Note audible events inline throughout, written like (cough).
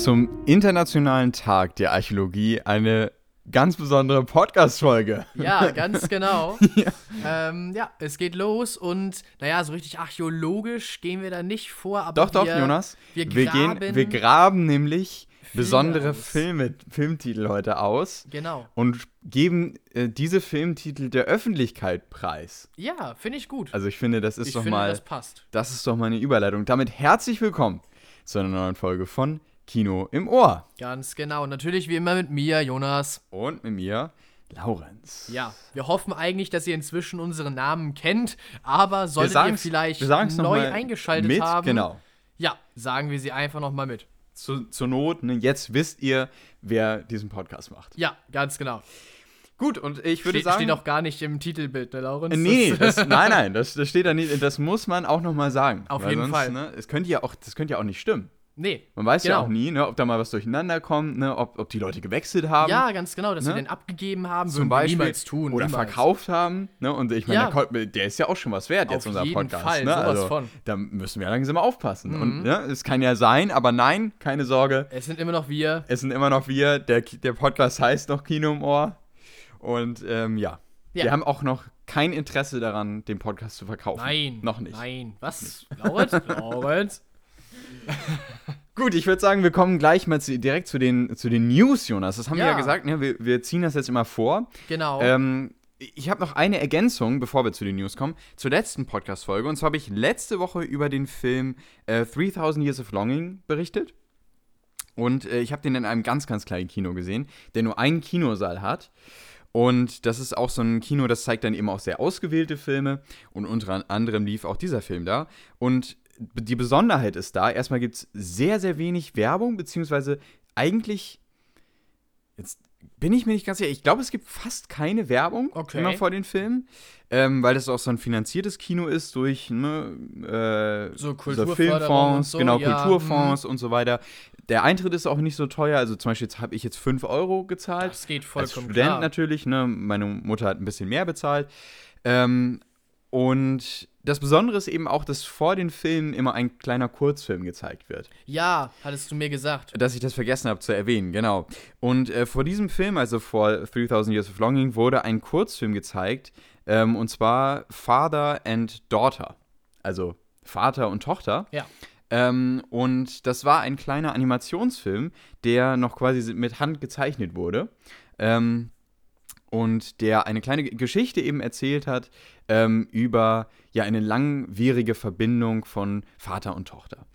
zum Internationalen Tag der Archäologie eine ganz besondere Podcast-Folge. Ja, ganz genau. (laughs) ja. Ähm, ja. es geht los und naja, so richtig archäologisch gehen wir da nicht vor, aber Doch, wir, doch, Jonas. Wir, wir, graben gehen, wir graben nämlich Filme besondere aus. Filme, Filmtitel heute aus Genau. und geben äh, diese Filmtitel der Öffentlichkeit preis. Ja, finde ich gut. Also ich finde, das ist ich doch finde, mal, das passt. das ist doch mal eine Überleitung. Damit herzlich willkommen zu einer neuen Folge von Kino im Ohr. Ganz genau. Natürlich wie immer mit mir, Jonas. Und mit mir, Laurenz. Ja, wir hoffen eigentlich, dass ihr inzwischen unseren Namen kennt, aber solltet ihr vielleicht neu eingeschaltet mit, haben. Genau. Ja, sagen wir sie einfach nochmal mit. Zu, zur Not, ne, jetzt wisst ihr, wer diesen Podcast macht. Ja, ganz genau. Gut, und ich würde Ste sagen. steht auch gar nicht im Titelbild, ne, Laurenz? Nee, das, (laughs) nein, nein, das, das steht da nicht. Das muss man auch nochmal sagen. Auf jeden sonst, Fall. Ne, es könnte ja auch, das könnte ja auch nicht stimmen. Nee. Man weiß ja Genau. auch nie, ne, ob da mal was durcheinander kommt, ne, ob, ob die Leute gewechselt haben. Ja, ganz genau, dass Ne? wir den abgegeben haben, zum Beispiel. niemals tun. oder niemals. verkauft haben. Ne, und ich meine, Ja. der, der ist ja auch schon was wert, jetzt Auf unser jeden Podcast. Fall, ne? sowas also, von. Mhm. Da müssen wir langsam aufpassen. Und ne, es kann ja sein, aber nein, keine Sorge. Es sind immer noch wir. Es sind immer noch wir. Der, der Podcast heißt noch Kino im Ohr. Und ähm, ja. Ja. wir haben auch noch kein Interesse daran, den Podcast zu verkaufen. Nein. Noch nicht. Nein. Was? Laurenz? Laurenz? (laughs) Gut, ich würde sagen, wir kommen gleich mal zu, direkt zu den, zu den News, Jonas. Das haben wir ja Ja. gesagt, ne? wir, wir ziehen das jetzt immer vor. Genau. Ähm, ich habe noch eine Ergänzung, bevor wir zu den News kommen, zur letzten Podcast-Folge. Und zwar habe ich letzte Woche über den Film äh, 3000 Years of Longing berichtet. Und äh, ich habe den in einem ganz, ganz kleinen Kino gesehen, der nur einen Kinosaal hat. Und das ist auch so ein Kino, das zeigt dann eben auch sehr ausgewählte Filme. Und unter anderem lief auch dieser Film da. Und die Besonderheit ist da, erstmal gibt es sehr, sehr wenig Werbung, beziehungsweise eigentlich, jetzt bin ich mir nicht ganz sicher, ich glaube, es gibt fast keine Werbung Okay. immer vor den Filmen, ähm, weil das auch so ein finanziertes Kino ist durch ne, äh, So Filmfonds, so, genau, ja. Kulturfonds und so weiter. Der Eintritt ist auch nicht so teuer, also zum Beispiel habe ich jetzt 5 Euro gezahlt. das geht Als vollkommen Student klar. natürlich, ne? Meine Mutter hat ein bisschen mehr bezahlt. Ähm, und das Besondere ist eben auch, dass vor den Filmen immer ein kleiner Kurzfilm gezeigt wird. Ja, hattest du mir gesagt. Dass ich das vergessen habe zu erwähnen, genau. Und äh, vor diesem Film, also vor 3000 Years of Longing, wurde ein Kurzfilm gezeigt, ähm, und zwar Father and Daughter. Also Vater und Tochter. Ja. Ähm, und das war ein kleiner Animationsfilm, der noch quasi mit Hand gezeichnet wurde. Ähm, und der eine kleine Geschichte eben erzählt hat ähm, über ja eine langwierige Verbindung von Vater und Tochter.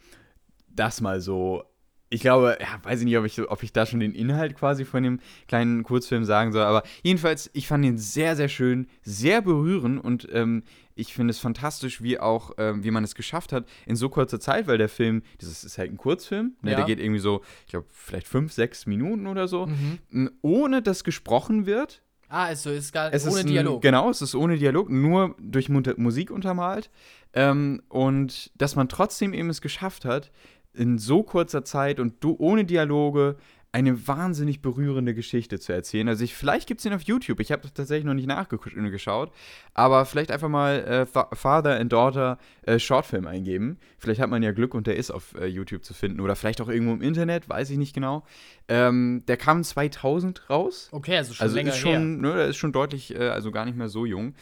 Das mal so. Ich glaube, ja, weiß ich nicht, ob ich, ob ich da schon den Inhalt quasi von dem kleinen Kurzfilm sagen soll, aber jedenfalls, ich fand ihn sehr, sehr schön, sehr berührend und ähm, ich finde es fantastisch, wie auch, ähm, wie man es geschafft hat in so kurzer Zeit, weil der Film, das ist halt ein Kurzfilm, ne, Ja. der geht irgendwie so, ich glaube, vielleicht fünf, sechs Minuten oder so, Mhm. ohne dass gesprochen wird. Ah, also ist gar Es ohne ist ein, Dialog. Genau, es ist ohne Dialog, nur durch Mu Musik untermalt. Ähm, und dass man trotzdem eben es geschafft hat, in so kurzer Zeit und du ohne Dialoge eine wahnsinnig berührende Geschichte zu erzählen. Also ich, vielleicht gibt es den auf YouTube. Ich habe das tatsächlich noch nicht nachgeschaut. Aber vielleicht einfach mal äh, Fa- Father and Daughter äh, Shortfilm eingeben. Vielleicht hat man ja Glück und der ist auf äh, YouTube zu finden. Oder vielleicht auch irgendwo im Internet, weiß ich nicht genau. Ähm, der kam 2000 raus. Okay, also schon Also länger ist schon, ne, der ist schon deutlich, äh, also gar nicht mehr so jung.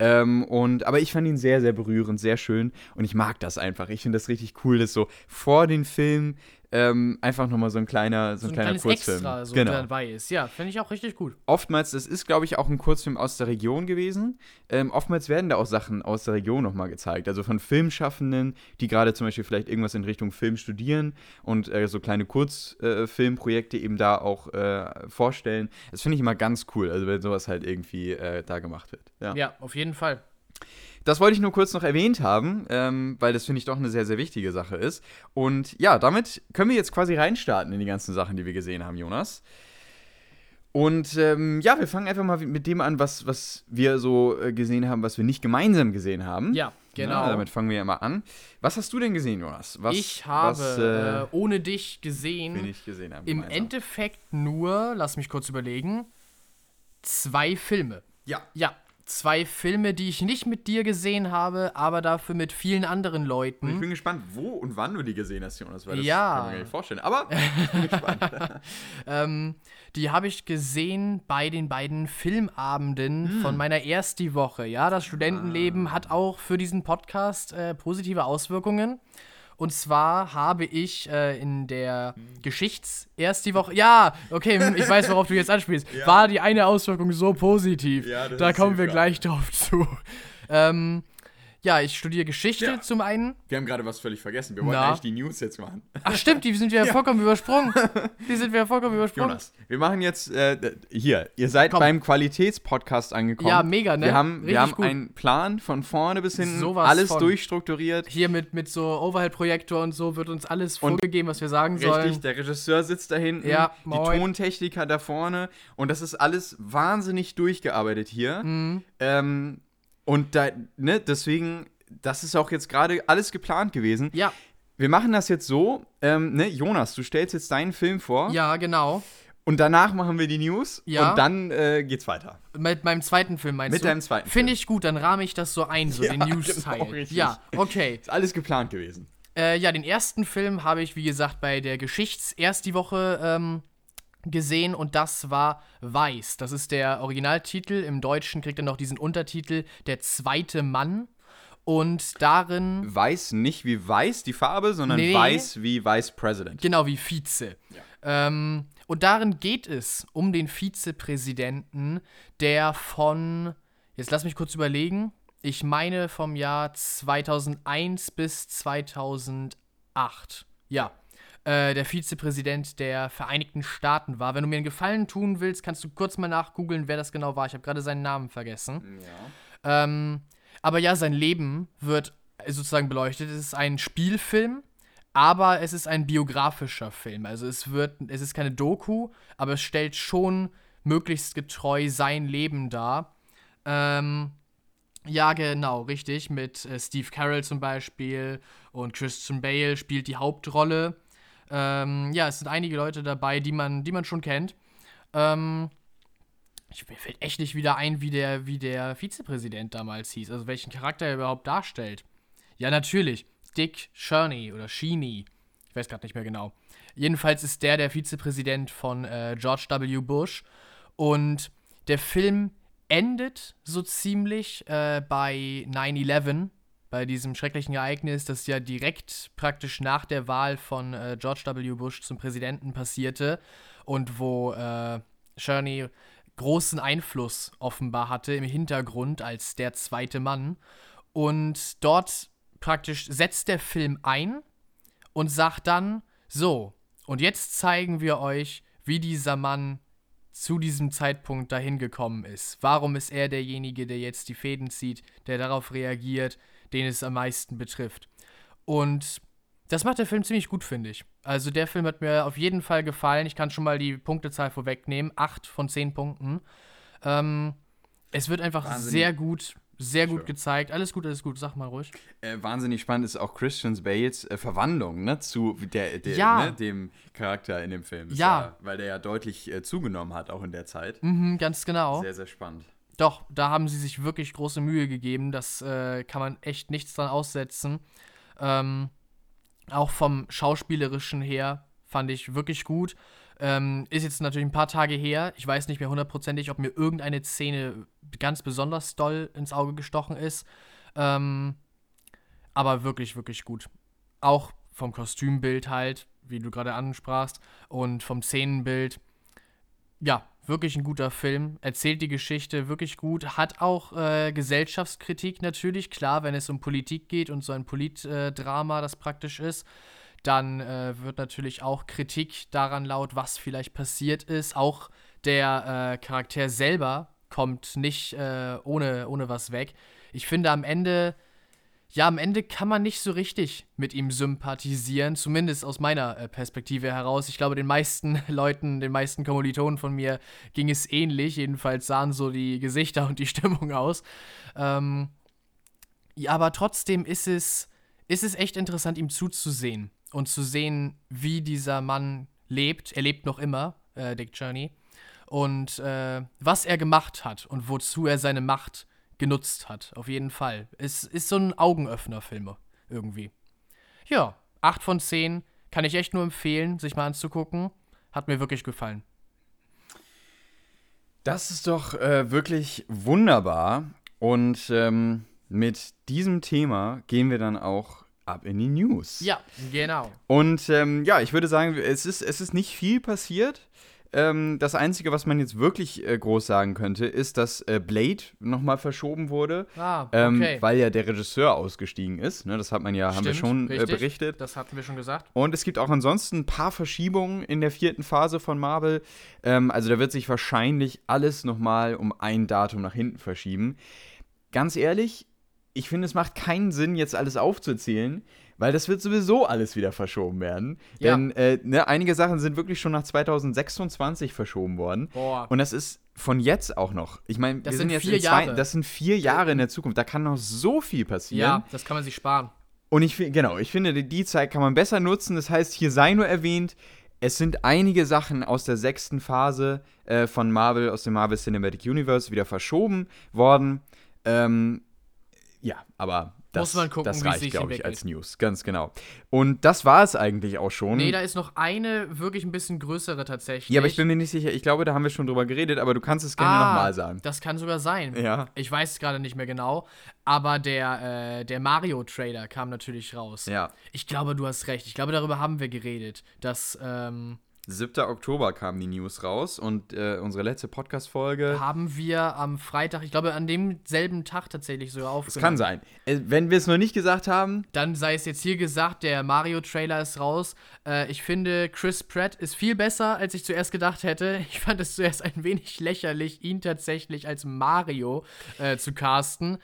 Ähm, und, aber ich fand ihn sehr, sehr berührend, sehr schön und ich mag das einfach. Ich finde das richtig cool, dass so vor den Film ähm, einfach nochmal so ein kleiner, so So ein ein kleiner Kurzfilm. Extra so genau. dabei ist. Ja, finde ich auch richtig gut. Oftmals, das ist, glaube ich, auch ein Kurzfilm aus der Region gewesen. Ähm, oftmals werden da auch Sachen aus der Region nochmal gezeigt. Also von Filmschaffenden, die gerade zum Beispiel vielleicht irgendwas in Richtung Film studieren und äh, so kleine Kurzfilmprojekte eben da auch äh, vorstellen. Das finde ich immer ganz cool, also wenn sowas halt irgendwie äh, da gemacht wird. Ja. Ja, auf jeden Fall. Das wollte ich nur kurz noch erwähnt haben, ähm, weil das finde ich doch eine sehr, sehr wichtige Sache ist. Und ja, damit können wir jetzt quasi reinstarten in die ganzen Sachen, die wir gesehen haben, Jonas. Und ähm, ja, wir fangen einfach mal mit dem an, was, was wir so äh, gesehen haben, was wir nicht gemeinsam gesehen haben. Ja, genau. Ja, damit fangen wir ja mal an. Was hast du denn gesehen, Jonas? Was, ich habe was, äh, äh, ohne dich wir gesehen, nicht gesehen haben. im gemeinsam. Endeffekt nur, lass mich kurz überlegen, zwei Filme. Ja. Ja, zwei Filme, die ich nicht mit dir gesehen habe, aber dafür mit vielen anderen Leuten. Und ich bin gespannt, wo und wann du die gesehen hast, Jonas, weil das Ja. kann man mir nicht vorstellen. Aber ich bin (laughs) gespannt. Ähm, die habe ich gesehen bei den beiden Filmabenden Hm. von meiner ersten Woche. Ja, das Studentenleben Ah. hat auch für diesen Podcast äh, positive Auswirkungen. Und zwar habe ich äh, in der Hm. Geschichts erst die Woche. Ja, okay, hm, ich weiß, worauf du jetzt anspielst. (laughs) Ja. War die eine Auswirkung so positiv? Ja, das da kommen wir Frage. gleich drauf zu. Ähm, ja, ich studiere Geschichte Ja. zum einen. Wir haben gerade was völlig vergessen. Wir wollten Na? eigentlich die News jetzt machen. Ach stimmt, die sind wir ja (laughs) vollkommen übersprungen. (laughs) Die sind wir vollkommen übersprungen. Jonas, wir machen jetzt äh, hier. Ihr seid Komm. beim Qualitätspodcast angekommen. Ja, mega, ne? Wir haben, Richtig wir haben gut. einen Plan von vorne bis hinten, Sowas alles von. durchstrukturiert. Hier mit, mit so Overhead-Projektor und so wird uns alles Und- vorgegeben, was wir sagen Richtig, sollen. der Regisseur sitzt da hinten, Ja, die moin. Tontechniker da vorne und das ist alles wahnsinnig durchgearbeitet hier. Mhm. Ähm, und da, ne, deswegen, das ist auch jetzt gerade alles geplant gewesen. Ja, Wir machen das jetzt so, ähm, ne, Jonas, du stellst jetzt deinen Film vor ja, genau. und danach machen wir die News Ja. und dann äh, geht's weiter. Mit meinem zweiten Film meinst Mit du? deinem zweiten Finde ich gut, dann rahme ich das so ein, so (laughs) Ja, den News-Teil. genau, ja, okay. Ist alles geplant gewesen. Äh, ja, den ersten Film habe ich, wie gesagt, bei der Geschichts erst die Woche ähm, gesehen und das war Weiß. Das ist der Originaltitel. Im Deutschen kriegt er noch diesen Untertitel Der zweite Mann. Und darin Weiß nicht wie weiß die Farbe, sondern Nee. weiß wie Vice President. Genau wie Vize. Ähm, und darin geht es um den Vizepräsidenten, der von, jetzt lass mich kurz überlegen, ich meine vom Jahr 2001 bis 2008. Ja. Äh, der Vizepräsident der Vereinigten Staaten war. Wenn du mir einen Gefallen tun willst, kannst du kurz mal nachgoogeln, wer das genau war. Ich habe gerade seinen Namen vergessen. Ähm, aber ja, sein Leben wird sozusagen beleuchtet. Es ist ein Spielfilm, aber es ist ein biografischer Film. Also es wird, es ist keine Doku, aber es stellt schon möglichst getreu sein Leben dar. Ähm, ja, genau, richtig. Mit äh, Steve Carell zum Beispiel und Christian Bale spielt die Hauptrolle. Ähm, ja, es sind einige Leute dabei, die man, die man schon kennt. Ähm, ich, mir fällt echt nicht wieder ein, wie der, wie der Vizepräsident damals hieß, also welchen Charakter er überhaupt darstellt. Ja, natürlich. Dick Cheney oder Cheney. Ich weiß gerade nicht mehr genau. Jedenfalls ist der der Vizepräsident von äh, George W. Bush. Und der Film endet so ziemlich äh, bei 9-11, bei diesem schrecklichen Ereignis, das ja direkt praktisch nach der Wahl von äh, George W. Bush zum Präsidenten passierte und wo äh, Cheney großen Einfluss offenbar hatte im Hintergrund als der zweite Mann. Und dort praktisch setzt der Film ein und sagt dann, so, und jetzt zeigen wir euch, wie dieser Mann zu diesem Zeitpunkt dahin gekommen ist. Warum ist er derjenige, der jetzt die Fäden zieht, der darauf reagiert, den es am meisten betrifft. Und das macht der Film ziemlich gut, finde ich. Also der Film hat mir auf jeden Fall gefallen. Ich kann schon mal die Punktezahl vorwegnehmen. Acht von zehn Punkten. Ähm, es wird einfach Wahnsinnig. sehr gut, sehr gut Schön. gezeigt. Alles gut, alles gut. Sag mal ruhig. Äh, wahnsinnig spannend ist auch Christian Bales äh, Verwandlung ne, zu der, der, Ja. ne, dem Charakter in dem Film. Ist Ja. weil der ja deutlich äh, zugenommen hat, auch in der Zeit. Mhm, ganz genau. Sehr, sehr spannend. Doch, da haben sie sich wirklich große Mühe gegeben. Das äh, kann man echt nichts dran aussetzen. Ähm, auch vom Schauspielerischen her fand ich wirklich gut. Ähm, ist jetzt natürlich ein paar Tage her. Ich weiß nicht mehr hundertprozentig, ob mir irgendeine Szene ganz besonders doll ins Auge gestochen ist. Ähm, aber wirklich, wirklich gut. Auch vom Kostümbild halt, wie du gerade ansprachst, und vom Szenenbild. Ja, wirklich ein guter Film. Erzählt die Geschichte wirklich gut. Hat auch äh, Gesellschaftskritik natürlich. Klar, wenn es um Politik geht und so ein Politdrama, das praktisch ist, dann äh, wird natürlich auch Kritik daran laut, was vielleicht passiert ist. Auch der äh, Charakter selber kommt nicht äh, ohne, ohne was weg. Ich finde am Ende, ja, am Ende kann man nicht so richtig mit ihm sympathisieren, zumindest aus meiner äh, Perspektive heraus. Ich glaube, den meisten (laughs) Leuten, den meisten Kommilitonen von mir ging es ähnlich. Jedenfalls sahen so die Gesichter und die Stimmung aus. Ähm, ja, aber trotzdem ist es, ist es echt interessant, ihm zuzusehen und zu sehen, wie dieser Mann lebt. Er lebt noch immer, äh, Dick Journey. Und äh, was er gemacht hat und wozu er seine Macht genutzt hat. Auf jeden Fall. Es ist so ein Augenöffner-Film irgendwie. Ja, 8 von 10 kann ich echt nur empfehlen, sich mal anzugucken. Hat mir wirklich gefallen. Das ist doch äh, wirklich wunderbar. Und ähm, mit diesem Thema gehen wir dann auch ab in die News. Ja, genau. Und ähm, ja, ich würde sagen, es ist, es ist nicht viel passiert. Ähm, das Einzige, was man jetzt wirklich äh, groß sagen könnte, ist, dass äh, Blade nochmal verschoben wurde. Ah, ähm, okay. weil ja der Regisseur ausgestiegen ist. Ne? Das hat man ja, haben wir Stimmt, schon äh, berichtet. Das hatten wir schon gesagt. Und es gibt auch ansonsten ein paar Verschiebungen in der vierten Phase von Marvel. Ähm, also da wird sich wahrscheinlich alles nochmal um ein Datum nach hinten verschieben. Ganz ehrlich, ich finde, es macht keinen Sinn, jetzt alles aufzuzählen, weil das wird sowieso alles wieder verschoben werden. Ja. Denn äh, ne, einige Sachen sind wirklich schon nach 2026 verschoben worden. Boah. Und das ist von jetzt auch noch. Ich meine, wir Das sind sind jetzt vier in zwei, Jahre. das sind vier Jahre in der Zukunft. Da kann noch so viel passieren. ja, das kann man sich sparen. Und ich finde, genau, ich finde, die- die Zeit kann man besser nutzen. Das heißt, hier sei nur erwähnt, es sind einige Sachen aus der sechsten Phase äh, von Marvel, aus dem Marvel Cinematic Universe, wieder verschoben worden. Ähm, ja, aber das, Muss man gucken, das reicht, sich glaube ich, als News. Ganz genau. Und das war es eigentlich auch schon. Nee, da ist noch eine wirklich ein bisschen größere tatsächlich. ja, aber ich bin mir nicht sicher. Ich glaube, da haben wir schon drüber geredet, aber du kannst es gerne ah, nochmal sagen. Das kann sogar sein. Ja. Ich weiß es gerade nicht mehr genau. Aber der, äh, der Mario-Trailer kam natürlich raus. Ja. Ich glaube, du hast recht. Ich glaube, darüber haben wir geredet. Dass, ähm, 7. Oktober kam die News raus und äh, unsere letzte Podcast-Folge. haben wir am Freitag, ich glaube, an demselben Tag tatsächlich sogar Es aufgenommen. kann sein. Äh, wenn wir es noch nicht gesagt haben, Dann sei es jetzt hier gesagt, der Mario-Trailer ist raus. Äh, ich finde, Chris Pratt ist viel besser, als ich zuerst gedacht hätte. Ich fand es zuerst ein wenig lächerlich, ihn tatsächlich als Mario äh, zu casten.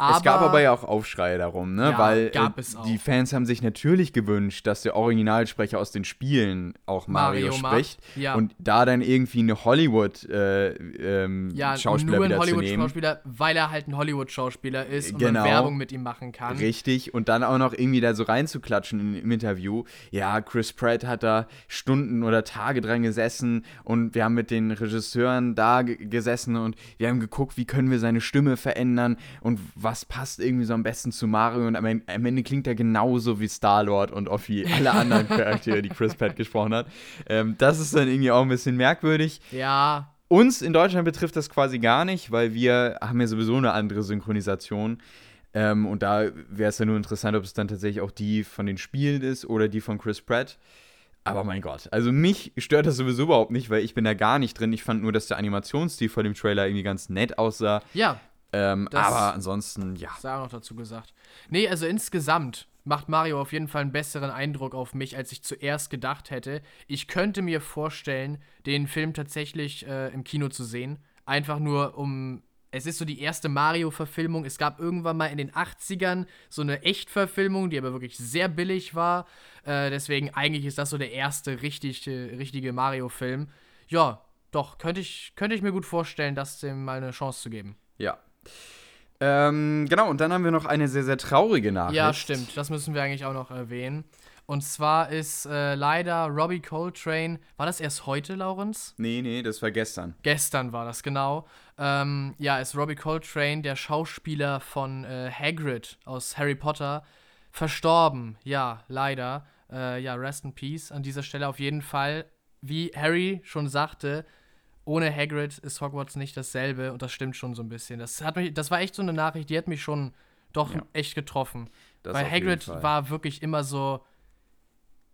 Aber, es gab aber ja auch Aufschreie darum, ne? Ja, Weil äh, die Fans haben sich natürlich gewünscht, dass der Originalsprecher aus den Spielen auch Mario, Mario spricht. ja. Und da dann irgendwie eine Hollywood-Schauspieler äh, ja, Schauspieler nur ein. Hollywood-Schauspieler, weil er halt ein Hollywood-Schauspieler ist und Genau. man Werbung mit ihm machen kann. Richtig, und dann auch noch irgendwie da so reinzuklatschen in, im Interview. Ja, Chris Pratt hat da Stunden oder Tage dran gesessen und wir haben mit den Regisseuren da ge- gesessen und wir haben geguckt, wie können wir seine Stimme verändern und was passt irgendwie so am besten zu Mario. Und am Ende, am Ende klingt er genauso wie Star-Lord und wie alle anderen (laughs) Charaktere, die Chris Pratt gesprochen hat. Ähm, das ist dann irgendwie auch ein bisschen merkwürdig. Ja, Uns in Deutschland betrifft das quasi gar nicht, weil wir haben ja sowieso eine andere Synchronisation. Ähm, und da wäre es ja nur interessant, ob es dann tatsächlich auch die von den Spielen ist oder die von Chris Pratt. Aber mein Gott, also mich stört das sowieso überhaupt nicht, weil ich bin da gar nicht drin. Ich fand nur, dass der Animationsstil von dem Trailer irgendwie ganz nett aussah. ja, Ähm, aber ansonsten, ja. sei auch noch dazu gesagt. Nee, also insgesamt macht Mario auf jeden Fall einen besseren Eindruck auf mich, als ich zuerst gedacht hätte. Ich könnte mir vorstellen, den Film tatsächlich äh, im Kino zu sehen. Einfach nur um. Es ist so die erste Mario-Verfilmung. Es gab irgendwann mal in den 80ern so eine Echtverfilmung, die aber wirklich sehr billig war. Äh, deswegen eigentlich ist das so der erste richtig, richtige Mario-Film. Ja, doch, könnte ich, könnte ich mir gut vorstellen, das dem mal eine Chance zu geben. Ja. Ähm, genau, und dann haben wir noch eine sehr, sehr traurige Nachricht. Ja, stimmt. Das müssen wir eigentlich auch noch erwähnen. Und zwar ist äh, leider Robbie Coltrane. War das erst heute, Laurenz? Nee, nee, das war gestern. Gestern war das, genau. Ähm, ja, ist Robbie Coltrane, der Schauspieler von äh, Hagrid aus Harry Potter, verstorben. Ja, leider. Äh, ja, rest in peace an dieser Stelle auf jeden Fall. Wie Harry schon sagte, ohne Hagrid ist Hogwarts nicht dasselbe und das stimmt schon so ein bisschen. Das, hat mich, das war echt so eine Nachricht, die hat mich schon doch Ja. echt getroffen. Das Weil Hagrid war wirklich immer so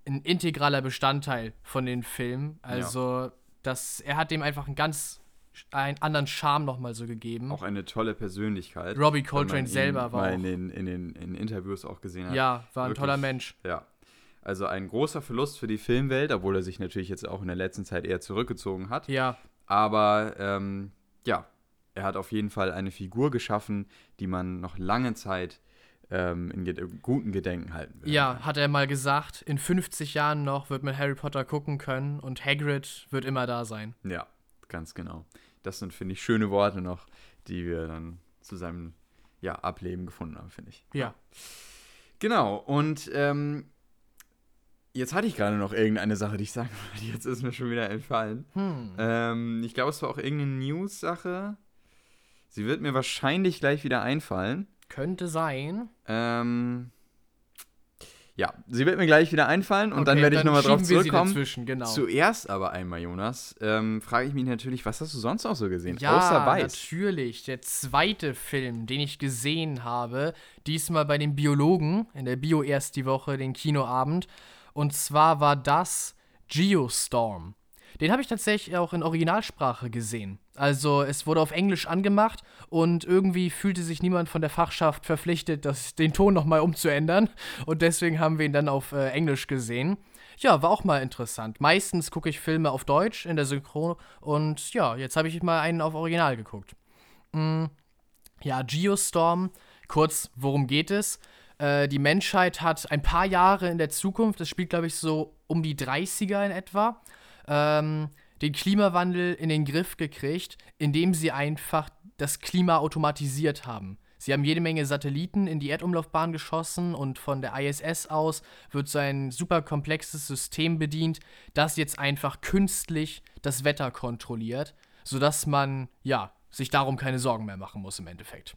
ein integraler Bestandteil von den Filmen. Also, das, er hat dem einfach einen ganz einen anderen Charme nochmal so gegeben. Auch eine tolle Persönlichkeit. Robbie Coltrane selber war mal in den, in, den, in Interviews auch gesehen hat. ja, war ein Wirklich. toller Mensch. Ja. Also ein großer Verlust für die Filmwelt, obwohl er sich natürlich jetzt auch in der letzten Zeit eher zurückgezogen hat. Ja, Aber ähm, ja, er hat auf jeden Fall eine Figur geschaffen, die man noch lange Zeit ähm, in ged guten Gedenken halten will. ja, hat er mal gesagt, in 50 Jahren noch wird man Harry Potter gucken können und Hagrid wird immer da sein. Ja, ganz genau. Das sind, finde ich, schöne Worte noch, die wir dann zu seinem ja, Ableben gefunden haben, finde ich. Ja. Genau, und ähm, jetzt hatte ich gerade noch irgendeine Sache, die ich sagen wollte. Jetzt ist mir schon wieder entfallen. Hm. Ähm, ich glaube, es war auch irgendeine News-Sache. Sie wird mir wahrscheinlich gleich wieder einfallen. Könnte sein. Ähm, ja, sie wird mir gleich wieder einfallen und okay, dann werde ich nochmal drauf zurückkommen. Genau. Zuerst aber einmal, Jonas, ähm, frage ich mich natürlich, was hast du sonst noch so gesehen? Ja, Außer Weiß. natürlich. Der zweite Film, den ich gesehen habe, diesmal bei den Biologen, in der Bio erst die Woche, den Kinoabend. Und zwar war das Geostorm. Den habe ich tatsächlich auch in Originalsprache gesehen. Also es wurde auf Englisch angemacht und irgendwie fühlte sich niemand von der Fachschaft verpflichtet, das, den Ton nochmal umzuändern. Und deswegen haben wir ihn dann auf äh, Englisch gesehen. Ja, war auch mal interessant. Meistens gucke ich Filme auf Deutsch in der Synchro und ja, jetzt habe ich mal einen auf Original geguckt. Mm, ja, Geostorm, kurz, worum geht es? Äh, die Menschheit hat ein paar Jahre in der Zukunft, das spielt glaube ich so um die 30er in etwa, ähm, den Klimawandel in den Griff gekriegt, indem sie einfach das Klima automatisiert haben. Sie haben jede Menge Satelliten in die Erdumlaufbahn geschossen und von der ISS aus wird so ein super komplexes System bedient, das jetzt einfach künstlich das Wetter kontrolliert, sodass man, ja, sich darum keine Sorgen mehr machen muss im Endeffekt.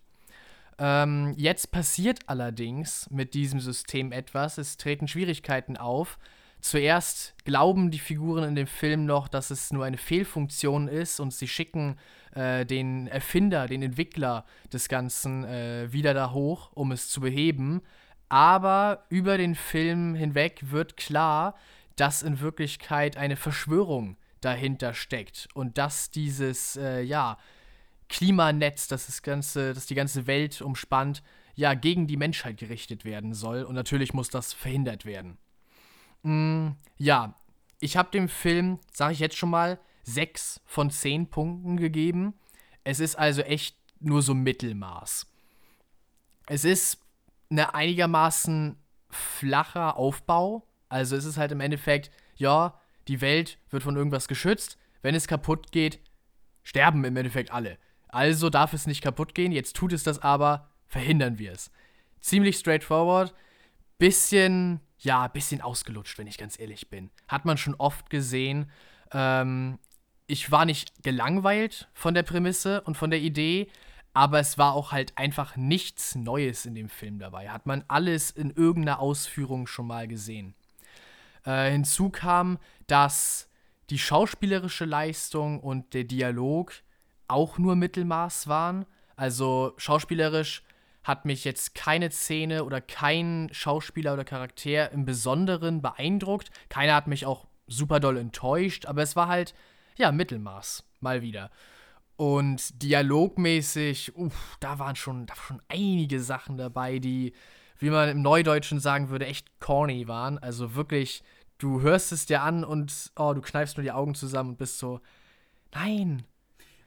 Ähm, jetzt passiert allerdings mit diesem System etwas, es treten Schwierigkeiten auf, Zuerst glauben die Figuren in dem Film noch, dass es nur eine Fehlfunktion ist und sie schicken äh, den Erfinder, den Entwickler des Ganzen äh, wieder da hoch, um es zu beheben. Aber über den Film hinweg wird klar, dass in Wirklichkeit eine Verschwörung dahinter steckt und dass dieses, äh, ja, Klimanetz, das das ganze, das die ganze Welt umspannt, ja, gegen die Menschheit gerichtet werden soll. Und natürlich muss das verhindert werden. Mm, ja, ich habe dem Film, sage ich jetzt schon mal, sechs von zehn Punkten gegeben. Es ist also echt nur so Mittelmaß. Es ist eine einigermaßen flacher Aufbau. Also es ist halt im Endeffekt, ja, die Welt wird von irgendwas geschützt. Wenn es kaputt geht, sterben im Endeffekt alle. Also darf es nicht kaputt gehen. Jetzt tut es das aber, verhindern wir es. Ziemlich straightforward. Bisschen ja, bisschen ausgelutscht, wenn ich ganz ehrlich bin. Hat man schon oft gesehen. Ähm, ich war nicht gelangweilt von der Prämisse und von der Idee, aber es war auch halt einfach nichts Neues in dem Film dabei. Hat man alles in irgendeiner Ausführung schon mal gesehen. Äh, hinzu kam, dass die schauspielerische Leistung und der Dialog auch nur Mittelmaß waren. Also schauspielerisch hat mich jetzt keine Szene oder kein Schauspieler oder Charakter im Besonderen beeindruckt. Keiner hat mich auch super doll enttäuscht, aber es war halt, ja, Mittelmaß, mal wieder. Und dialogmäßig, uff, da waren schon, da waren schon einige Sachen dabei, die, wie man im Neudeutschen sagen würde, echt corny waren. Also wirklich, du hörst es dir an und oh, du kneifst nur die Augen zusammen und bist so, nein,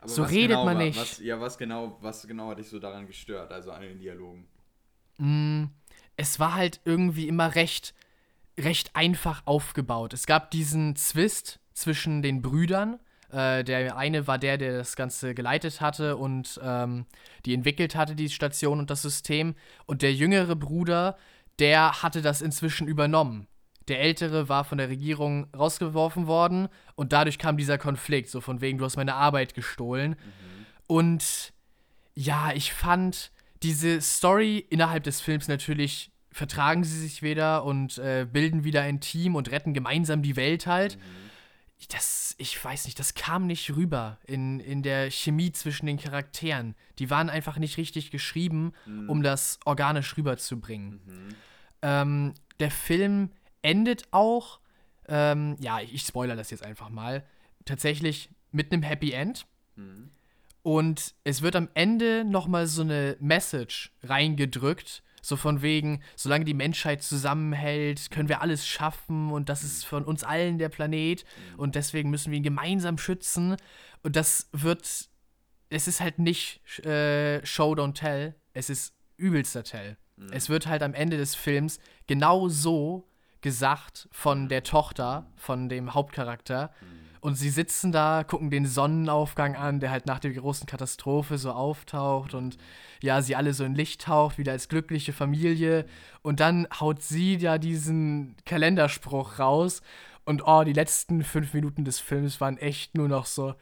aber so redet genau man nicht. Was, ja, was genau, was genau hat dich so daran gestört, also an den Dialogen? Mm, es war halt irgendwie immer recht, recht einfach aufgebaut. Es gab diesen Zwist zwischen den Brüdern. Äh, der eine war der, der das Ganze geleitet hatte und ähm, die entwickelt hatte, die Station und das System. Und der jüngere Bruder, der hatte das inzwischen übernommen. Der Ältere war von der Regierung rausgeworfen worden und dadurch kam dieser Konflikt, so von wegen, du hast meine Arbeit gestohlen. Mhm. Und ja, ich fand diese Story innerhalb des Films natürlich vertragen sie sich wieder und äh, bilden wieder ein Team und retten gemeinsam die Welt halt. Mhm. Das, ich weiß nicht, das kam nicht rüber in, in der Chemie zwischen den Charakteren. Die waren einfach nicht richtig geschrieben, mhm. um das organisch rüberzubringen. Mhm. Ähm, der Film endet auch, ähm, ja, ich, ich spoilere das jetzt einfach mal, tatsächlich mit einem Happy End. Mhm. Und es wird am Ende nochmal so eine Message reingedrückt, so von wegen, solange die Menschheit zusammenhält, können wir alles schaffen und das ist von uns allen der Planet und deswegen müssen wir ihn gemeinsam schützen. Und das wird, es ist halt nicht äh, Show, don't tell, es ist übelster Tell. Mhm. Es wird halt am Ende des Films genau so gesagt von der Tochter, von dem Hauptcharakter. Und sie sitzen da, gucken den Sonnenaufgang an, der halt nach der großen Katastrophe so auftaucht und ja, sie alle so in Licht taucht, wieder als glückliche Familie. Und dann haut sie ja diesen Kalenderspruch raus. Und oh, die letzten fünf Minuten des Films waren echt nur noch so,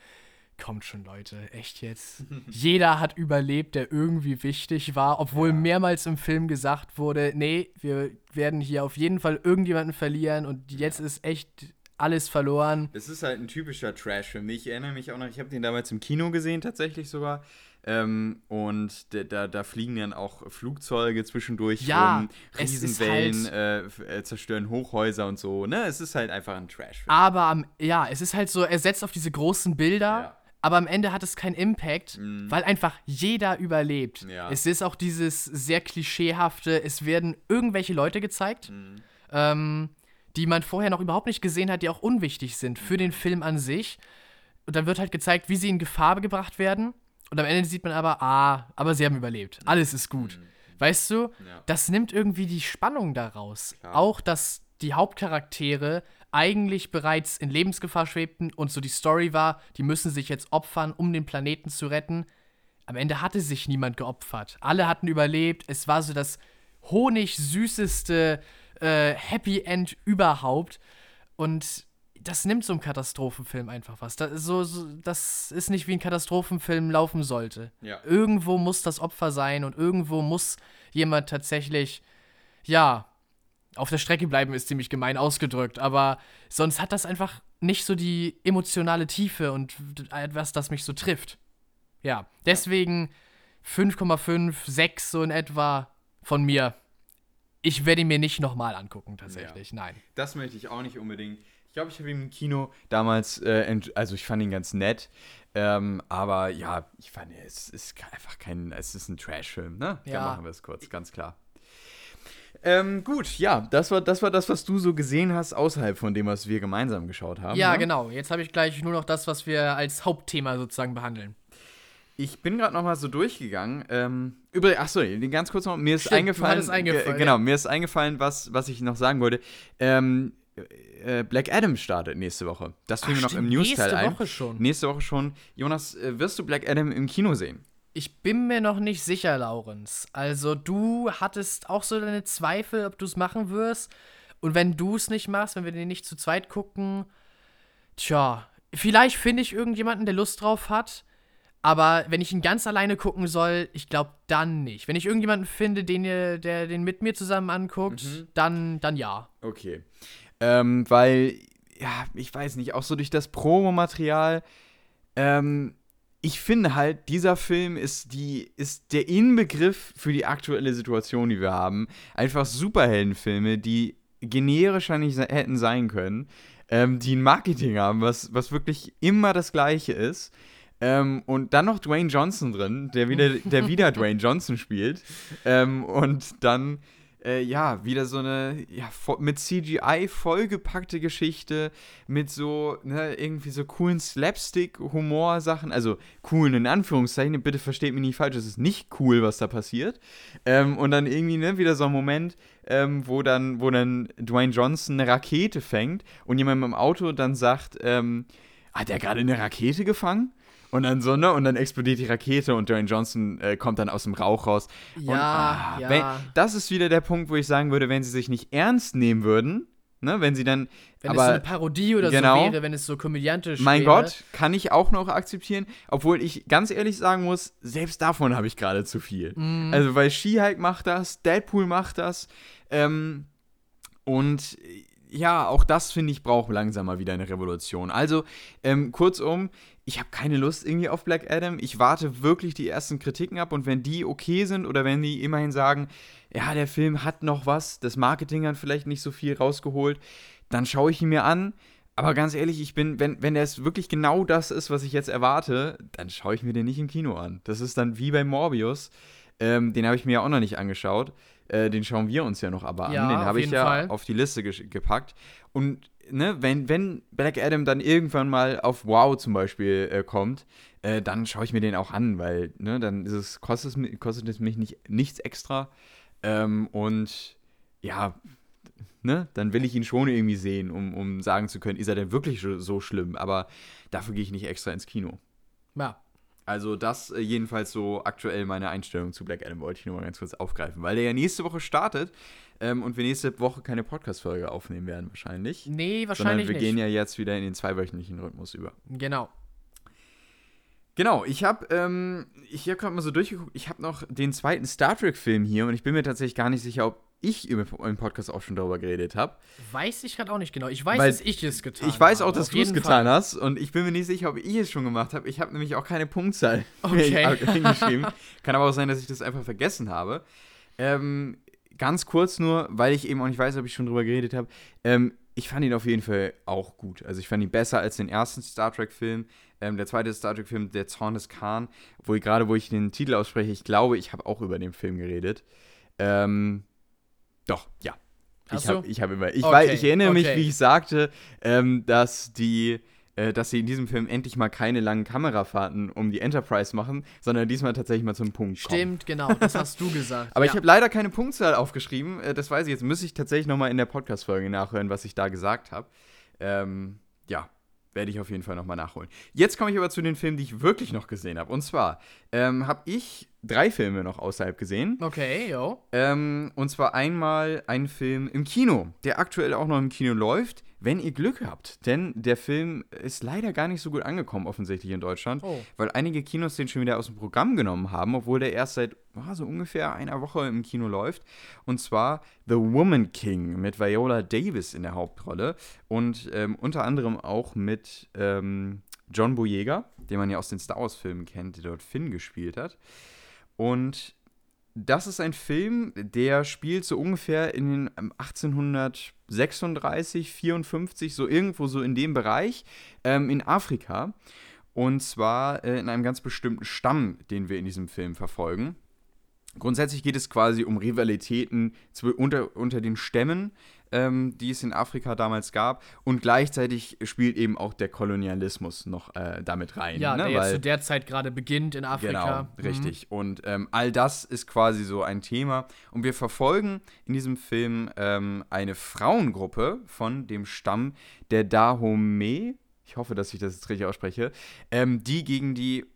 kommt schon, Leute, echt jetzt. (laughs) Jeder hat überlebt, der irgendwie wichtig war, obwohl ja. mehrmals im Film gesagt wurde, nee, wir werden hier auf jeden Fall irgendjemanden verlieren und jetzt ist echt alles verloren. Es ist halt ein typischer Trash für mich. Ich erinnere mich auch noch, ich habe den damals im Kino gesehen, tatsächlich sogar. Ähm, und da, da fliegen dann auch Flugzeuge zwischendurch ja, rum, Riesenwellen halt äh, äh, zerstören Hochhäuser und so. Ne, es ist halt einfach ein Trash. -Film. Aber ja, es ist halt so, er setzt auf diese großen Bilder. Ja. Aber am Ende hat es keinen Impact, mhm. weil einfach jeder überlebt. Ja. Es ist auch dieses sehr klischeehafte, es werden irgendwelche Leute gezeigt. Mhm. Ähm, die man vorher noch überhaupt nicht gesehen hat, die auch unwichtig sind für den Film an sich. Und dann wird halt gezeigt, wie sie in Gefahr gebracht werden. Und am Ende sieht man aber, ah, aber sie haben überlebt. Alles ist gut. Mhm. Weißt du, ja. das nimmt irgendwie die Spannung daraus. Klar. Auch, dass die Hauptcharaktere eigentlich bereits in Lebensgefahr schwebten und so die Story war, die müssen sich jetzt opfern, um den Planeten zu retten. Am Ende hatte sich niemand geopfert. Alle hatten überlebt. Es war so das honigsüßeste äh, Happy End überhaupt. Und das nimmt so einem Katastrophenfilm einfach was. Das, so, so, das ist nicht wie ein Katastrophenfilm laufen sollte. Ja. Irgendwo muss das Opfer sein und irgendwo muss jemand tatsächlich, ja, auf der Strecke bleiben, ist ziemlich gemein ausgedrückt. Aber sonst hat das einfach nicht so die emotionale Tiefe und etwas, das mich so trifft. Ja, deswegen 5,5, 6 so in etwa von mir ich werde ihn mir nicht nochmal angucken, tatsächlich. Ja. Nein. Das möchte ich auch nicht unbedingt. Ich glaube, ich habe ihn im Kino damals, äh, also ich fand ihn ganz nett. Ähm, aber ja, ich fand, es ist einfach kein, es ist ein Trash-Film, ne? Ja. Da machen wir es kurz, ganz klar. Ähm, gut, ja, das war, das war das, was du so gesehen hast, außerhalb von dem, was wir gemeinsam geschaut haben. Ja, ne? genau. Jetzt habe ich gleich nur noch das, was wir als Hauptthema sozusagen behandeln. Ich bin gerade noch mal so durchgegangen. Ähm, über, achso, ganz kurz noch. Mir ist Stimmt, eingefallen. eingefallen genau, mir ist eingefallen, was, was ich noch sagen wollte. Ähm, äh, Black Adam startet nächste Woche. Das fiel mir noch im News-Teil ein. Nächste Woche schon. Nächste Woche schon. Jonas, äh, wirst du Black Adam im Kino sehen? Ich bin mir noch nicht sicher, Laurens. Also, du hattest auch so deine Zweifel, ob du es machen wirst. Und wenn du es nicht machst, wenn wir den nicht zu zweit gucken, tja, vielleicht finde ich irgendjemanden, der Lust drauf hat. Aber wenn ich ihn ganz alleine gucken soll, ich glaube dann nicht. Wenn ich irgendjemanden finde, den, der den mit mir zusammen anguckt, mhm. dann, dann ja. Okay. Ähm, weil, ja, ich weiß nicht, auch so durch das Promomaterial, ähm, ich finde halt, dieser Film ist, die, ist der Inbegriff für die aktuelle Situation, die wir haben. Einfach Superheldenfilme, die generischer nicht hätten sein können, ähm, die ein Marketing haben, was, was wirklich immer das gleiche ist. Ähm, und dann noch Dwayne Johnson drin, der wieder, der wieder (laughs) Dwayne Johnson spielt. Ähm, und dann, äh, ja, wieder so eine ja, mit CGI vollgepackte Geschichte, mit so, ne, irgendwie so coolen Slapstick-Humor-Sachen. Also coolen in Anführungszeichen, bitte versteht mich nicht falsch, es ist nicht cool, was da passiert. Ähm, und dann irgendwie, ne, wieder so ein Moment, ähm, wo, dann, wo dann Dwayne Johnson eine Rakete fängt und jemand im Auto dann sagt, ähm, hat er gerade eine Rakete gefangen? Und dann so, ne? Und dann explodiert die Rakete und Dwayne Johnson äh, kommt dann aus dem Rauch raus. Ja, und, ah, ja. Wenn, das ist wieder der Punkt, wo ich sagen würde, wenn sie sich nicht ernst nehmen würden, ne? Wenn sie dann. Wenn aber, es so eine Parodie oder genau, so wäre, wenn es so komödiantisch Mein wäre. Gott, kann ich auch noch akzeptieren. Obwohl ich ganz ehrlich sagen muss, selbst davon habe ich gerade zu viel. Mm. Also, weil She-Hulk macht das, Deadpool macht das. Ähm, und ja, auch das finde ich braucht langsam mal wieder eine Revolution. Also, ähm, kurzum, ich habe keine Lust irgendwie auf Black Adam. Ich warte wirklich die ersten Kritiken ab und wenn die okay sind oder wenn die immerhin sagen, ja, der Film hat noch was, das Marketing hat vielleicht nicht so viel rausgeholt, dann schaue ich ihn mir an. Aber ganz ehrlich, ich bin, wenn, wenn es wirklich genau das ist, was ich jetzt erwarte, dann schaue ich mir den nicht im Kino an. Das ist dann wie bei Morbius. Ähm, den habe ich mir ja auch noch nicht angeschaut. Äh, den schauen wir uns ja noch aber an. Ja, den habe ich ja Fall. auf die Liste gepackt. Und ne, wenn, wenn Black Adam dann irgendwann mal auf Wow zum Beispiel äh, kommt, äh, dann schaue ich mir den auch an, weil ne, dann ist es, kostet, es, kostet es mich nicht, nichts extra. Ähm, und ja, ne, dann will ich ihn schon irgendwie sehen, um, um sagen zu können, ist er denn wirklich so schlimm? Aber dafür gehe ich nicht extra ins Kino. Ja, also das äh, jedenfalls so aktuell meine Einstellung zu Black Adam wollte ich nur mal ganz kurz aufgreifen, weil der ja nächste Woche startet ähm, und wir nächste Woche keine Podcast-Folge aufnehmen werden wahrscheinlich. Nee, wahrscheinlich Sondern wir nicht. gehen ja jetzt wieder in den zweiwöchentlichen Rhythmus über. Genau. Genau, ich habe ähm, ich habe gerade mal so durchgeguckt, ich habe noch den zweiten Star Trek-Film hier und ich bin mir tatsächlich gar nicht sicher, ob ich im Podcast auch schon darüber geredet habe. Weiß ich gerade auch nicht genau. Ich weiß, Weil dass ich es getan habe. Ich weiß auch, dass du es getan hast und ich bin mir nicht sicher, ob ich es schon gemacht habe. Ich habe nämlich auch keine Punktzahl (laughs) okay. hingeschrieben. (laughs) Kann aber auch sein, dass ich das einfach vergessen habe. Ähm, ganz kurz nur, weil ich eben auch nicht weiß, ob ich schon drüber geredet habe. Ähm, ich fand ihn auf jeden Fall auch gut. Also ich fand ihn besser als den ersten Star Trek-Film. Ähm, der zweite Star Trek-Film, Der Zorn des Khan, wo ich gerade, wo ich den Titel ausspreche, ich glaube, ich habe auch über den Film geredet. Ähm, doch, ja. Ich habe ich hab immer, ich, okay, weiß, ich erinnere okay. mich, wie ich sagte, ähm, dass die, äh, dass sie in diesem Film endlich mal keine langen Kamerafahrten um die Enterprise machen, sondern diesmal tatsächlich mal zum Punkt kommen. Stimmt, genau, das hast du gesagt. (laughs) Aber ja. ich habe leider keine Punktzahl aufgeschrieben, äh, das weiß ich jetzt. Müsste ich tatsächlich nochmal in der Podcast-Folge nachhören, was ich da gesagt habe. Ähm, ja, werde ich auf jeden Fall nochmal nachholen. Jetzt komme ich aber zu den Filmen, die ich wirklich noch gesehen habe. Und zwar ähm, habe ich drei Filme noch außerhalb gesehen. Okay, jo. Ähm, und zwar einmal ein Film im Kino, der aktuell auch noch im Kino läuft wenn ihr Glück habt. Denn der Film ist leider gar nicht so gut angekommen, offensichtlich in Deutschland, oh. weil einige Kinos den schon wieder aus dem Programm genommen haben, obwohl der erst seit oh, so ungefähr einer Woche im Kino läuft. Und zwar The Woman King mit Viola Davis in der Hauptrolle und ähm, unter anderem auch mit ähm, John Boyega, den man ja aus den Star Wars-Filmen kennt, der dort Finn gespielt hat. Und das ist ein Film, der spielt so ungefähr in den 1836, ähm, 54, so irgendwo so in dem Bereich ähm, in Afrika. Und zwar äh, in einem ganz bestimmten Stamm, den wir in diesem Film verfolgen. Grundsätzlich geht es quasi um Rivalitäten unter, unter den Stämmen ähm, die es in Afrika damals gab. Und gleichzeitig spielt eben auch der Kolonialismus noch äh, damit rein. Ja, ne? der jetzt zu der Zeit gerade beginnt in Afrika. Genau, mhm. richtig. Und ähm, all das ist quasi so ein Thema. Und wir verfolgen in diesem Film ähm, eine Frauengruppe von dem Stamm der Dahomey. Ich hoffe, dass ich das jetzt richtig ausspreche. Ähm, die gegen die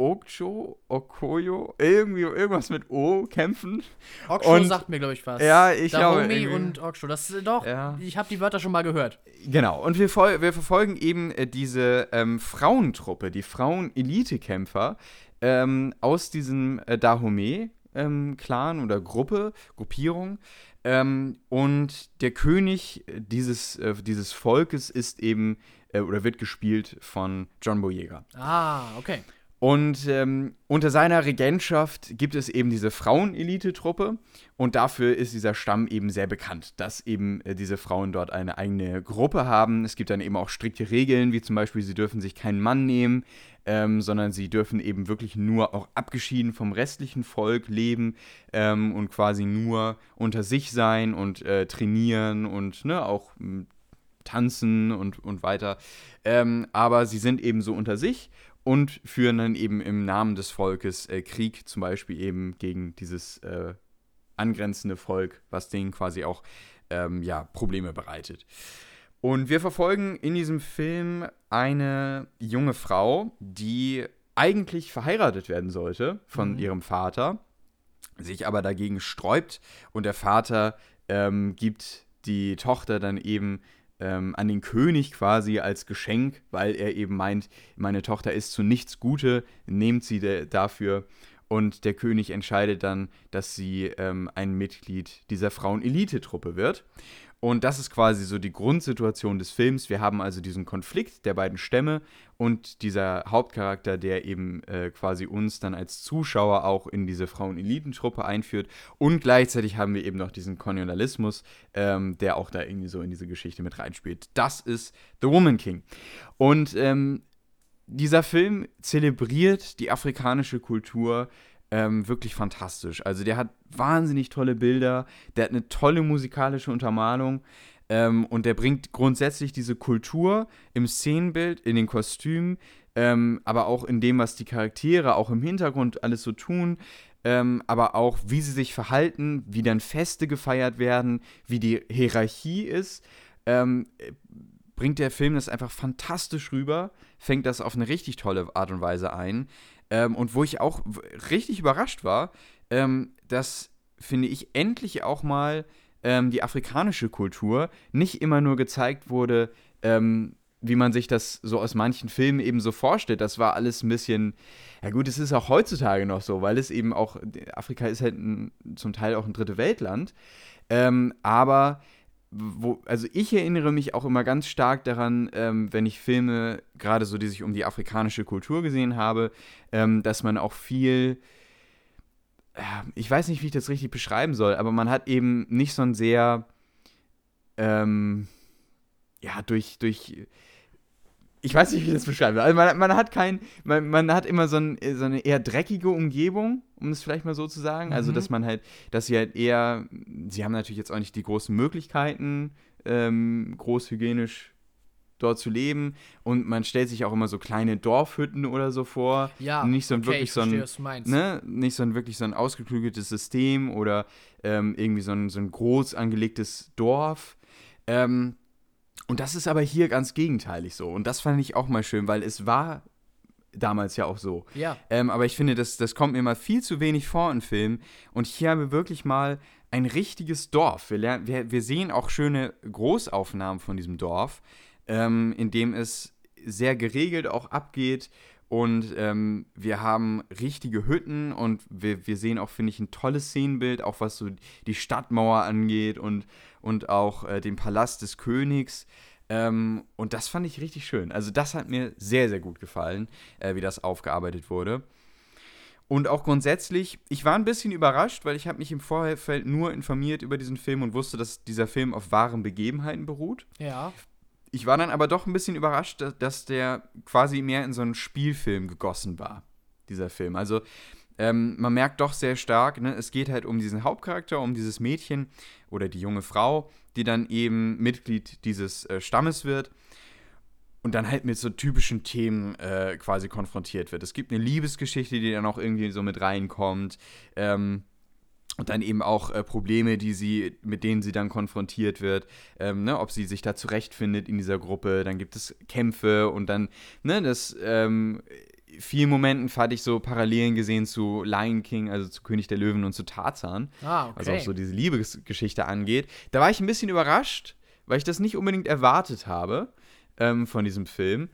Okcho, Okoyo, irgendwie irgendwas mit O kämpfen. Oksho und, sagt mir, glaube ich, was. Ja, ich glaube. Daomi und Oksho, das ist doch, ja. ich habe die Wörter schon mal gehört. Genau, und wir, wir verfolgen eben äh, diese ähm, Frauentruppe, die Frauen-Elite-Kämpfer ähm, aus diesem äh, Dahomey-Clan ähm, oder Gruppe, Gruppierung. Ähm, und der König dieses, äh, dieses Volkes ist eben, äh, oder wird gespielt von John Boyega. Ah, okay. Und ähm, unter seiner Regentschaft gibt es eben diese Frauen-Elite-Truppe und dafür ist dieser Stamm eben sehr bekannt, dass eben äh, diese Frauen dort eine eigene Gruppe haben. Es gibt dann eben auch strikte Regeln, wie zum Beispiel, sie dürfen sich keinen Mann nehmen, ähm, sondern sie dürfen eben wirklich nur auch abgeschieden vom restlichen Volk leben ähm, und quasi nur unter sich sein und äh, trainieren und ne, auch tanzen und, und weiter. Ähm, aber sie sind eben so unter sich und führen dann eben im Namen des Volkes äh, Krieg, zum Beispiel eben gegen dieses äh, angrenzende Volk, was denen quasi auch ähm, ja, Probleme bereitet. Und wir verfolgen in diesem Film eine junge Frau, die eigentlich verheiratet werden sollte von mhm. ihrem Vater, sich aber dagegen sträubt und der Vater ähm, gibt die Tochter dann eben ähm, an den König quasi als Geschenk, weil er eben meint, meine Tochter ist zu nichts Gute, nehmt sie dafür. Und der König entscheidet dann, dass sie ähm, ein Mitglied dieser Frauen-Elite-Truppe wird. Und das ist quasi so die Grundsituation des Films. Wir haben also diesen Konflikt der beiden Stämme und dieser Hauptcharakter, der eben äh, quasi uns dann als Zuschauer auch in diese Frauen-Elitentruppe einführt. Und gleichzeitig haben wir eben noch diesen Kolonialismus, ähm, der auch da irgendwie so in diese Geschichte mit reinspielt. Das ist The Woman King. Und ähm, dieser Film zelebriert die afrikanische Kultur ähm, wirklich fantastisch. Also der hat wahnsinnig tolle Bilder, der hat eine tolle musikalische Untermalung ähm, und der bringt grundsätzlich diese Kultur im Szenenbild, in den Kostümen, ähm, aber auch in dem, was die Charaktere auch im Hintergrund alles so tun, ähm, aber auch wie sie sich verhalten, wie dann Feste gefeiert werden, wie die Hierarchie ist, ähm, bringt der Film das einfach fantastisch rüber, fängt das auf eine richtig tolle Art und Weise ein. Ähm, und wo ich auch richtig überrascht war, ähm, dass, finde ich, endlich auch mal ähm, die afrikanische Kultur nicht immer nur gezeigt wurde, ähm, wie man sich das so aus manchen Filmen eben so vorstellt. Das war alles ein bisschen, ja gut, es ist auch heutzutage noch so, weil es eben auch, Afrika ist halt ein, zum Teil auch ein dritte Weltland. Ähm, aber wo, also ich erinnere mich auch immer ganz stark daran, ähm, wenn ich Filme, gerade so, die sich um die afrikanische Kultur gesehen habe, ähm, dass man auch viel, äh, ich weiß nicht, wie ich das richtig beschreiben soll, aber man hat eben nicht so ein sehr, ähm, ja, durch, durch ich weiß nicht, wie ich das beschreiben soll. Also man, man hat kein, man, man hat immer so, ein, so, eine eher dreckige Umgebung, um es vielleicht mal so zu sagen. Also, mhm. Also, dass man halt, dass sie halt eher, sie haben natürlich jetzt auch nicht die großen Möglichkeiten, ähm, großhygienisch dort zu leben. Und man stellt sich auch immer so kleine Dorfhütten oder so vor. Ja, nicht so ein okay, wirklich so ein, ne, nicht so ein wirklich so ein ausgeklügeltes System oder ähm, irgendwie so ein, so ein groß angelegtes Dorf. Ähm, und das ist aber hier ganz gegenteilig so. Und das fand ich auch mal schön, weil es war damals ja auch so. Ja. Ähm, aber ich finde, das, das kommt mir mal viel zu wenig vor in Filmen. Und hier haben wir wirklich mal ein richtiges Dorf. Wir, lernen, wir, wir sehen auch schöne Großaufnahmen von diesem Dorf, ähm, in dem es sehr geregelt auch abgeht. Und ähm, wir haben richtige Hütten und wir, wir sehen auch, finde ich, ein tolles Szenenbild, auch was so die Stadtmauer angeht und und auch äh, den Palast des Königs. Ähm, und das fand ich richtig schön. Also das hat mir sehr, sehr gut gefallen, äh, wie das aufgearbeitet wurde. Und auch grundsätzlich, ich war ein bisschen überrascht, weil ich habe mich im Vorfeld nur informiert über diesen Film und wusste, dass dieser Film auf wahren Begebenheiten beruht. Ja. Ich war dann aber doch ein bisschen überrascht, dass der quasi mehr in so einen Spielfilm gegossen war, dieser Film. Also ähm, man merkt doch sehr stark, ne, es geht halt um diesen Hauptcharakter, um dieses Mädchen oder die junge Frau, die dann eben Mitglied dieses äh, Stammes wird und dann halt mit so typischen Themen äh, quasi konfrontiert wird. Es gibt eine Liebesgeschichte, die dann auch irgendwie so mit reinkommt. Ähm, und dann eben auch äh, Probleme, die sie, mit denen sie dann konfrontiert wird, ähm, ne, ob sie sich da zurechtfindet in dieser Gruppe. Dann gibt es Kämpfe und dann, ne, das ähm, vielen Momenten fand ich so Parallelen gesehen zu Lion King, also zu König der Löwen und zu Tarzan. Ah, okay. Also auch so diese Liebesgeschichte angeht. Da war ich ein bisschen überrascht, weil ich das nicht unbedingt erwartet habe ähm, von diesem Film.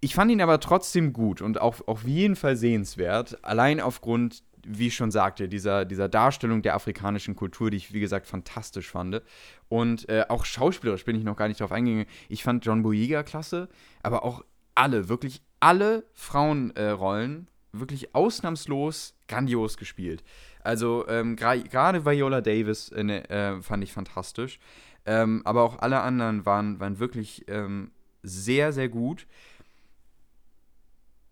Ich fand ihn aber trotzdem gut und auch auf jeden Fall sehenswert, allein aufgrund, wie ich schon sagte, dieser, dieser Darstellung der afrikanischen Kultur, die ich, wie gesagt, fantastisch fand. Und äh, auch schauspielerisch bin ich noch gar nicht drauf eingegangen. Ich fand John Boyega klasse, aber auch alle, wirklich alle Frauenrollen äh, wirklich ausnahmslos grandios gespielt. Also ähm, gerade Viola Davis äh, ne, äh, fand ich fantastisch. Ähm, aber auch alle anderen waren, waren wirklich ähm, sehr, sehr gut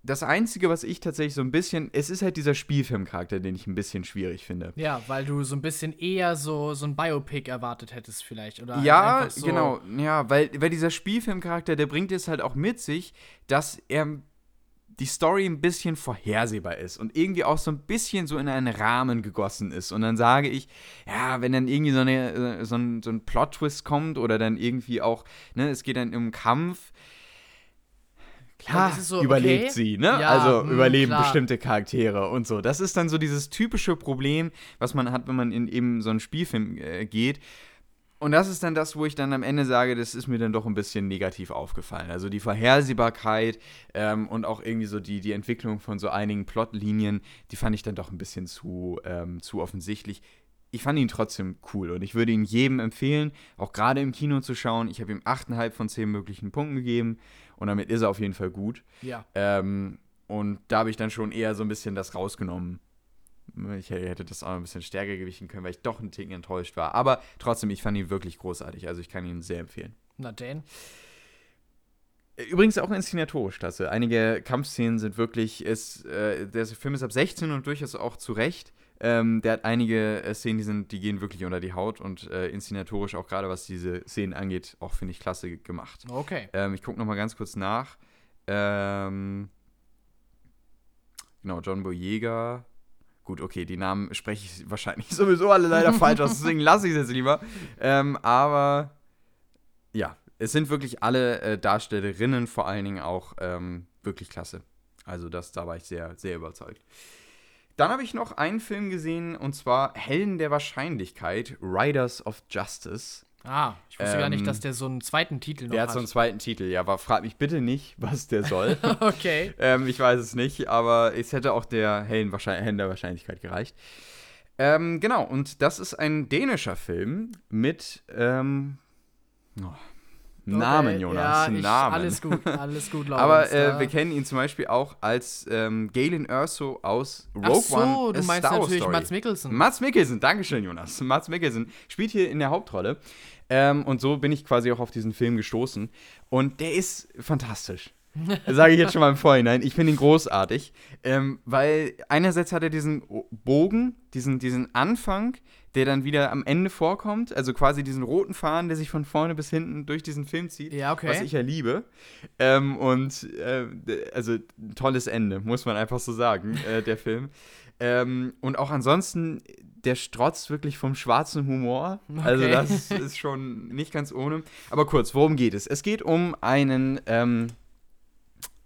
das Einzige, was ich tatsächlich so ein bisschen, es ist halt dieser Spielfilmcharakter, den ich ein bisschen schwierig finde. Ja, weil du so ein bisschen eher so, so ein Biopic erwartet hättest vielleicht, oder? Ja, so genau, ja, weil, weil dieser Spielfilmcharakter, der bringt es halt auch mit sich, dass er die Story ein bisschen vorhersehbar ist und irgendwie auch so ein bisschen so in einen Rahmen gegossen ist. Und dann sage ich, ja, wenn dann irgendwie so, eine, so ein, so ein Plot-Twist kommt oder dann irgendwie auch, ne, es geht dann um Kampf, Klar, so, überlebt okay. sie, ne? Ja, also mh, überleben klar. bestimmte Charaktere und so. Das ist dann so dieses typische Problem, was man hat, wenn man in eben so einen Spielfilm äh, geht. Und das ist dann das, wo ich dann am Ende sage, das ist mir dann doch ein bisschen negativ aufgefallen. Also die Vorhersehbarkeit ähm, und auch irgendwie so die, die Entwicklung von so einigen Plotlinien, die fand ich dann doch ein bisschen zu, ähm, zu offensichtlich. Ich fand ihn trotzdem cool und ich würde ihn jedem empfehlen, auch gerade im Kino zu schauen. Ich habe ihm 8,5 von 10 möglichen Punkten gegeben und damit ist er auf jeden Fall gut. Ja. Ähm, und da habe ich dann schon eher so ein bisschen das rausgenommen. Ich hätte das auch ein bisschen stärker gewichten können, weil ich doch ein Ticken enttäuscht war. Aber trotzdem, ich fand ihn wirklich großartig. Also ich kann ihn sehr empfehlen. Na denn. Übrigens auch inszenatorisch klasse. Einige Kampfszenen sind wirklich, ist, äh, der Film ist ab 16 und durchaus auch zu Recht. Ähm, der hat einige äh, Szenen, die, sind, die gehen wirklich unter die Haut und äh, inszenatorisch auch gerade was diese Szenen angeht, auch finde ich klasse gemacht. Okay. Ähm, ich gucke noch mal ganz kurz nach. Ähm, genau, John Boyega. Gut, okay, die Namen spreche ich (laughs) wahrscheinlich sowieso alle leider (laughs) falsch aus, deswegen lasse ich es jetzt lieber. Ähm, aber ja, es sind wirklich alle äh, Darstellerinnen vor allen Dingen auch ähm, wirklich klasse. Also das, da war ich sehr, sehr überzeugt. Dann habe ich noch einen Film gesehen und zwar Helden der Wahrscheinlichkeit, Riders of Justice. Ah, ich wusste ähm, gar nicht, dass ähm, der so einen zweiten Titel noch der hat. Der hat so einen zweiten Titel, ja, aber frag mich bitte nicht, (laughs) was der soll. (laughs) okay. ähm, ich weiß es nicht, aber es hätte auch der hellen, Wahrscheinlich der Wahrscheinlichkeit gereicht. Ähm, genau, und das ist ein dänischer Film mit ähm, oh, Namen, okay, Jonas. Ja, ich, Namen. Alles gut, alles gut, (laughs) Laurens, Aber äh, wir kennen ihn zum Beispiel auch als ähm, Galen Erso aus Rogue Ach so, One. du meinst Star natürlich Story. Mats Mikkelsen. Mats Mikkelsen, Dankeschön, Jonas. (laughs) Mats Mikkelsen spielt hier in der Hauptrolle. Ähm, und so bin ich quasi auch auf diesen Film gestoßen. Und der ist fantastisch. (laughs) Sage ich jetzt schon mal im Vorhinein. Ich finde ihn großartig, ähm, weil einerseits hat er diesen Bogen, diesen, diesen Anfang, der dann wieder am Ende vorkommt, also quasi diesen roten Faden, der sich von vorne bis hinten durch diesen Film zieht, ja, okay. was ich ja liebe. Ähm, und äh, also ein tolles Ende, muss man einfach so sagen, äh, der (laughs) Film. Ähm, und auch ansonsten, der strotzt wirklich vom schwarzen Humor. Also okay. Also das ist schon nicht ganz ohne. Aber kurz, worum geht es? Es geht um einen ähm,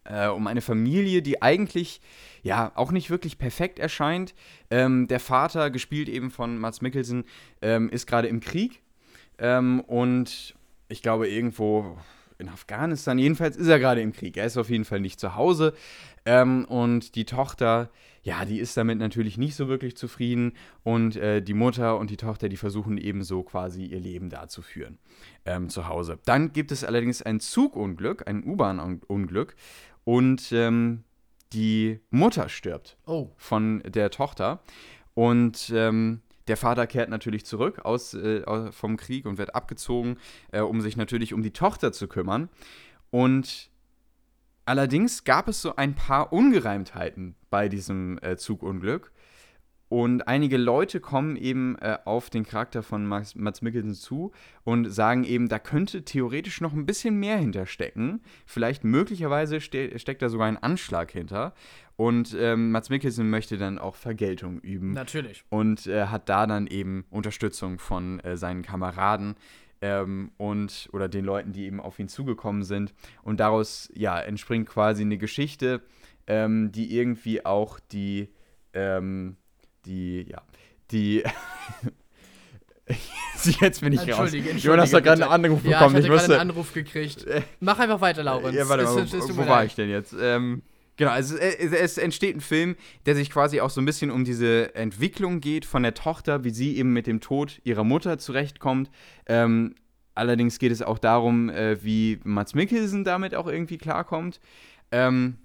äh, um eine Familie, die eigentlich ja auch nicht wirklich perfekt erscheint. Ähm, der Vater, gespielt eben von Mats Mikkelsen, ähm, ist gerade im Krieg ähm, und ich glaube irgendwo in Afghanistan, jedenfalls ist er gerade im Krieg. Er ist auf jeden Fall nicht zu Hause ähm, und die Tochter ja, die ist damit natürlich nicht so wirklich zufrieden und äh, die Mutter und die Tochter, die versuchen ebenso quasi ihr Leben da zu führen ähm, zu Hause. Dann gibt es allerdings ein Zugunglück, ein U-Bahn-Unglück und ähm, die Mutter stirbt oh. von der Tochter. Und ähm, der Vater kehrt natürlich zurück aus, äh, vom Krieg und wird abgezogen, äh, um sich natürlich um die Tochter zu kümmern. Und allerdings gab es so ein paar Ungereimtheiten bei diesem äh, Zugunglück. Und einige Leute kommen eben äh, auf den Charakter von Max, Mats Mikkelsen zu und sagen eben, da könnte theoretisch noch ein bisschen mehr hinterstecken. Vielleicht möglicherweise ste steckt da sogar ein Anschlag hinter. Und ähm, Mats Mikkelsen möchte dann auch Vergeltung üben. Natürlich. Und äh, hat da dann eben Unterstützung von äh, seinen Kameraden. Ähm, und oder den Leuten, die eben auf ihn zugekommen sind. Und daraus ja entspringt quasi eine Geschichte, ähm, die irgendwie auch die ähm, die, ja, die. (laughs) Jetzt bin ich entschuldige, raus. Entschuldige, Jonas hat gerade einen Anruf bekommen. Ja, ich hatte gerade einen Anruf gekriegt. Mach einfach weiter, Laurens. Ja, warte mal, wo, wo, wo war ich denn jetzt? Ähm, genau, also es, es, entsteht ein Film, der sich quasi auch so ein bisschen um diese Entwicklung geht von der Tochter, wie sie eben mit dem Tod ihrer Mutter zurechtkommt. Ähm, allerdings geht es auch darum, äh, wie Mats Mikkelsen damit auch irgendwie klarkommt. Ähm,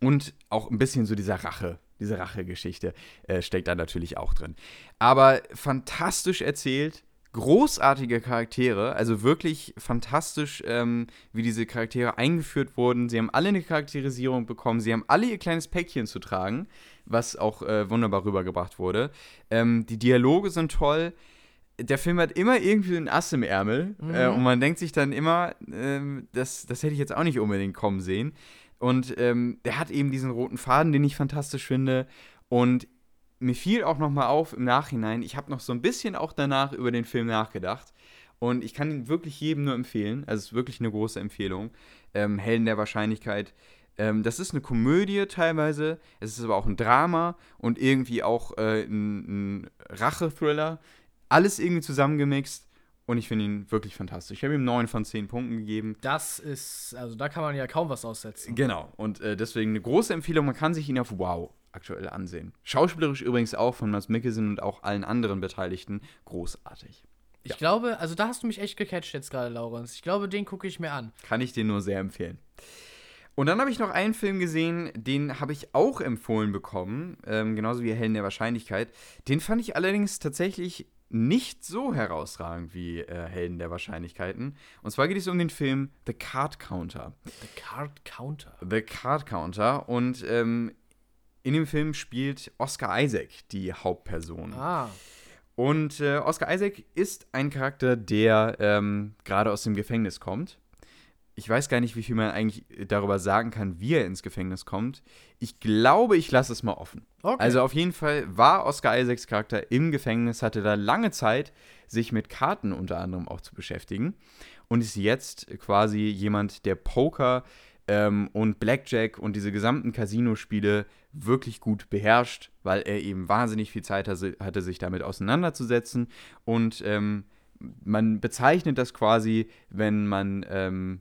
und auch ein bisschen so dieser Rache, diese Rachegeschichte äh, steckt da natürlich auch drin. Aber fantastisch erzählt, großartige Charaktere, also wirklich fantastisch, ähm, wie diese Charaktere eingeführt wurden. Sie haben alle eine Charakterisierung bekommen, sie haben alle ihr kleines Päckchen zu tragen, was auch äh, wunderbar rübergebracht wurde. Ähm, die Dialoge sind toll. Der Film hat immer irgendwie ein Ass im Ärmel mhm. äh, und man denkt sich dann immer, äh, das, das hätte ich jetzt auch nicht unbedingt kommen sehen. Und ähm, der hat eben diesen roten Faden, den ich fantastisch finde. Und mir fiel auch nochmal auf im Nachhinein, ich habe noch so ein bisschen auch danach über den Film nachgedacht. Und ich kann ihn wirklich jedem nur empfehlen. Also es ist wirklich eine große Empfehlung. Ähm, Helden der Wahrscheinlichkeit. Ähm, das ist eine Komödie teilweise. Es ist aber auch ein Drama und irgendwie auch äh, ein, ein Rache-Thriller. Alles irgendwie zusammengemixt. Und ich finde ihn wirklich fantastisch. Ich habe ihm 9 von 10 Punkten gegeben. Das ist, also da kann man ja kaum was aussetzen. Genau. Und äh, deswegen eine große Empfehlung. Man kann sich ihn auf Wow aktuell ansehen. Schauspielerisch übrigens auch von Mats Mikkelsen und auch allen anderen Beteiligten großartig. Ich ja. glaube, also da hast du mich echt gecatcht jetzt gerade, Laurens. Ich glaube, den gucke ich mir an. Kann ich dir nur sehr empfehlen. Und dann habe ich noch einen Film gesehen, den habe ich auch empfohlen bekommen, ähm, genauso wie Hellen der Wahrscheinlichkeit. Den fand ich allerdings tatsächlich nicht so herausragend wie äh, Helden der Wahrscheinlichkeiten. Und zwar geht es um den Film The Card Counter. The Card Counter. The Card Counter. Und ähm, in dem Film spielt Oscar Isaac die Hauptperson. Ah. Und äh, Oscar Isaac ist ein Charakter, der ähm, gerade aus dem Gefängnis kommt ich weiß gar nicht, wie viel man eigentlich darüber sagen kann, wie er ins Gefängnis kommt. Ich glaube, ich lasse es mal offen. Okay. Also auf jeden Fall war Oscar Isaacs Charakter im Gefängnis, hatte da lange Zeit, sich mit Karten unter anderem auch zu beschäftigen und ist jetzt quasi jemand, der Poker ähm, und Blackjack und diese gesamten Casino-Spiele wirklich gut beherrscht, weil er eben wahnsinnig viel Zeit hatte, sich damit auseinanderzusetzen und ähm, man bezeichnet das quasi, wenn man ähm,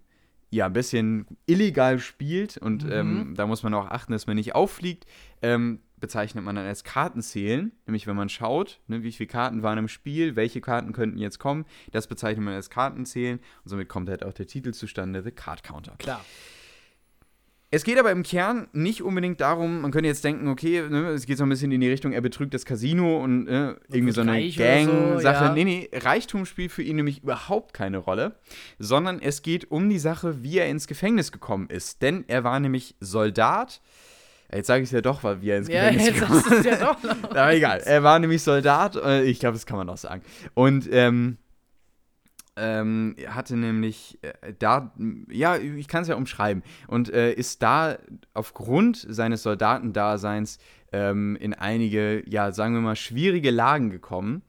ja ein bisschen illegal spielt und Mhm. ähm, da muss man auch achten, dass man nicht auffliegt. Ähm, bezeichnet man dann als Kartenzählen, nämlich wenn man schaut, ne, wie viele Karten waren im Spiel, welche Karten könnten jetzt kommen, das bezeichnet man als Kartenzählen und somit kommt halt auch der Titel zustande, The Card Counter. Klar. Es geht aber im Kern nicht unbedingt darum, man könnte jetzt denken, okay, ne, es geht so ein bisschen in die Richtung, er betrügt das Casino und äh, irgendwie so eine oder so, Gang-Sache. ja. Nee, nee, Reichtum spielt für ihn nämlich überhaupt keine Rolle, sondern es geht um die Sache, wie er ins Gefängnis gekommen ist. Denn er war nämlich Soldat. Jetzt sage ich es ja doch, weil wie er ins Ja, Gefängnis jetzt gekommen es ja (laughs) doch aber egal. Er war nämlich Soldat. äh, Ich glaube, das kann man auch sagen. Und ähm, ähm, hatte nämlich äh, da, ja, ich kann es ja umschreiben. Und äh, ist da aufgrund seines Soldatendaseins ähm, in einige, ja, sagen wir mal, schwierige Lagen gekommen.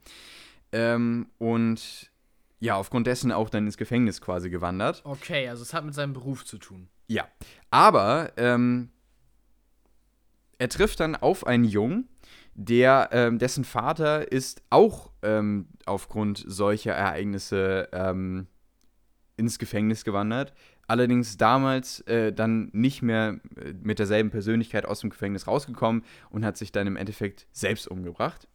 Ähm, und ja, aufgrund dessen auch dann ins Gefängnis quasi gewandert. Okay, also es hat mit seinem Beruf zu tun. Ja, aber ähm, er trifft dann auf einen Jungen, der, ähm, dessen Vater ist auch ähm, aufgrund solcher Ereignisse ähm, ins Gefängnis gewandert. Allerdings damals äh, dann nicht mehr äh, mit derselben Persönlichkeit aus dem Gefängnis rausgekommen und hat sich dann im Endeffekt selbst umgebracht.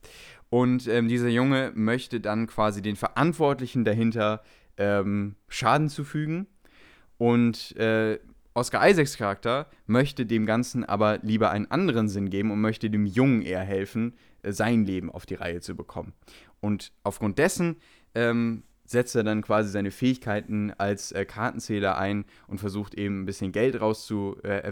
Und ähm, dieser Junge möchte dann quasi den Verantwortlichen dahinter ähm, Schaden zufügen. Und äh, Oscar Isaacs Charakter möchte dem Ganzen aber lieber einen anderen Sinn geben und möchte dem Jungen eher helfen, sein Leben auf die Reihe zu bekommen. Und aufgrund dessen ähm, setzt er dann quasi seine Fähigkeiten als äh, Kartenzähler ein und versucht eben ein bisschen Geld raus zu äh,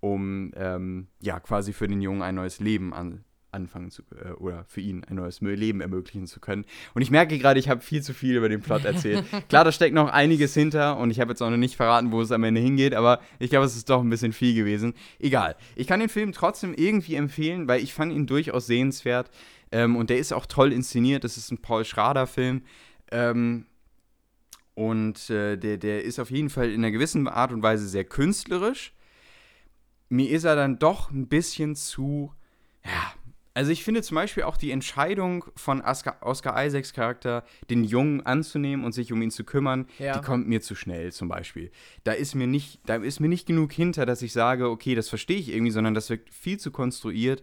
um ähm, ja quasi für den Jungen ein neues Leben an, anfangen zu äh, oder für ihn ein neues Leben ermöglichen zu können. Und ich merke gerade, ich habe viel zu viel über den Plot erzählt. (laughs) Klar, da steckt noch einiges hinter und ich habe jetzt auch noch nicht verraten, wo es am Ende hingeht, aber ich glaube, es ist doch ein bisschen viel gewesen. Egal. Ich kann den Film trotzdem irgendwie empfehlen, weil ich fand ihn durchaus sehenswert ähm, und der ist auch toll inszeniert. Das ist ein Paul Schrader-Film. Ähm, und äh, der, der ist auf jeden Fall in einer gewissen Art und Weise sehr künstlerisch. Mir ist er dann doch ein bisschen zu, ja, also ich finde zum Beispiel auch die Entscheidung von Oscar, Oscar Isaacs Charakter, den Jungen anzunehmen und sich um ihn zu kümmern, Ja. die kommt mir zu schnell zum Beispiel. Da ist mir nicht, da ist mir nicht genug hinter, dass ich sage, okay, das verstehe ich irgendwie, sondern das wirkt viel zu konstruiert.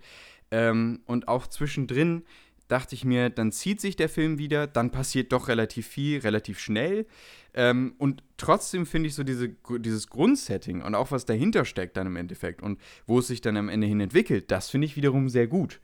Ähm, und auch zwischendrin dachte ich mir, dann zieht sich der Film wieder, dann passiert doch relativ viel, relativ schnell. Ähm, und trotzdem finde ich so diese, dieses Grundsetting und auch was dahinter steckt dann im Endeffekt und wo es sich dann am Ende hin entwickelt, das finde ich wiederum sehr gut.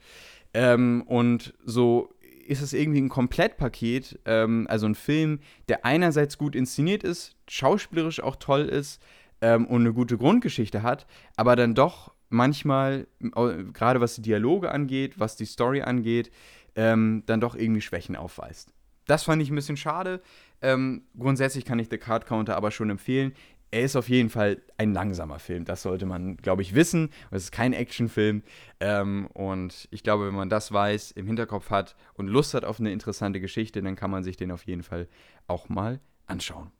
Ähm, und so ist es irgendwie ein Komplettpaket, ähm, also ein Film, der einerseits gut inszeniert ist, schauspielerisch auch toll ist ähm, und eine gute Grundgeschichte hat, aber dann doch manchmal, gerade was die Dialoge angeht, was die Story angeht, ähm, dann doch irgendwie Schwächen aufweist. Das fand ich ein bisschen schade. Ähm, grundsätzlich kann ich The Card Counter aber schon empfehlen. Er ist auf jeden Fall ein langsamer Film. Das sollte man, glaube ich, wissen. Es ist kein Actionfilm. Ähm, und ich glaube, wenn man das weiß, im Hinterkopf hat und Lust hat auf eine interessante Geschichte, dann kann man sich den auf jeden Fall auch mal anschauen.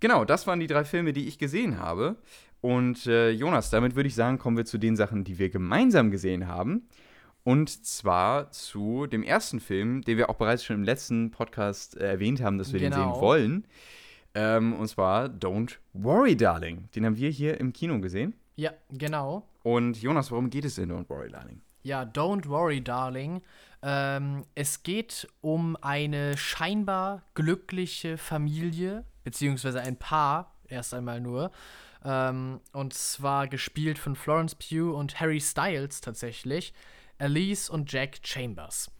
Genau, das waren die drei Filme, die ich gesehen habe. Und äh, Jonas, damit würde ich sagen, kommen wir zu den Sachen, die wir gemeinsam gesehen haben. Und zwar zu dem ersten Film, den wir auch bereits schon im letzten Podcast äh, erwähnt haben, dass wir den Genau. sehen wollen. Ähm, und zwar Don't Worry, Darling. Den haben wir hier im Kino gesehen. Ja, genau. Und Jonas, worum geht es in Don't Worry, Darling? Ja, Don't Worry, Darling. Ähm, es geht um eine scheinbar glückliche Familie, beziehungsweise ein Paar, erst einmal nur. Ähm, und zwar gespielt von Florence Pugh und Harry Styles tatsächlich. Elise und Jack Chambers.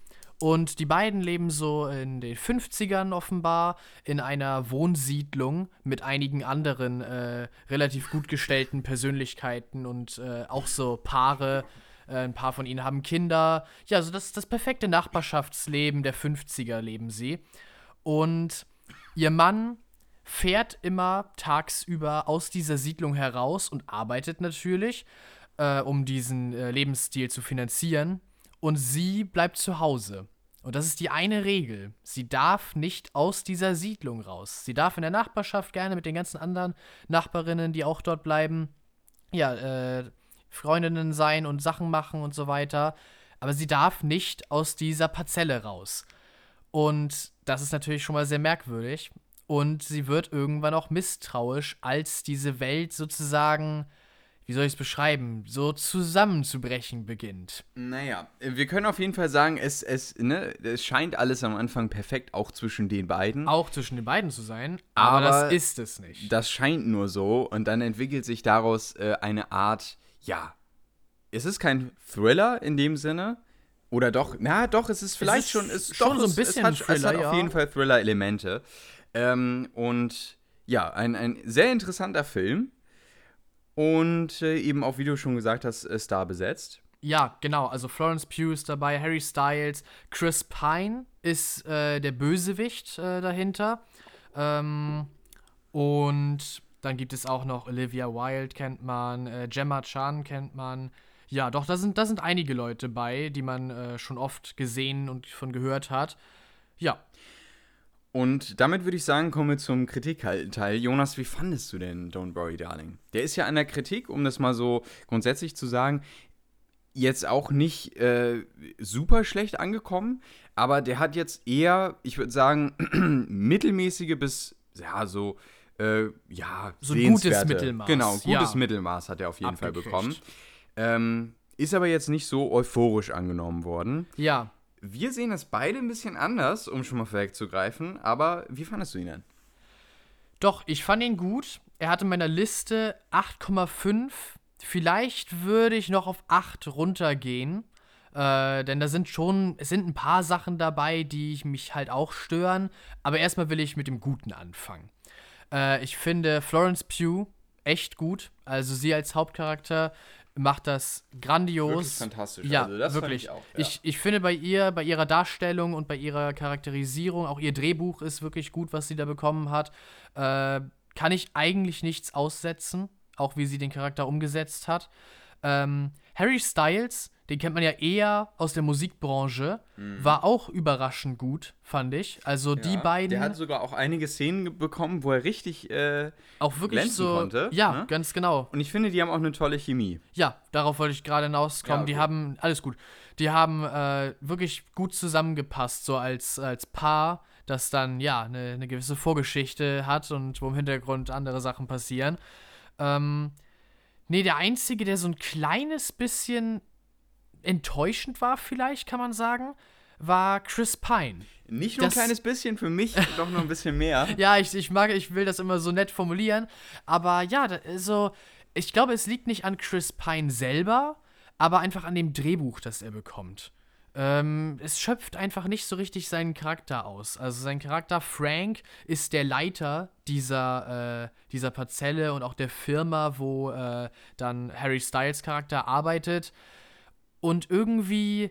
Und die beiden leben so in den 50ern offenbar in einer Wohnsiedlung mit einigen anderen äh, relativ gut gestellten Persönlichkeiten und äh, auch so Paare. Äh, ein paar von ihnen haben Kinder. Ja, also das, das perfekte Nachbarschaftsleben der 50er leben sie. Und ihr Mann fährt immer tagsüber aus dieser Siedlung heraus und arbeitet natürlich, äh, um diesen äh, Lebensstil zu finanzieren. Und sie bleibt zu Hause. Und das ist die eine Regel. Sie darf nicht aus dieser Siedlung raus. Sie darf in der Nachbarschaft gerne mit den ganzen anderen Nachbarinnen, die auch dort bleiben, ja, äh, Freundinnen sein und Sachen machen und so weiter. Aber sie darf nicht aus dieser Parzelle raus. Und das ist natürlich schon mal sehr merkwürdig. Und sie wird irgendwann auch misstrauisch, als diese Welt sozusagen wie soll ich es beschreiben, so zusammenzubrechen beginnt. Naja, wir können auf jeden Fall sagen, es, es, ne, es scheint alles am Anfang perfekt auch zwischen den beiden. Auch zwischen den beiden zu sein, aber, aber das ist es nicht. Das scheint nur so und dann entwickelt sich daraus äh, eine Art, ja, es ist kein Thriller in dem Sinne. Oder doch, na doch, es ist vielleicht es ist schon, es, schon doch, so ein bisschen es, es hat, Thriller, es hat auf jeden Fall Thriller-Elemente. Ähm, und ja, ein, ein sehr interessanter Film und äh, eben auch, wie du schon gesagt hast, äh, Star besetzt. Ja, genau. Also Florence Pugh ist dabei, Harry Styles, Chris Pine ist äh, der Bösewicht äh, dahinter. Ähm, und dann gibt es auch noch Olivia Wilde, kennt man, äh, Gemma Chan kennt man. Ja, doch, da sind, da sind einige Leute bei, die man äh, schon oft gesehen und von gehört hat. Ja, und damit würde ich sagen, kommen wir zum Kritikteil. Jonas, wie fandest du denn Don't Worry, Darling? Der ist ja an der Kritik, um das mal so grundsätzlich zu sagen, jetzt auch nicht äh, super schlecht angekommen, aber der hat jetzt eher, ich würde sagen, (clears throat) mittelmäßige bis, ja, so, äh, ja, so ein gutes Mittelmaß. Genau, gutes ja. Mittelmaß hat er auf jeden Abgekriegt. Fall bekommen. Ähm, ist aber jetzt nicht so euphorisch angenommen worden. Ja. Wir sehen es beide ein bisschen anders, um schon mal vorwegzugreifen, aber wie fandest du ihn denn? Doch, ich fand ihn gut. Er hatte in meiner Liste 8,5. Vielleicht würde ich noch auf 8 runtergehen. Äh, denn da sind schon, es sind ein paar Sachen dabei, die mich halt auch stören. Aber erstmal will ich mit dem Guten anfangen. Äh, ich finde Florence Pugh echt gut. Also sie als Hauptcharakter macht das grandios. Wirklich fantastisch. Ja, also wirklich. Ich, auch, ja. ich, ich, finde bei ihr, bei ihrer Darstellung und bei ihrer Charakterisierung, auch ihr Drehbuch ist wirklich gut, was sie da bekommen hat. Äh, kann ich eigentlich nichts aussetzen, auch wie sie den Charakter umgesetzt hat. Ähm, Harry Styles den kennt man ja eher aus der Musikbranche, mhm. war auch überraschend gut, fand ich. Also ja, die beiden. Der hat sogar auch einige Szenen bekommen, wo er richtig äh, auch wirklich so konnte. Ja, ne? ganz genau. Und ich finde, die haben auch eine tolle Chemie. Ja, darauf wollte ich gerade hinauskommen. Ja, okay. Die haben alles gut. Die haben äh, wirklich gut zusammengepasst, so als, als Paar, das dann ja eine, eine gewisse Vorgeschichte hat und wo im Hintergrund andere Sachen passieren. Ähm, Nee, der Einzige, der so ein kleines bisschen enttäuschend war, vielleicht kann man sagen, war Chris Pine. Nicht nur das, ein kleines bisschen, für mich (laughs) doch noch ein bisschen mehr. ja, ich, ich mag, ich will das immer so nett formulieren. Aber ja, so, ich glaube, es liegt nicht an Chris Pine selber, aber einfach an dem Drehbuch, das er bekommt. Ähm, es schöpft einfach nicht so richtig seinen Charakter aus. Also sein Charakter Frank ist der Leiter dieser, äh, dieser Parzelle und auch der Firma, wo äh, dann Harry Styles Charakter arbeitet. Und irgendwie,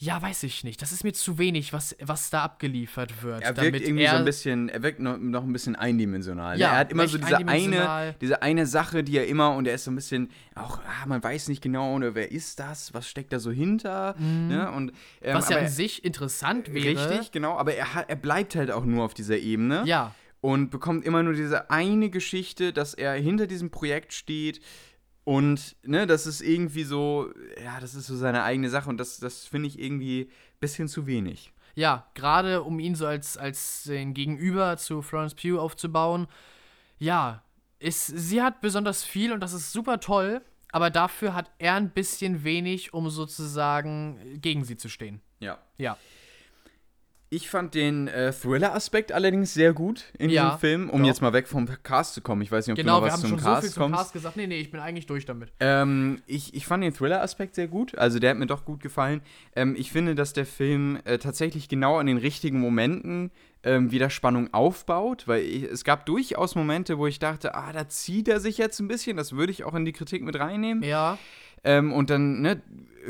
ja, weiß ich nicht. Das ist mir zu wenig, was, was da abgeliefert wird. Er wirkt irgendwie er so ein bisschen, er wirkt noch, noch ein bisschen eindimensional. Ne? Ja, er hat immer so diese eine, diese eine Sache, die er immer, und er ist so ein bisschen, auch, ah, man weiß nicht genau, oder wer ist das, was steckt da so hinter. Mhm. Ne? Und, ähm, was ja an sich interessant wäre. Richtig, genau, aber er, er bleibt halt auch nur auf dieser Ebene. Ja. Und bekommt immer nur diese eine Geschichte, dass er hinter diesem Projekt steht, und ne, das ist irgendwie so, ja, das ist so seine eigene Sache und das, das finde ich irgendwie ein bisschen zu wenig. Ja, gerade um ihn so als, als den Gegenüber zu Florence Pugh aufzubauen. Ja, ist, sie hat besonders viel und das ist super toll, aber dafür hat er ein bisschen wenig, um sozusagen gegen sie zu stehen. Ja. Ja. Ich fand den äh, Thriller-Aspekt allerdings sehr gut in ja, diesem Film, um doch. jetzt mal weg vom Cast zu kommen. Ich weiß nicht, ob genau, du noch was zum Cast. Genau, wir haben schon so viel zum Cast gesagt. Nee, nee, ich bin eigentlich durch damit. Ähm, ich, ich fand den Thriller-Aspekt sehr gut. Also der hat mir doch gut gefallen. Ähm, ich finde, dass der Film äh, tatsächlich genau an den richtigen Momenten ähm, wieder Spannung aufbaut, weil ich, es gab durchaus Momente, wo ich dachte, ah, da zieht er sich jetzt ein bisschen. Das würde ich auch in die Kritik mit reinnehmen. Ja. Ähm, und dann ne,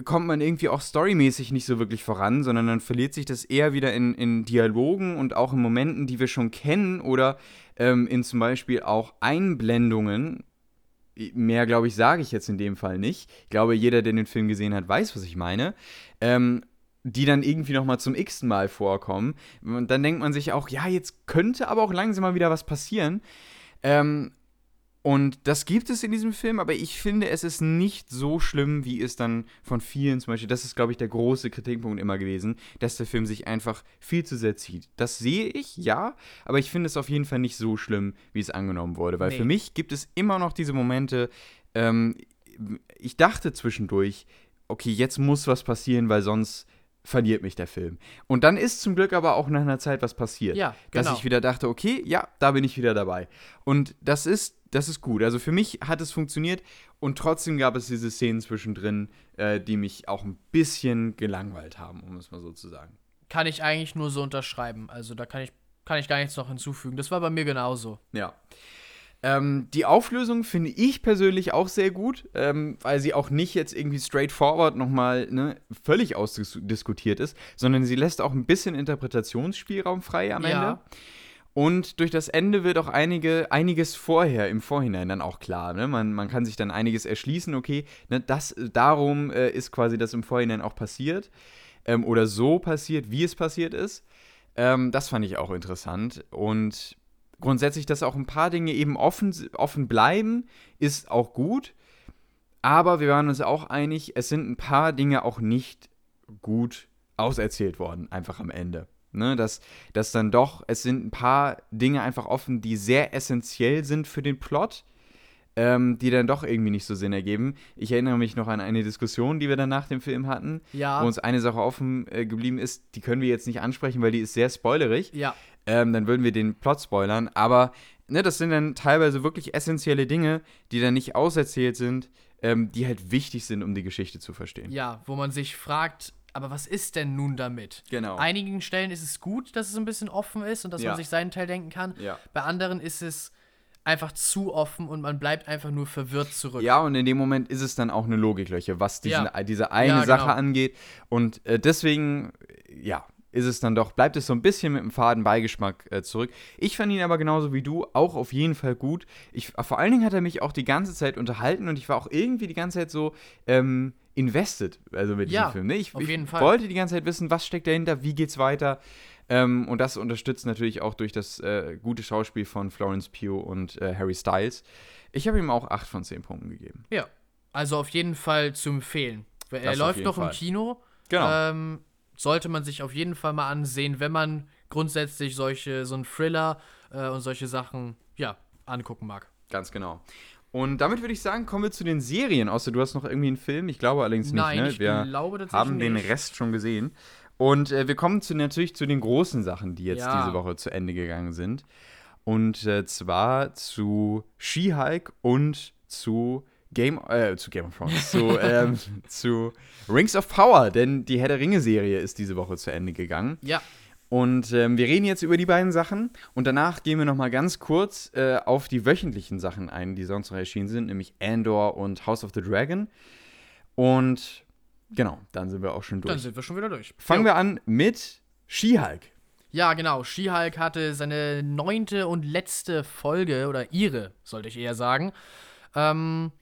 kommt man irgendwie auch storymäßig nicht so wirklich voran, sondern dann verliert sich das eher wieder in, in Dialogen und auch in Momenten, die wir schon kennen oder ähm, in zum Beispiel auch Einblendungen. Mehr, glaube ich, sage ich jetzt in dem Fall nicht. Ich glaube, jeder, der den Film gesehen hat, weiß, was ich meine. Ähm, die dann irgendwie noch mal zum x Mal vorkommen. Und dann denkt man sich auch, ja, jetzt könnte aber auch langsam mal wieder was passieren. Ähm, Und das gibt es in diesem Film, aber ich finde, es ist nicht so schlimm, wie es dann von vielen zum Beispiel, das ist, glaube ich, der große Kritikpunkt immer gewesen, dass der Film sich einfach viel zu sehr zieht. Das sehe ich, ja, aber ich finde es auf jeden Fall nicht so schlimm, wie es angenommen wurde, weil nee. für mich gibt es immer noch diese Momente, ähm, ich dachte zwischendurch, okay, jetzt muss was passieren, weil sonst verliert mich der Film. Und dann ist zum Glück aber auch nach einer Zeit was passiert. Ja, genau. Dass ich wieder dachte, okay, ja, da bin ich wieder dabei. Und das ist, das ist gut. Also für mich hat es funktioniert und trotzdem gab es diese Szenen zwischendrin, äh, die mich auch ein bisschen gelangweilt haben, um es mal so zu sagen. Kann ich eigentlich nur so unterschreiben. Also da kann ich, kann ich gar nichts noch hinzufügen. Das war bei mir genauso. Ja. Ähm, die Auflösung finde ich persönlich auch sehr gut, ähm, weil sie auch nicht jetzt irgendwie straightforward nochmal ne, völlig ausdiskutiert ist, sondern sie lässt auch ein bisschen Interpretationsspielraum frei am ja. Ende. Und durch das Ende wird auch einige, einiges vorher, im Vorhinein dann auch klar. Ne? Man, man kann sich dann einiges erschließen, okay, ne, das, darum äh, ist quasi das im Vorhinein auch passiert. Ähm, oder so passiert, wie es passiert ist. Ähm, das fand ich auch interessant. Und grundsätzlich, dass auch ein paar Dinge eben offen, offen bleiben, ist auch gut. Aber wir waren uns auch einig, es sind ein paar Dinge auch nicht gut auserzählt worden, einfach am Ende. Ne, dass, dass dann doch, es sind ein paar Dinge einfach offen, die sehr essentiell sind für den Plot, ähm, die dann doch irgendwie nicht so Sinn ergeben. Ich erinnere mich noch an eine Diskussion, die wir dann nach dem Film hatten, ja. wo uns eine Sache offen äh, geblieben ist, die können wir jetzt nicht ansprechen, weil die ist sehr spoilerig. Ja ähm, dann würden wir den Plot spoilern. Aber ne, das sind dann teilweise wirklich essentielle Dinge, die dann nicht auserzählt sind, ähm, die halt wichtig sind, um die Geschichte zu verstehen. Ja, wo man sich fragt, aber was ist denn nun damit? Genau. Einigen Stellen ist es gut, dass es ein bisschen offen ist und dass ja. man sich seinen Teil denken kann. Ja. Bei anderen ist es einfach zu offen und man bleibt einfach nur verwirrt zurück. Ja, und in dem Moment ist es dann auch eine Logiklöche, was diesen, ja. diese eine ja, Sache genau. angeht. Und äh, deswegen, ja, ist es dann doch, bleibt es so ein bisschen mit einem faden Beigeschmack äh, zurück. Ich fand ihn aber genauso wie du auch auf jeden Fall gut. Ich, vor allen Dingen hat er mich auch die ganze Zeit unterhalten und ich war auch irgendwie die ganze Zeit so ähm, invested, also mit ja, diesem Film. Ne? Ich, auf jeden ich Fall. wollte die ganze Zeit wissen, was steckt dahinter, wie geht's weiter. Ähm, und das unterstützt natürlich auch durch das äh, gute Schauspiel von Florence Pugh und äh, Harry Styles. Ich habe ihm auch 8 von 10 Punkten gegeben. Ja, also auf jeden Fall zu empfehlen. Er das läuft noch Fall. im Kino. Genau. Ähm, sollte man sich auf jeden Fall mal ansehen, wenn man grundsätzlich solche, so einen Thriller äh, und solche Sachen, ja, angucken mag. Ganz genau. Und damit würde ich sagen, kommen wir zu den Serien. Außer du hast noch irgendwie einen Film. Ich glaube allerdings nicht. Nein, ne? ich wir glaube haben nicht. den Rest schon gesehen. Und äh, wir kommen zu, natürlich zu den großen Sachen, die jetzt ja. diese Woche zu Ende gegangen sind. Und äh, zwar zu She-Hulk und zu Game, äh, zu Game of Thrones, zu, (laughs) ähm, zu Rings of Power, denn die Herr der Ringe-Serie ist diese Woche zu Ende gegangen. Ja. Und ähm, wir reden jetzt über die beiden Sachen und danach gehen wir nochmal ganz kurz äh, auf die wöchentlichen Sachen ein, die sonst noch erschienen sind, nämlich Andor und House of the Dragon. Und genau, dann sind wir auch schon durch. Dann sind wir schon wieder durch. Fangen jo. wir an mit She-Hulk. Ja, genau. She-Hulk hatte seine neunte und letzte Folge, oder ihre, sollte ich eher sagen. Ähm,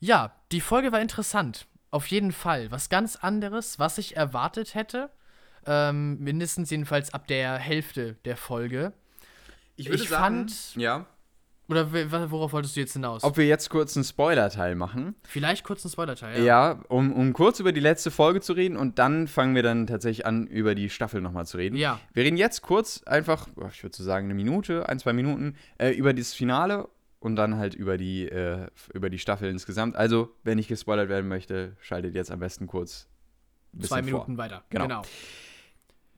ja, die Folge war interessant. Auf jeden Fall. Was ganz anderes, was ich erwartet hätte. Ähm, mindestens jedenfalls ab der Hälfte der Folge. Ich würde ich sagen, fand, ja. Oder worauf wolltest du jetzt hinaus? Ob wir jetzt kurz einen Spoiler-Teil machen? Vielleicht kurz einen Spoiler-Teil, ja. Ja, um, um kurz über die letzte Folge zu reden und dann fangen wir dann tatsächlich an, über die Staffel nochmal zu reden. Ja. Wir reden jetzt kurz einfach, ich würde so sagen, eine Minute, ein, zwei Minuten, äh, über das Finale und dann halt über die, äh, über die Staffel insgesamt. Also, wenn ich gespoilert werden möchte, schaltet jetzt am besten kurz zwei Minuten vor. weiter. Genau. genau.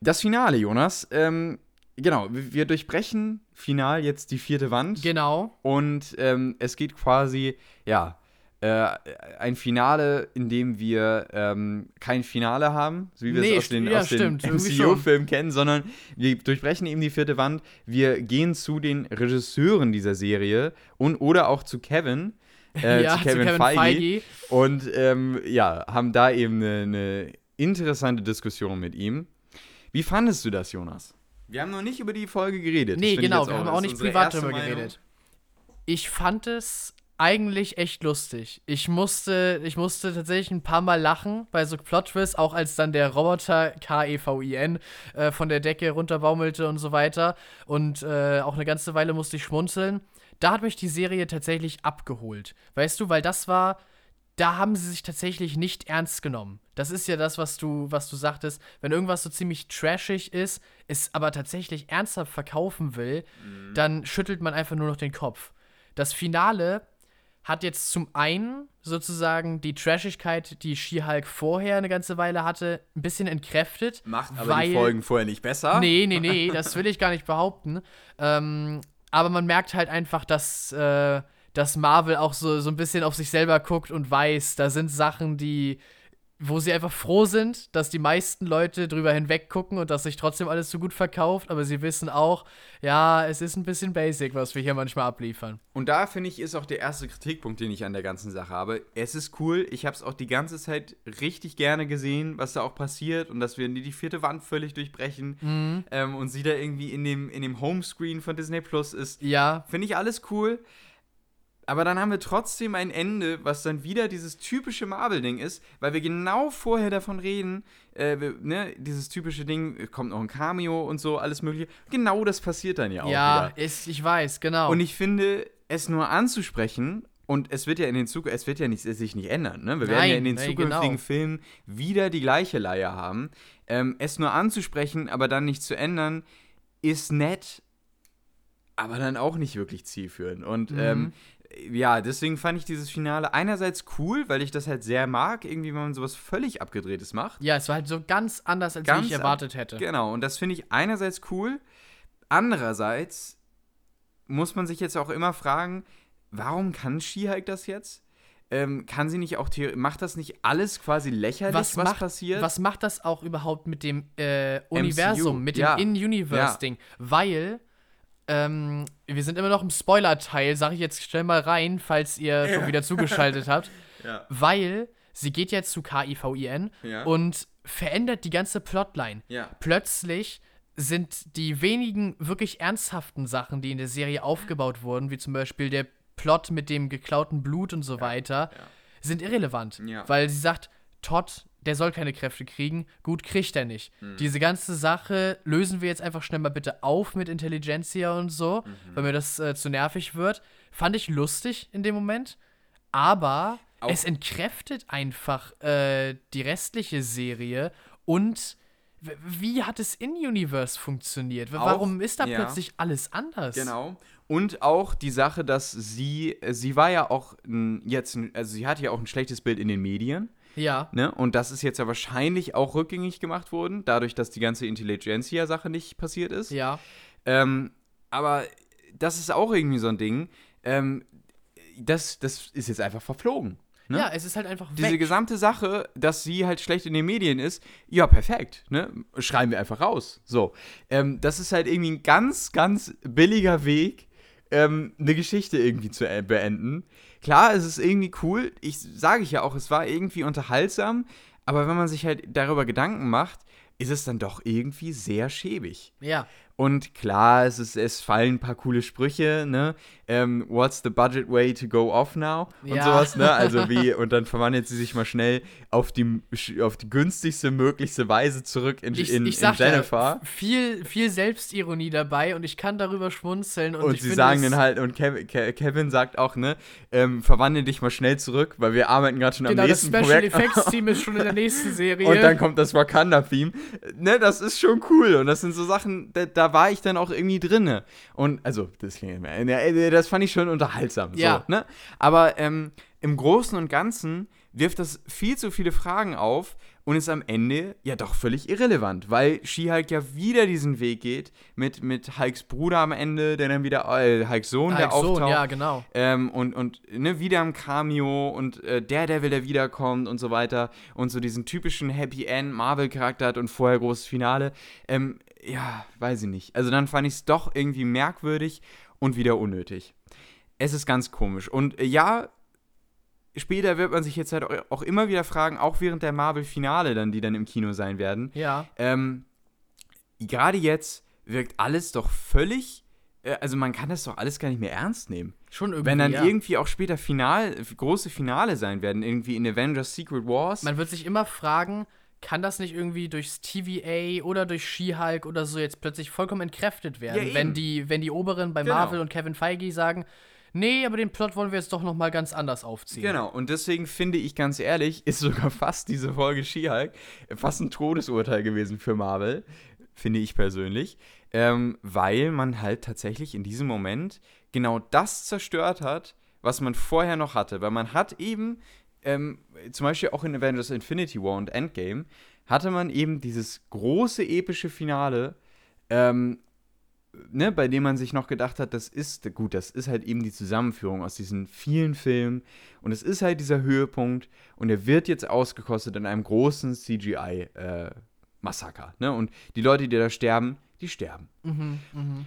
Das Finale, Jonas. Ähm, genau, wir durchbrechen final jetzt die vierte Wand. Genau. Und ähm, es geht quasi, ja, äh, ein Finale, in dem wir ähm, kein Finale haben, so wie wir nee, es aus den, ja, den MCU-Filmen kennen, sondern wir durchbrechen eben die vierte Wand. Wir gehen zu den Regisseuren dieser Serie und oder auch zu Kevin. Äh, (laughs) ja, zu Kevin, zu Kevin Feige, Feige. Und ähm, ja, haben da eben eine, eine interessante Diskussion mit ihm. Wie fandest du das, Jonas? Wir haben noch nicht über die Folge geredet. Nee, genau, wir haben auch nicht privat darüber geredet. Ich fand es eigentlich echt lustig. Ich musste, ich musste tatsächlich ein paar Mal lachen bei so Plot-Twists, auch als dann der Roboter K-E-V-I-N äh, von der Decke runterbaumelte und so weiter. Und äh, auch eine ganze Weile musste ich schmunzeln. da hat mich die Serie tatsächlich abgeholt. Weißt du, weil das war, da haben sie sich tatsächlich nicht ernst genommen. Das ist ja das, was du, was du sagtest. Wenn irgendwas so ziemlich trashig ist, es aber tatsächlich ernsthaft verkaufen will, mhm. dann schüttelt man einfach nur noch den Kopf. Das Finale hat jetzt zum einen sozusagen die Trashigkeit, die She-Hulk vorher eine ganze Weile hatte, ein bisschen entkräftet. Macht aber weil, die Folgen vorher nicht besser. Nee, nee, (laughs) nee, das will ich gar nicht behaupten. Ähm, aber man merkt halt einfach, dass, äh, dass Marvel auch so, so ein bisschen auf sich selber guckt und weiß, da sind Sachen, die wo sie einfach froh sind, dass die meisten Leute drüber hinweg gucken und dass sich trotzdem alles so gut verkauft, aber sie wissen auch, ja, es ist ein bisschen basic, was wir hier manchmal abliefern. Und da finde ich, ist auch der erste Kritikpunkt, den ich an der ganzen Sache habe. Es ist cool, ich habe es auch die ganze Zeit richtig gerne gesehen, was da auch passiert und dass wir die vierte Wand völlig durchbrechen mhm. ähm, und sie da irgendwie in dem, in dem Homescreen von Disney Plus ist. Ja. Finde ich alles cool. Aber dann haben wir trotzdem ein Ende, was dann wieder dieses typische Marvel-Ding ist, weil wir genau vorher davon reden, äh, wir, ne, dieses typische Ding, kommt noch ein Cameo und so, alles mögliche. Genau das passiert dann ja auch. Ja, ist, ich weiß, genau. Und ich finde, es nur anzusprechen und es wird ja in den Zug es wird ja nicht, sich nicht ändern. Ne? Wir nein, werden ja in den zukünftigen genau. Filmen wieder die gleiche Leier haben. Ähm, es nur anzusprechen, aber dann nicht zu ändern, ist nett, aber dann auch nicht wirklich zielführend. Und mhm. ähm, ja, deswegen fand ich dieses Finale einerseits cool, weil ich das halt sehr mag, irgendwie, wenn man sowas völlig abgedrehtes macht. Ja, es war halt so ganz anders, als ganz ich erwartet hätte. Genau, und das finde ich einerseits cool. Andererseits muss man sich jetzt auch immer fragen, warum kann She-Hulk das jetzt? Ähm, kann sie nicht auch macht das nicht alles quasi lächerlich, was, was macht, passiert? Was macht das auch überhaupt mit dem äh, Universum, MCU? mit dem ja. In-Universe-Ding? Ja. Weil ähm, wir sind immer noch im Spoiler-Teil, sage ich jetzt schnell mal rein, falls ihr ja. schon wieder zugeschaltet habt. (laughs) Ja. Weil sie geht jetzt zu KIVIN ja. und verändert die ganze Plotline. Ja. Plötzlich sind die wenigen wirklich ernsthaften Sachen, die in der Serie aufgebaut wurden, wie zum Beispiel der Plot mit dem geklauten Blut und so weiter, sind irrelevant. Weil sie sagt, Todd der soll keine Kräfte kriegen. Gut, kriegt er nicht. Mhm. Diese ganze Sache lösen wir jetzt einfach schnell mal bitte auf mit Intelligentsia und so, mhm. weil mir das äh, zu nervig wird. Fand ich lustig in dem Moment, aber Auch. es entkräftet einfach äh, die restliche Serie und wie hat es in Universe funktioniert? Warum auch, ist da ja. plötzlich alles anders? Genau. Und auch die Sache, dass sie, sie war ja auch jetzt, also sie hatte ja auch ein schlechtes Bild in den Medien. Ja. Ne? Und das ist jetzt ja wahrscheinlich auch rückgängig gemacht worden, dadurch, dass die ganze Intelligentsia-Sache nicht passiert ist. Ja. Ähm, aber das ist auch irgendwie so ein Ding. Ähm, das, das ist jetzt einfach verflogen. Ne? Ja, es ist halt einfach weg. Diese gesamte Sache, dass sie halt schlecht in den Medien ist, ja, perfekt. Ne? Schreiben wir einfach raus. So. Ähm, das ist halt irgendwie ein ganz, ganz billiger Weg, ähm, eine Geschichte irgendwie zu äh, beenden. Klar, es ist irgendwie cool. Ich sage ich ja auch, es war irgendwie unterhaltsam. Aber wenn man sich halt darüber Gedanken macht, ist es dann doch irgendwie sehr schäbig. Ja. Und klar, es, ist, es fallen ein paar coole Sprüche, ne? Ähm, what's the budget way to go off now? Und ja. sowas, ne? Also (laughs) wie, und dann verwandelt sie sich mal schnell auf die, auf die günstigste möglichste Weise zurück in, ich, in, ich in Jennifer. viel, viel Selbstironie dabei und ich kann darüber schmunzeln. Und, und sie sagen dann halt, und Kevin, Kevin sagt auch, ne, ähm, verwandle dich mal schnell zurück, weil wir arbeiten gerade schon genau, am nächsten Projekt. Genau, das Special Effects Team ist schon in der (laughs) nächsten Serie. Und dann kommt das Wakanda-Theme. Ne, das ist schon cool. Und das sind so Sachen, da, da war ich dann auch irgendwie drinne. Und, also, das, das fand ich schon unterhaltsam. Ja. So, ne? Aber ähm, im Großen und Ganzen wirft das viel zu viele Fragen auf und ist am Ende ja doch völlig irrelevant, weil She-Hulk ja wieder diesen Weg geht mit, mit Hulks Bruder am Ende, der dann wieder, äh, Hulks Sohn, Hulks der auftaucht. Sohn, ja, genau. Ähm, und und ne, wieder im Cameo und äh, Daredevil, der wiederkommt und so weiter und so diesen typischen Happy End Marvel-Charakter hat und vorher großes Finale. Ähm, ja, weiß ich nicht. Also dann fand ich es doch irgendwie merkwürdig und wieder unnötig. Es ist ganz komisch. Und äh, ja, später wird man sich jetzt halt auch immer wieder fragen, auch während der Marvel-Finale dann, die dann im Kino sein werden. Ja. Ähm, Gerade jetzt wirkt alles doch völlig, äh, also man kann das doch alles gar nicht mehr ernst nehmen. Schon irgendwie. Wenn dann ja. irgendwie auch später Final, große Finale sein werden, irgendwie in Avengers Secret Wars. Man wird sich immer fragen, kann das nicht irgendwie durchs TVA oder durch She-Hulk oder so jetzt plötzlich vollkommen entkräftet werden, Ja, wenn die, wenn die Oberen bei Genau. Marvel und Kevin Feige sagen, nee, aber den Plot wollen wir jetzt doch noch mal ganz anders aufziehen. Genau, und deswegen finde ich ganz ehrlich, (laughs) ist sogar fast diese Folge She-Hulk fast ein Todesurteil gewesen für Marvel, finde ich persönlich, ähm, weil man halt tatsächlich in diesem Moment genau das zerstört hat, was man vorher noch hatte. Weil man hat eben, ähm, zum Beispiel auch in Avengers Infinity War und Endgame, hatte man eben dieses große epische Finale, ähm, ne, bei dem man sich noch gedacht hat, das ist, gut, das ist halt eben die Zusammenführung aus diesen vielen Filmen und es ist halt dieser Höhepunkt und er wird jetzt ausgekostet in einem großen CGI-Massaker, ne, und die Leute, die da sterben, die sterben. Mhm, mhm.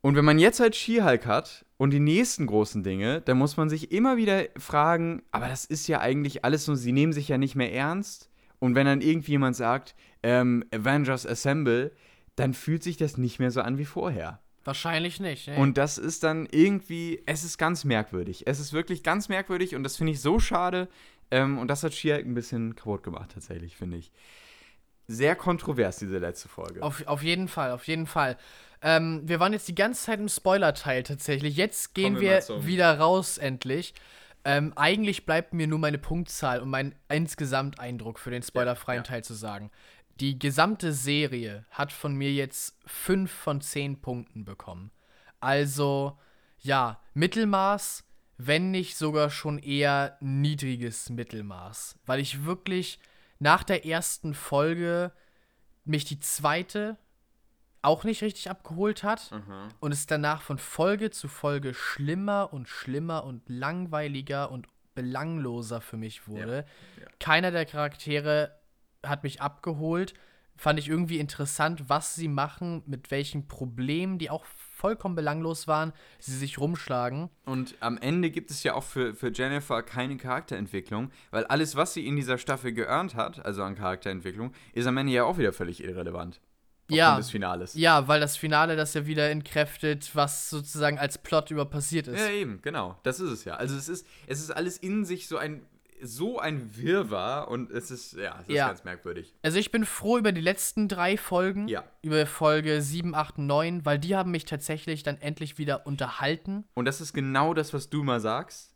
Und wenn man jetzt halt She-Hulk hat und die nächsten großen Dinge, dann muss man sich immer wieder fragen, aber das ist ja eigentlich alles so, sie nehmen sich ja nicht mehr ernst. Und wenn dann irgendwie jemand sagt, ähm, Avengers Assemble, dann fühlt sich das nicht mehr so an wie vorher. Wahrscheinlich nicht. Nee. Und das ist dann irgendwie, es ist ganz merkwürdig. Es ist wirklich ganz merkwürdig und das finde ich so schade. Ähm, und das hat She-Hulk ein bisschen kaputt gemacht, tatsächlich, finde ich. Sehr kontrovers, diese letzte Folge. Auf, auf jeden Fall, auf jeden Fall. Ähm, wir waren jetzt die ganze Zeit im Spoiler-Teil tatsächlich. Jetzt gehen Kommen wir wir, wieder raus, endlich. Ähm, eigentlich bleibt mir nur meine Punktzahl und mein Insgesamteindruck für den spoilerfreien Ja, ja. Teil zu sagen. Die gesamte Serie hat von mir jetzt 5 von 10 Punkten bekommen. Also, ja, Mittelmaß, wenn nicht sogar schon eher niedriges Mittelmaß. Weil ich wirklich nach der ersten Folge mich die zweite auch nicht richtig abgeholt hat Mhm. und es danach von Folge zu Folge schlimmer und schlimmer und langweiliger und belangloser für mich wurde. ja. Keiner der Charaktere hat mich abgeholt. Fand ich irgendwie interessant, was sie machen, mit welchen Problemen, die auch vollkommen belanglos waren, sie sich rumschlagen. Und am Ende gibt es ja auch für, für Jennifer keine Charakterentwicklung, weil alles, was sie in dieser Staffel geearnt hat, also an Charakterentwicklung, ist am Ende ja auch wieder völlig irrelevant. Ja. Des Finales. Ja, weil das Finale das ja wieder entkräftet, was sozusagen als Plot über passiert ist. Ja, eben, genau. Das ist es ja. Also es ist, es ist alles in sich so ein, so ein Wirrwarr und es ist, ja, es ist Ja. ganz merkwürdig. Also ich bin froh über die letzten drei Folgen. Ja. Über Folge 7, 8, 9, weil die haben mich tatsächlich dann endlich wieder unterhalten. Und das ist genau das, was du mal sagst.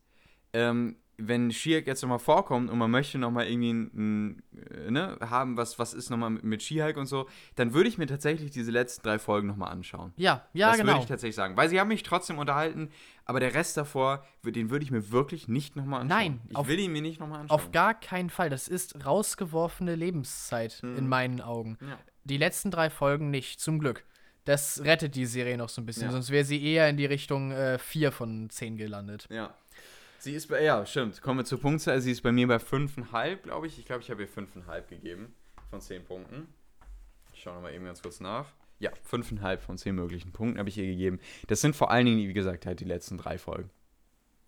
Ähm, wenn She-Hulk jetzt nochmal vorkommt und man möchte nochmal irgendwie ein, ein, ne, haben, was, was ist nochmal mit, mit She-Hulk und so, dann würde ich mir tatsächlich diese letzten drei Folgen nochmal anschauen. Ja, ja, das genau. würde ich tatsächlich sagen. Weil sie haben mich trotzdem unterhalten, aber der Rest davor, den würde ich mir wirklich nicht nochmal anschauen. Nein, ich auf- will ihn mir nicht nochmal anschauen. Auf gar keinen Fall. Das ist rausgeworfene Lebenszeit in meinen Augen. Mhm. Ja. Die letzten drei Folgen nicht, zum Glück. Das rettet die Serie noch so ein bisschen, Ja. sonst wäre sie eher in die Richtung äh, 4 von 10 gelandet. Ja. Sie ist bei, ja, stimmt. Kommen wir zur Punktzahl. Sie ist bei mir bei 5,5, glaube ich. Ich glaube, ich habe ihr 5,5 gegeben von 10 Punkten. Ich schaue nochmal eben ganz kurz nach. Ja, 5,5 von 10 möglichen Punkten habe ich ihr gegeben. Das sind vor allen Dingen, wie gesagt, halt die letzten drei Folgen.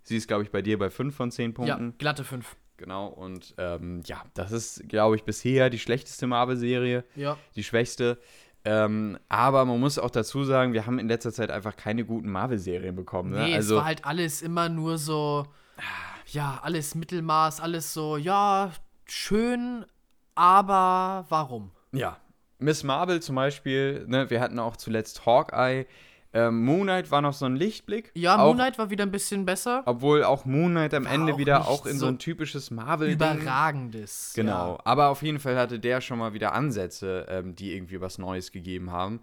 Sie ist, glaube ich, bei dir bei 5 von 10 Punkten. Ja, glatte 5. Genau, und ähm, ja, das ist, glaube ich, bisher die schlechteste Marvel-Serie, Ja. die schwächste. Ähm, aber man muss auch dazu sagen, wir haben in letzter Zeit einfach keine guten Marvel-Serien bekommen. Ne? Nee, also, es war halt alles immer nur so, ja, alles Mittelmaß, alles so, ja, schön, aber warum? Ja. Miss Marvel zum Beispiel, ne, wir hatten auch zuletzt Hawkeye. Ähm, Moon Knight war noch so ein Lichtblick. Ja, auch, Moon Knight war wieder ein bisschen besser. Obwohl auch Moon Knight am War Ende auch wieder auch in so so ein typisches marvel Überragendes. Genau. Ja. Aber auf jeden Fall hatte der schon mal wieder Ansätze, ähm, die irgendwie was Neues gegeben haben.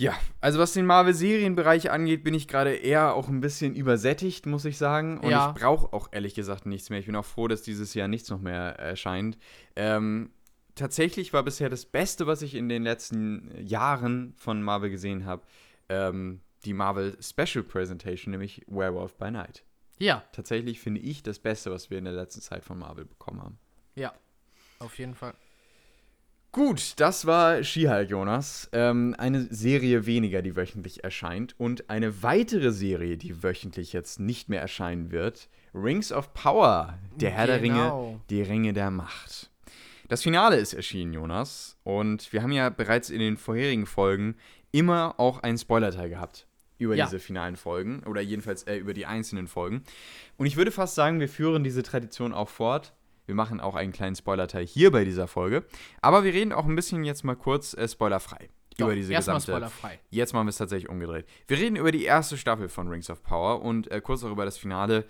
Ja, also was den Marvel-Serienbereich angeht, bin ich gerade eher auch ein bisschen übersättigt, muss ich sagen. Und Ja. ich brauche auch ehrlich gesagt nichts mehr. Ich bin auch froh, dass dieses Jahr nichts noch mehr erscheint. Ähm, tatsächlich war bisher das Beste, was ich in den letzten Jahren von Marvel gesehen habe, ähm, die Marvel Special Presentation, nämlich Werewolf by Night. Ja, Tatsächlich finde ich das Beste, was wir in der letzten Zeit von Marvel bekommen haben. ja. Auf jeden Fall. Gut, das war She-Hulk, Jonas. Ähm, eine Serie weniger, die wöchentlich erscheint. Und eine weitere Serie, die wöchentlich jetzt nicht mehr erscheinen wird. Rings of Power, der Herr der Ringe, Genau. die Ringe der Macht. Das Finale ist erschienen, Jonas. Und wir haben ja bereits in den vorherigen Folgen immer auch einen Spoilerteil gehabt über Ja. diese finalen Folgen. Oder jedenfalls äh, über die einzelnen Folgen. Und ich würde fast sagen, wir führen diese Tradition auch fort. Wir machen auch einen kleinen Spoiler-Teil hier bei dieser Folge. Aber wir reden auch ein bisschen jetzt mal kurz äh, spoilerfrei über diese gesamte. spoilerfrei. Jetzt machen wir es tatsächlich umgedreht. Wir reden über die erste Staffel von Rings of Power und äh, kurz auch über das Finale.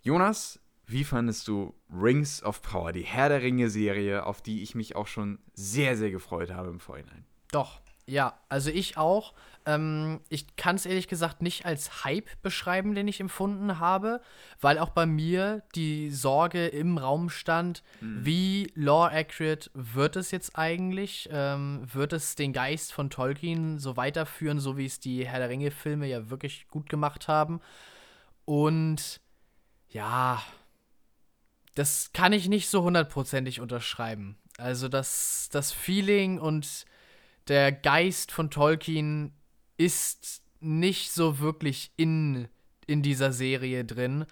Jonas, wie fandest du Rings of Power, die Herr der Ringe-Serie, auf die ich mich auch schon sehr, sehr gefreut habe im Vorhinein? Doch, ja, also ich auch. Ähm, ich kann es ehrlich gesagt nicht als Hype beschreiben, den ich empfunden habe, weil auch bei mir die Sorge im Raum stand, wie lore accurate wird es jetzt eigentlich? Ähm, wird es den Geist von Tolkien so weiterführen, so wie es die Herr der Ringe-Filme ja wirklich gut gemacht haben? Und ja, das kann ich nicht so hundertprozentig unterschreiben. Also das, das Feeling und der Geist von Tolkien ist nicht so wirklich in, in dieser Serie drin,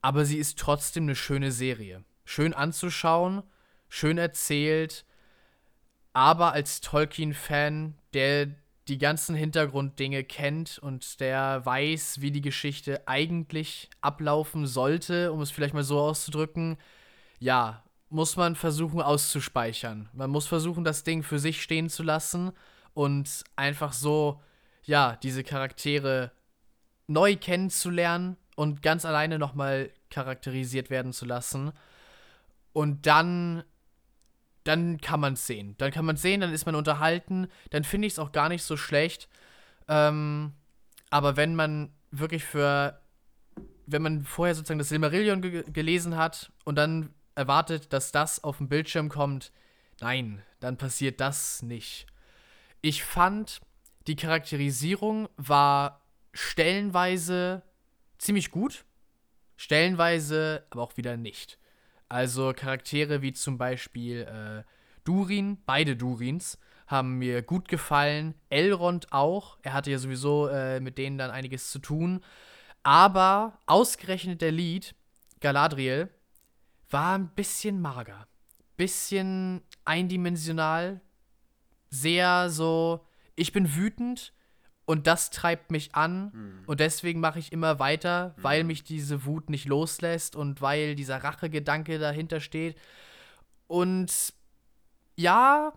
aber sie ist trotzdem eine schöne Serie. Schön anzuschauen, schön erzählt, aber als Tolkien-Fan, der die ganzen Hintergrunddinge kennt und der weiß, wie die Geschichte eigentlich ablaufen sollte, um es vielleicht mal so auszudrücken, ja, muss man versuchen auszuspeichern. Man muss versuchen, das Ding für sich stehen zu lassen und einfach so, ja, diese Charaktere neu kennenzulernen und ganz alleine nochmal charakterisiert werden zu lassen. Und dann, dann kann man es sehen. Dann kann man es sehen, dann ist man unterhalten, dann finde ich es auch gar nicht so schlecht. Ähm, aber wenn man wirklich für, wenn man vorher sozusagen das Silmarillion ge gelesen hat und dann erwartet, dass das auf dem Bildschirm kommt, nein, dann passiert das nicht. Ich fand, die Charakterisierung war stellenweise ziemlich gut, stellenweise aber auch wieder nicht. Also Charaktere wie zum Beispiel äh, Durin, beide Durins, haben mir gut gefallen. Elrond auch. Er hatte ja sowieso äh, mit denen dann einiges zu tun. Aber ausgerechnet der Lied, Galadriel, war ein bisschen mager. Bisschen eindimensional. Sehr so, ich bin wütend und das treibt mich an und deswegen mache ich immer weiter, weil mich diese Wut nicht loslässt und weil dieser Rachegedanke dahinter steht. Und ja,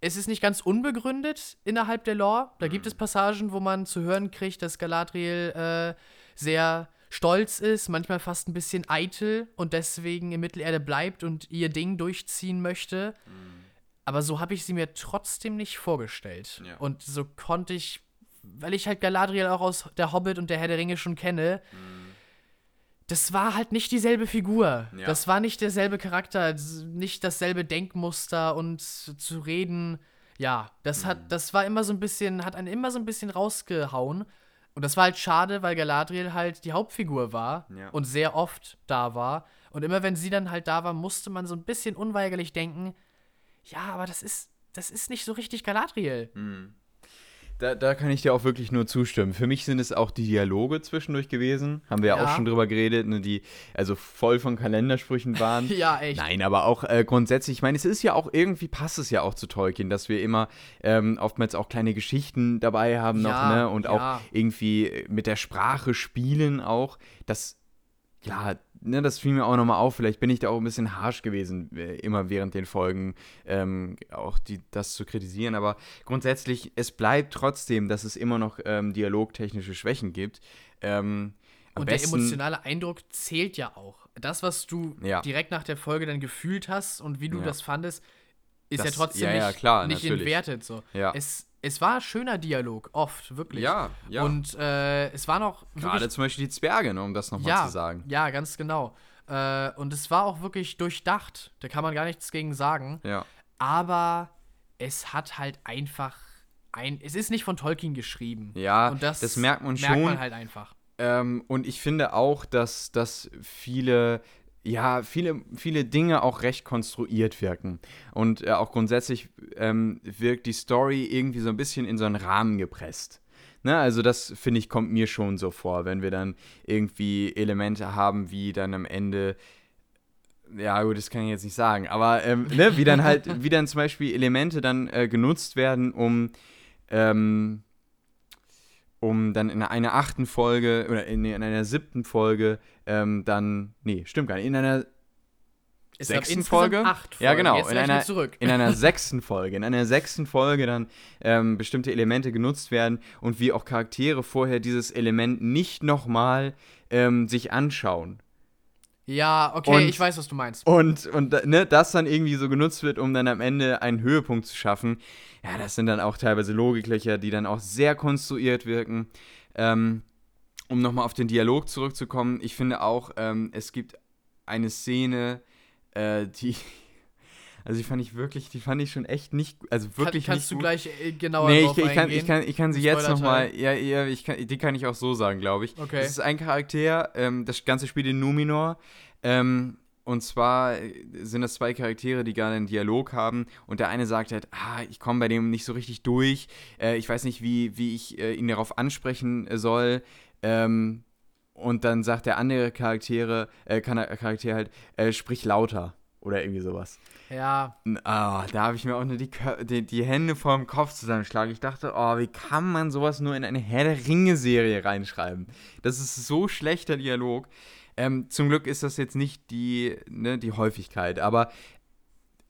es ist nicht ganz unbegründet innerhalb der Lore. Da gibt es Passagen, wo man zu hören kriegt, dass Galadriel äh, sehr stolz ist, manchmal fast ein bisschen eitel und deswegen in Mittelerde bleibt und ihr Ding durchziehen möchte. Aber so habe ich sie mir trotzdem nicht vorgestellt. Ja. Und so konnte ich, weil ich halt Galadriel auch aus der Hobbit und der Herr der Ringe schon kenne, das war halt nicht dieselbe Figur. Ja. Das war nicht derselbe Charakter, nicht dasselbe Denkmuster und zu reden. Ja, das Mhm. hat, das war immer so ein bisschen, hat einen immer so ein bisschen rausgehauen. Und das war halt schade, weil Galadriel halt die Hauptfigur war Ja. und sehr oft da war. Und immer wenn sie dann halt da war, musste man so ein bisschen unweigerlich denken, ja, aber das ist, das ist nicht so richtig Galadriel. Da, da kann ich dir auch wirklich nur zustimmen. Für mich sind es auch die Dialoge zwischendurch gewesen. Haben wir ja, Ja. auch schon drüber geredet, ne, die also voll von Kalendersprüchen waren. (laughs) Ja, echt. Nein, aber auch äh, grundsätzlich, ich meine, es ist ja auch irgendwie, passt es ja auch zu Tolkien, dass wir immer ähm, oftmals auch kleine Geschichten dabei haben noch, Ja, ne? Und auch irgendwie mit der Sprache spielen auch. Das, ja, ne, das fiel mir auch nochmal auf. Vielleicht bin ich da auch ein bisschen harsh gewesen, äh, immer während den Folgen, ähm, auch die, das zu kritisieren. Aber grundsätzlich, es bleibt trotzdem, dass es immer noch ähm, dialogtechnische Schwächen gibt. Ähm, Und besten, der emotionale Eindruck zählt ja auch. Das, was du Ja. direkt nach der Folge dann gefühlt hast und wie du Ja. das fandest, ist Das- ja trotzdem ja, nicht, klar, nicht entwertet. So. Ja. Es, es war schöner Dialog, oft, wirklich. Ja, ja. Und äh, es war noch Gerade zum Beispiel die Zwerge, ne, um das nochmal ja, zu sagen. Ja, ganz genau. Äh, und es war auch wirklich durchdacht. Da kann man gar nichts gegen sagen. Ja. Aber es hat halt einfach ein. Es ist nicht von Tolkien geschrieben. Ja, und das, das merkt man Merkt schon. man halt einfach. Ähm, und ich finde auch, dass, dass viele, ja, viele, viele Dinge auch recht konstruiert wirken. Und äh, auch grundsätzlich ähm, wirkt die Story irgendwie so ein bisschen in so einen Rahmen gepresst. Ne, also das finde ich kommt mir schon so vor, wenn wir dann irgendwie Elemente haben, wie dann am Ende ja, gut, das kann ich jetzt nicht sagen, aber ähm, ne, wie dann halt, (laughs) wie dann zum Beispiel Elemente dann äh, genutzt werden, um ähm, um dann in einer achten Folge oder in, in einer siebten Folge ähm, dann, nee, stimmt gar nicht, in einer Es sechsten Folge? Acht Folgen. Ja, genau, Jetzt in einer- zurück. in einer sechsten Folge, in einer sechsten Folge dann ähm, bestimmte Elemente genutzt werden und wie auch Charaktere vorher dieses Element nicht nochmal ähm, sich anschauen. Ja, okay, Und- ich weiß, was du meinst. Und, und ne, das dann irgendwie so genutzt wird, um dann am Ende einen Höhepunkt zu schaffen. Ja, das sind dann auch teilweise Logiklöcher, die dann auch sehr konstruiert wirken. Ähm, um nochmal auf den Dialog zurückzukommen, ich finde auch, ähm, es gibt eine Szene, äh, die. (laughs) Also die fand ich wirklich, die fand ich schon echt nicht, also wirklich Kann, kannst nicht du gut. gleich äh, genauer Nee, ich, ich, kann, ich, kann, ich kann sie jetzt nochmal, ja, ja ich kann, die kann ich auch so sagen, glaube ich. Okay. Es ist ein Charakter, ähm, das Ganze spielt in Numenor. Ähm, und zwar äh, sind das zwei Charaktere, die gerade einen Dialog haben. Und der eine sagt halt, ah, ich komme bei dem nicht so richtig durch. Äh, ich weiß nicht, wie, wie ich äh, ihn darauf ansprechen äh, soll. Ähm, und dann sagt der andere Charaktere, äh, Charakter halt, sprich lauter. Oder irgendwie sowas. Ja, Ah, da habe ich mir auch nur die, die, die Hände vor dem Kopf zusammengeschlagen. Ich dachte, oh, wie kann man sowas nur in eine Herr der Ringe-Serie reinschreiben? Das ist so schlechter Dialog. Ähm, zum Glück ist das jetzt nicht die, ne, die Häufigkeit, aber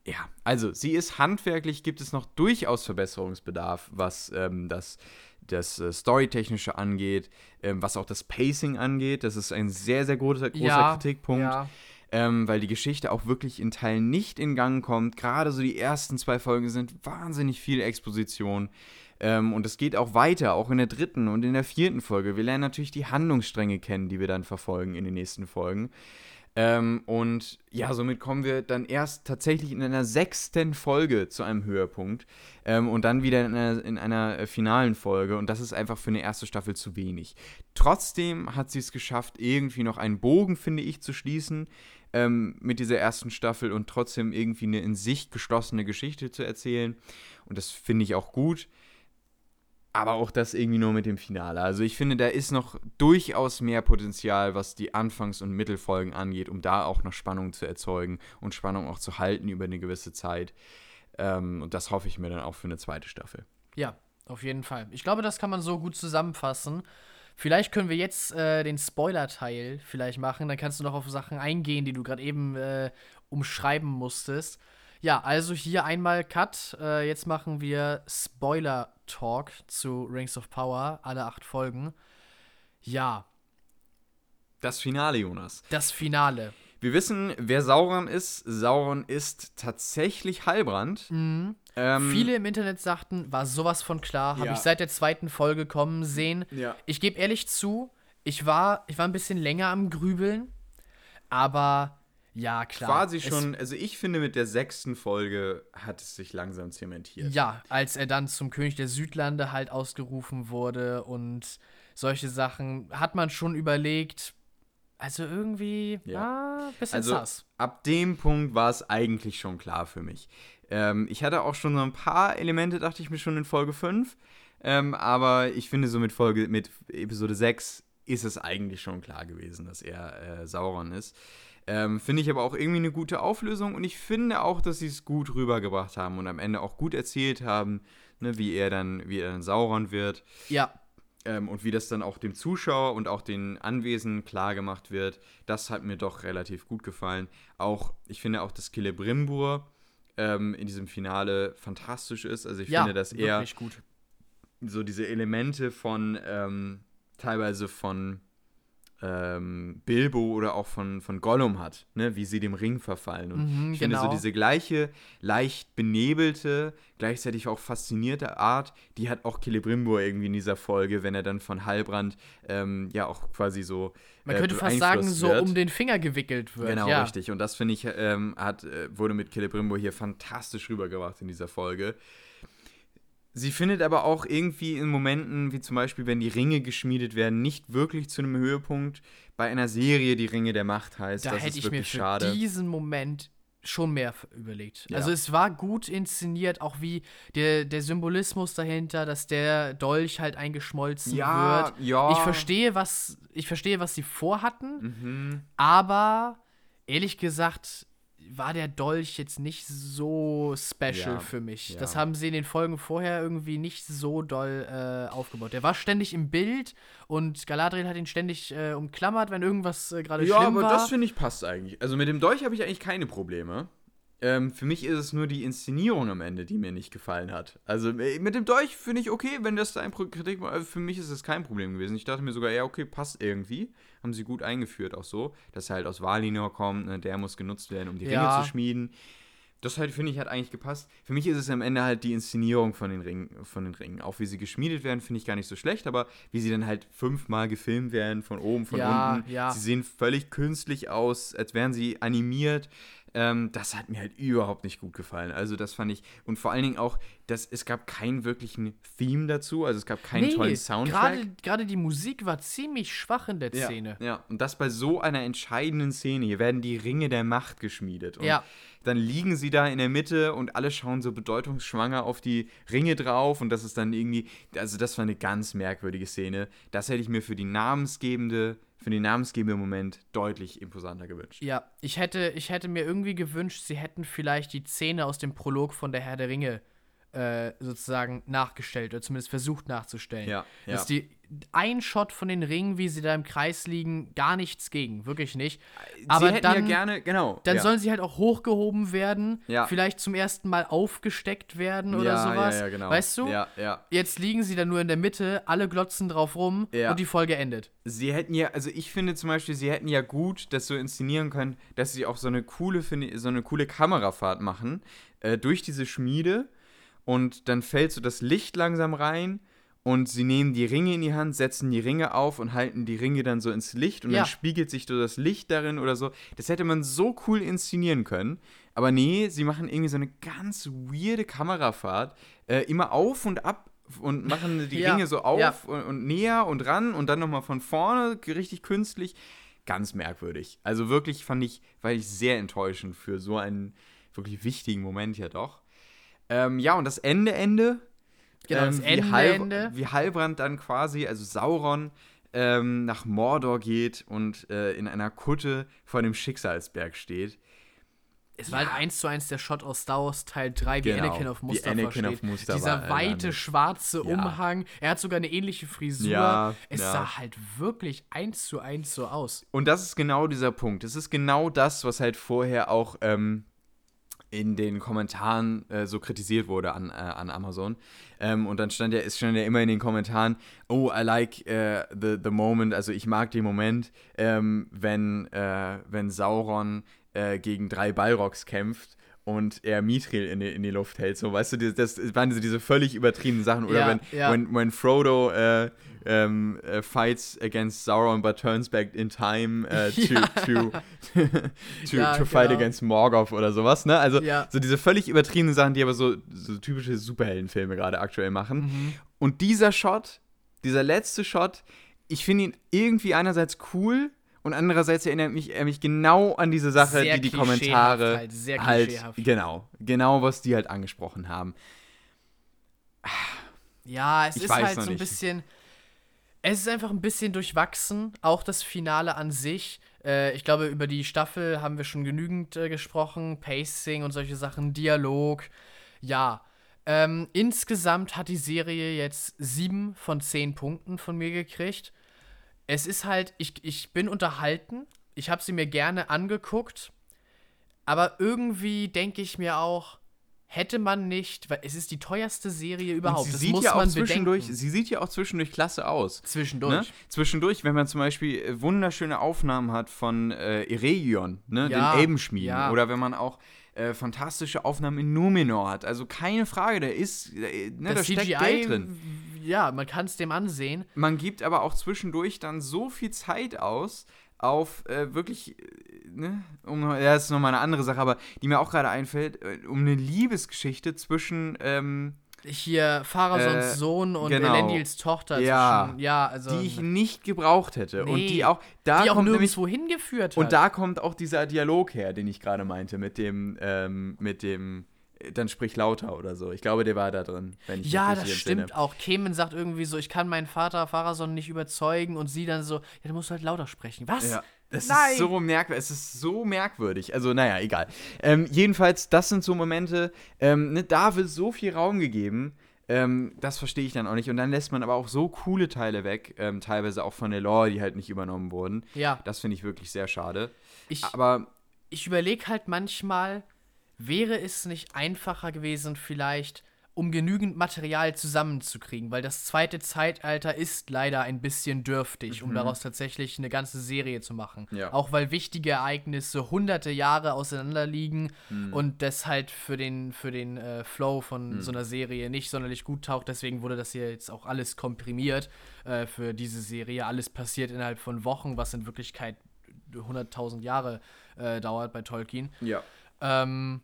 ja, also sie ist handwerklich, gibt es noch durchaus Verbesserungsbedarf, was ähm, das, das äh, Storytechnische angeht, ähm, was auch das Pacing angeht. Das ist ein sehr, sehr großer, großer ja, Kritikpunkt Ja. Ähm, weil die Geschichte auch wirklich in Teilen nicht in Gang kommt. Gerade so die ersten zwei Folgen sind wahnsinnig viel Exposition. Ähm, und es geht auch weiter, auch in der dritten und in der vierten Folge. Wir lernen natürlich die Handlungsstränge kennen, die wir dann verfolgen in den nächsten Folgen. Ähm, und ja, somit kommen wir dann erst tatsächlich in einer sechsten Folge zu einem Höhepunkt ähm, und dann wieder in einer, in einer äh, finalen Folge. Und das ist einfach für eine erste Staffel zu wenig. Trotzdem hat sie es geschafft, irgendwie noch einen Bogen, finde ich, zu schließen ähm, mit dieser ersten Staffel und trotzdem irgendwie eine in sich geschlossene Geschichte zu erzählen. Und das finde ich auch gut. Aber auch das irgendwie nur mit dem Finale. Also ich finde, da ist noch durchaus mehr Potenzial, was die Anfangs- und Mittelfolgen angeht, um da auch noch Spannung zu erzeugen und Spannung auch zu halten über eine gewisse Zeit. Ähm, und das hoffe ich mir dann auch für eine zweite Staffel. Ja, auf jeden Fall. Ich glaube, das kann man so gut zusammenfassen. Vielleicht können wir jetzt äh, den Spoiler-Teil vielleicht machen. Dann kannst du noch auf Sachen eingehen, die du gerade eben äh, umschreiben musstest. Ja, also hier einmal Cut. Äh, jetzt machen wir Spoiler-Talk zu Rings of Power, alle acht Folgen. Ja, Das Finale, Jonas. das Finale. Wir wissen, wer Sauron ist. Sauron ist tatsächlich Heilbrand. Ähm, Viele im Internet sagten, war sowas von klar. Habe Ja. ich seit der zweiten Folge kommen sehen. Ja. Ich gebe ehrlich zu, ich war, ich war ein bisschen länger am Grübeln, aber ja, klar. quasi schon, also ich finde, mit der sechsten Folge hat es sich langsam zementiert. Ja, als er dann zum König der Südlande halt ausgerufen wurde und solche Sachen, hat man schon überlegt, also irgendwie, Ja. ja, bisschen Also sass. ab dem Punkt war es eigentlich schon klar für mich. Ähm, ich hatte auch schon so ein paar Elemente, dachte ich mir schon in Folge 5. Ähm, aber ich finde, so mit Folge, mit Episode 6 ist es eigentlich schon klar gewesen, dass er äh, Sauron ist. Ähm, finde ich aber auch irgendwie eine gute Auflösung und ich finde auch, dass sie es gut rübergebracht haben und am Ende auch gut erzählt haben, ne, wie er dann, wie er dann Sauron wird. Ja, Ähm, und wie das dann auch dem Zuschauer und auch den Anwesenden klar gemacht wird, das hat mir doch relativ gut gefallen. Auch, ich finde auch, dass Celebrimbor ähm, in diesem Finale fantastisch ist. Also ich ja, finde, dass er so diese Elemente von, ähm, teilweise von ähm, Bilbo oder auch von, von Gollum hat, ne? wie sie dem Ring verfallen. Und Mhm, ich finde so genau. diese gleiche, leicht benebelte, gleichzeitig auch faszinierte Art, die hat auch Celebrimbor irgendwie in dieser Folge, wenn er dann von Halbrand ähm, ja auch quasi so Man äh, könnte fast sagen, beeinflusst so wird. um den Finger gewickelt wird. Genau, ja. richtig. Und das finde ich, ähm, hat, äh, wurde mit Celebrimbor hier fantastisch rübergebracht in dieser Folge. Sie findet aber auch irgendwie in Momenten, wie zum Beispiel, wenn die Ringe geschmiedet werden, nicht wirklich zu einem Höhepunkt. Bei einer Serie, die Ringe der Macht heißt, Da das hätte ist ich mir wirklich für schade. diesen Moment schon mehr überlegt. Ja. Also es war gut inszeniert, auch wie der, der Symbolismus dahinter, dass der Dolch halt eingeschmolzen Ja, wird. ja. Ich verstehe, was ich verstehe, was sie vorhatten, Mhm. aber ehrlich gesagt, war der Dolch jetzt nicht so special Ja, für mich. ja. Das haben sie in den Folgen vorher irgendwie nicht so doll äh, aufgebaut. Der war ständig im Bild und Galadriel hat ihn ständig äh, umklammert, wenn irgendwas äh, gerade Ja, schlimm aber war. das finde ich passt eigentlich. Also mit dem Dolch habe ich eigentlich keine Probleme. Ähm, für mich ist es nur die Inszenierung am Ende, die mir nicht gefallen hat. Also äh, mit dem Dolch finde ich okay, wenn das dein Pro- Kritik war. Also für mich ist es kein Problem gewesen. Ich dachte mir sogar, ja, okay, passt irgendwie. Haben sie gut eingeführt, auch so, dass er halt aus Valinor kommt, ne, der muss genutzt werden, um die Ja. Ringe zu schmieden. Das halt, finde ich, hat eigentlich gepasst. Für mich ist es am Ende halt die Inszenierung von den Ringen, von den Ringen. Auch wie sie geschmiedet werden, finde ich gar nicht so schlecht, aber wie sie dann halt fünfmal gefilmt werden, von oben, von Ja, unten. ja. Sie sehen völlig künstlich aus, als wären sie animiert. Ähm, das hat mir halt überhaupt nicht gut gefallen. Also das fand ich, und vor allen Dingen auch, dass es gab keinen wirklichen Theme dazu, also es gab keinen tollen Soundtrack. gerade- Gerade die Musik war ziemlich schwach in der Ja, Szene. ja, und das bei so einer entscheidenden Szene. Hier werden die Ringe der Macht geschmiedet. Und Ja. dann liegen sie da in der Mitte und alle schauen so bedeutungsschwanger auf die Ringe drauf. Und das ist dann irgendwie, also das war eine ganz merkwürdige Szene. Das hätte ich mir für die namensgebende, für den namensgebenden Moment deutlich imposanter gewünscht. Ja, ich hätte, ich hätte mir irgendwie gewünscht, sie hätten vielleicht die Szene aus dem Prolog von der Herr der Ringe äh, sozusagen nachgestellt oder zumindest versucht nachzustellen. Ja, ja. Dass die ein Shot von den Ringen, wie sie da im Kreis liegen, gar nichts gegen, wirklich nicht. Aber dann, ja gerne, genau. dann ja. sollen sie halt auch hochgehoben werden, Ja. vielleicht zum ersten Mal aufgesteckt werden oder sowas. Ja, ja, genau. Weißt du? Jetzt liegen sie dann nur in der Mitte, alle glotzen drauf rum Ja. und die Folge endet. Sie hätten ja, also ich finde zum Beispiel, sie hätten ja gut das so inszenieren können, dass sie auch so eine coole, finde so eine coole Kamerafahrt machen äh, durch diese Schmiede und dann fällt so das Licht langsam rein und sie nehmen die Ringe in die Hand, setzen die Ringe auf und halten die Ringe dann so ins Licht und Ja. dann spiegelt sich so das Licht darin oder so. Das hätte man so cool inszenieren können. Aber nee, sie machen irgendwie so eine ganz weirde Kamerafahrt, äh, immer auf und ab und machen die Ja, Ringe so auf ja. und, und näher und ran und dann nochmal von vorne, richtig künstlich. Ganz merkwürdig. Also wirklich fand ich, war ich sehr enttäuschend für so einen wirklich wichtigen Moment ja doch. Ähm, ja, und das Ende, Ende. Genau, das ähm, wie Ende, Halb- Ende. Wie Halbrand dann quasi, also Sauron, ähm, nach Mordor geht und äh, in einer Kutte vor dem Schicksalsberg steht. Es war halt eins zu eins der Shot aus Star Wars Teil 3, wie Genau, Anakin auf wie Mustafa Anakin steht. auf Mustafa Dieser weite, landet. schwarze Ja. Umhang. Er hat sogar eine ähnliche Frisur. Ja, es ja. sah halt wirklich eins zu eins so aus. Und das ist genau dieser Punkt. Es ist genau das, was halt vorher auch ähm, in den Kommentaren äh, so kritisiert wurde an, äh, an Amazon. Ähm, und dann stand ja, es stand ja immer in den Kommentaren, oh, I like äh, the, the moment, also ich mag den Moment, ähm, wenn, äh, wenn Sauron äh, gegen drei Balrogs kämpft und er Mithril in die, in die Luft hält. So, weißt du, das, das waren so diese völlig übertriebenen Sachen. Oder Ja, wenn, ja. wenn, when Frodo äh, ähm, äh, fights against Sauron but turns back in time äh, (laughs) to, Ja. to, to, (laughs) Ja, to fight genau. against Morgoth oder sowas, ne? Also Ja. so diese völlig übertriebenen Sachen, die aber so, so typische Superheldenfilme gerade aktuell machen. Mhm. Und dieser Shot, dieser letzte Shot, ich finde ihn irgendwie einerseits cool und andererseits erinnert mich, er mich genau an diese Sache, Sehr die die Kommentare halt, sehr halt, genau, genau was die halt angesprochen haben. Ja, es Ich ist halt so ein bisschen. Es ist einfach ein bisschen durchwachsen, auch das Finale an sich. Äh, ich glaube, über die Staffel haben wir schon genügend äh, gesprochen. Pacing und solche Sachen, Dialog. Ja. Ähm, insgesamt hat die Serie jetzt sieben von zehn Punkten von mir gekriegt. Es ist halt, ich, ich bin unterhalten. Ich habe sie mir gerne angeguckt. Aber irgendwie denke ich mir auch, hätte man nicht, weil es ist die teuerste Serie überhaupt. Und sie das sieht muss ja auch man zwischendurch, bedenken. sie sieht ja auch zwischendurch klasse aus. Zwischendurch. Ne? Zwischendurch, wenn man zum Beispiel äh, wunderschöne Aufnahmen hat von äh, Eregion, ne? Ja, den Elbenschmieden. ja. Oder wenn man auch äh, fantastische Aufnahmen in Numenor hat. Also keine Frage, da ist, äh, ne, da das steckt CGI, Geld drin. ja, man kann es dem ansehen. Man gibt aber auch zwischendurch dann so viel Zeit aus auf äh, wirklich, äh, ne, um, ja, das ist nochmal eine andere Sache, aber die mir auch gerade einfällt, äh, um eine Liebesgeschichte zwischen, ähm, Hier Pharasons Äh, Sohn und genau. Elendils Tochter. Ja. zwischen, ja also, die ich nicht gebraucht hätte. Und Nee, die auch, da die auch kommt nämlich nirgendwo hingeführt hat. Und da kommt auch dieser Dialog her, den ich gerade meinte, mit dem, ähm, mit dem, äh, dann sprich lauter oder so. Ich glaube, der war da drin, wenn ich ja, das entsinne. stimmt auch. Kemen sagt irgendwie so, ich kann meinen Vater Pharason nicht überzeugen und sie dann so, ja, du musst halt lauter sprechen. Was? Ja, Das Nein. ist so merkwürdig. Es ist so merkwürdig. Also, naja, egal. Ähm, jedenfalls, das sind so Momente, ähm, ne, da wird so viel Raum gegeben. Ähm, das verstehe ich dann auch nicht. Und dann lässt man aber auch so coole Teile weg, ähm, teilweise auch von der Lore, die halt nicht übernommen wurden. Ja. Das finde ich wirklich sehr schade. Ich, Aber ich überlege halt manchmal, wäre es nicht einfacher gewesen, vielleicht, um genügend Material zusammenzukriegen, weil das zweite Zeitalter ist leider ein bisschen dürftig, um daraus tatsächlich eine ganze Serie zu machen. Mhm. Ja. Auch weil wichtige Ereignisse hunderte Jahre auseinander liegen Mhm. und das halt für den, für den äh, Flow von so einer Serie nicht sonderlich gut taucht. Deswegen wurde das hier jetzt auch alles komprimiert äh, für diese Serie. Alles passiert innerhalb von Wochen, was in Wirklichkeit 100.000 Jahre äh, dauert bei Tolkien. ja. Ähm,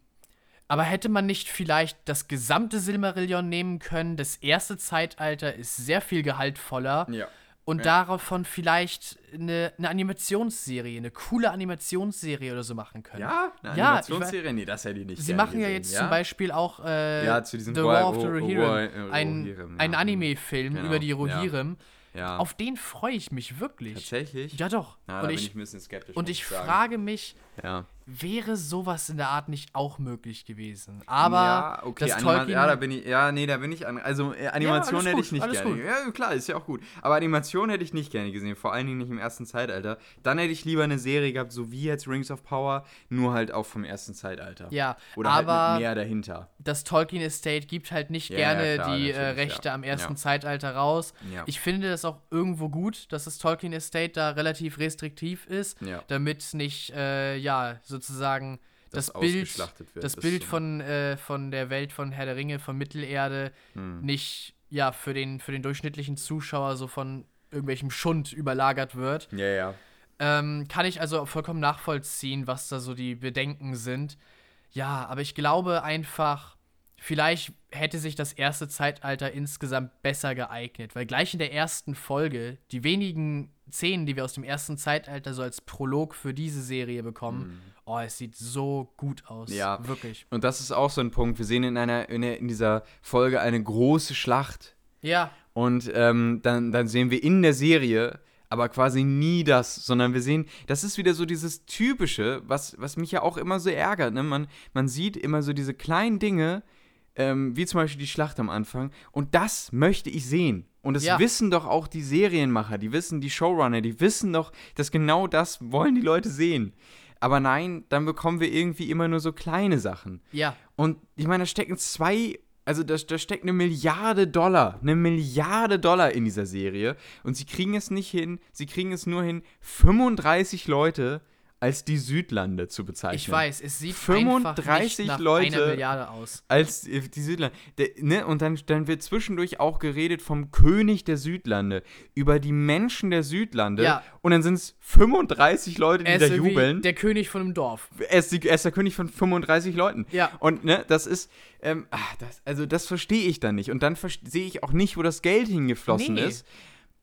aber hätte man nicht vielleicht das gesamte Silmarillion nehmen können? Das erste Zeitalter ist sehr viel gehaltvoller. Ja. Und Ja. davon vielleicht eine, eine Animationsserie, eine coole Animationsserie oder so machen können. Ja, eine Ja, Animationsserie? Nee, das hätte ich nicht Sie machen ja jetzt zum Beispiel auch äh, Ja, zu diesem The War of the Rohirrim, äh, ein, Rohirrim, ein ja. Anime-Film Genau, über die ja. Rohirrim. Ja. Auf den freue ich mich wirklich. Tatsächlich? Ja, doch. Na, da und bin ich, ich ein bisschen skeptisch. und ich sagen. frage mich, Ja. Wäre sowas in der Art nicht auch möglich gewesen? Aber ja, okay, das Anima Tolkien ja, da bin ich, ja, nee, da bin ich an, also äh, Animation alles hätte gut, ich nicht gerne. gut. Ja, klar, ist ja auch gut. Aber Animation hätte ich nicht gerne gesehen, vor allen Dingen nicht im ersten Zeitalter. Dann hätte ich lieber eine Serie gehabt, so wie jetzt Rings of Power, nur halt auch vom ersten Zeitalter. Ja, Oder halt aber mit mehr dahinter. das Tolkien Estate gibt halt nicht Ja, gerne ja, klar, die äh, Rechte ja. am ersten Ja. Zeitalter raus. Ja. Ich finde das auch irgendwo gut, dass das Tolkien Estate da relativ restriktiv ist, Ja. damit nicht, äh, ja, sozusagen das, Das Bild, das das Bild von, äh, von der Welt von Herr der Ringe, von Mittelerde, Hm. nicht, ja, für den, für den durchschnittlichen Zuschauer so von irgendwelchem Schund überlagert wird. Ja, ja. Ähm, kann ich also vollkommen nachvollziehen, was da so die Bedenken sind. Ja, aber ich glaube einfach, vielleicht hätte sich das erste Zeitalter insgesamt besser geeignet, weil gleich in der ersten Folge die wenigen Szenen, die wir aus dem ersten Zeitalter so als Prolog für diese Serie bekommen, oh, es sieht so gut aus. Ja. Wirklich. Und das ist auch so ein Punkt. Wir sehen in, einer, in, in dieser Folge eine große Schlacht. Ja, Und ähm, dann, dann sehen wir in der Serie aber quasi nie das, sondern wir sehen, das ist wieder so dieses Typische, was, was mich ja auch immer so ärgert. Ne? Man, man sieht immer so diese kleinen Dinge, ähm, wie zum Beispiel die Schlacht am Anfang, und das möchte ich sehen. Und das Ja. wissen doch auch die Serienmacher, die wissen, die Showrunner, die wissen doch, dass genau das wollen die Leute sehen. Aber nein, dann bekommen wir irgendwie immer nur so kleine Sachen. ja. Und ich meine, da stecken zwei, also da, da steckt eine Milliarde Dollar, eine Milliarde Dollar in dieser Serie. Und sie kriegen es nicht hin, sie kriegen es nur hin, 35 Leute als die Südlande zu bezeichnen. Ich weiß, es sieht 35 einfach nicht nach Leute- einer Milliarde aus. Als die Südlande. Der, ne? Und dann, dann wird zwischendurch auch geredet vom König der Südlande, über die Menschen der Südlande. Ja. Und dann sind es 35 Leute, die Er da ist jubeln. der König von einem Dorf. Er ist, die, er ist der König von 35 Leuten. Ja. Und ne, das ist, ähm, ach, das, also das verstehe ich dann nicht. Und dann sehe ich auch nicht, wo das Geld hingeflossen Nee. ist.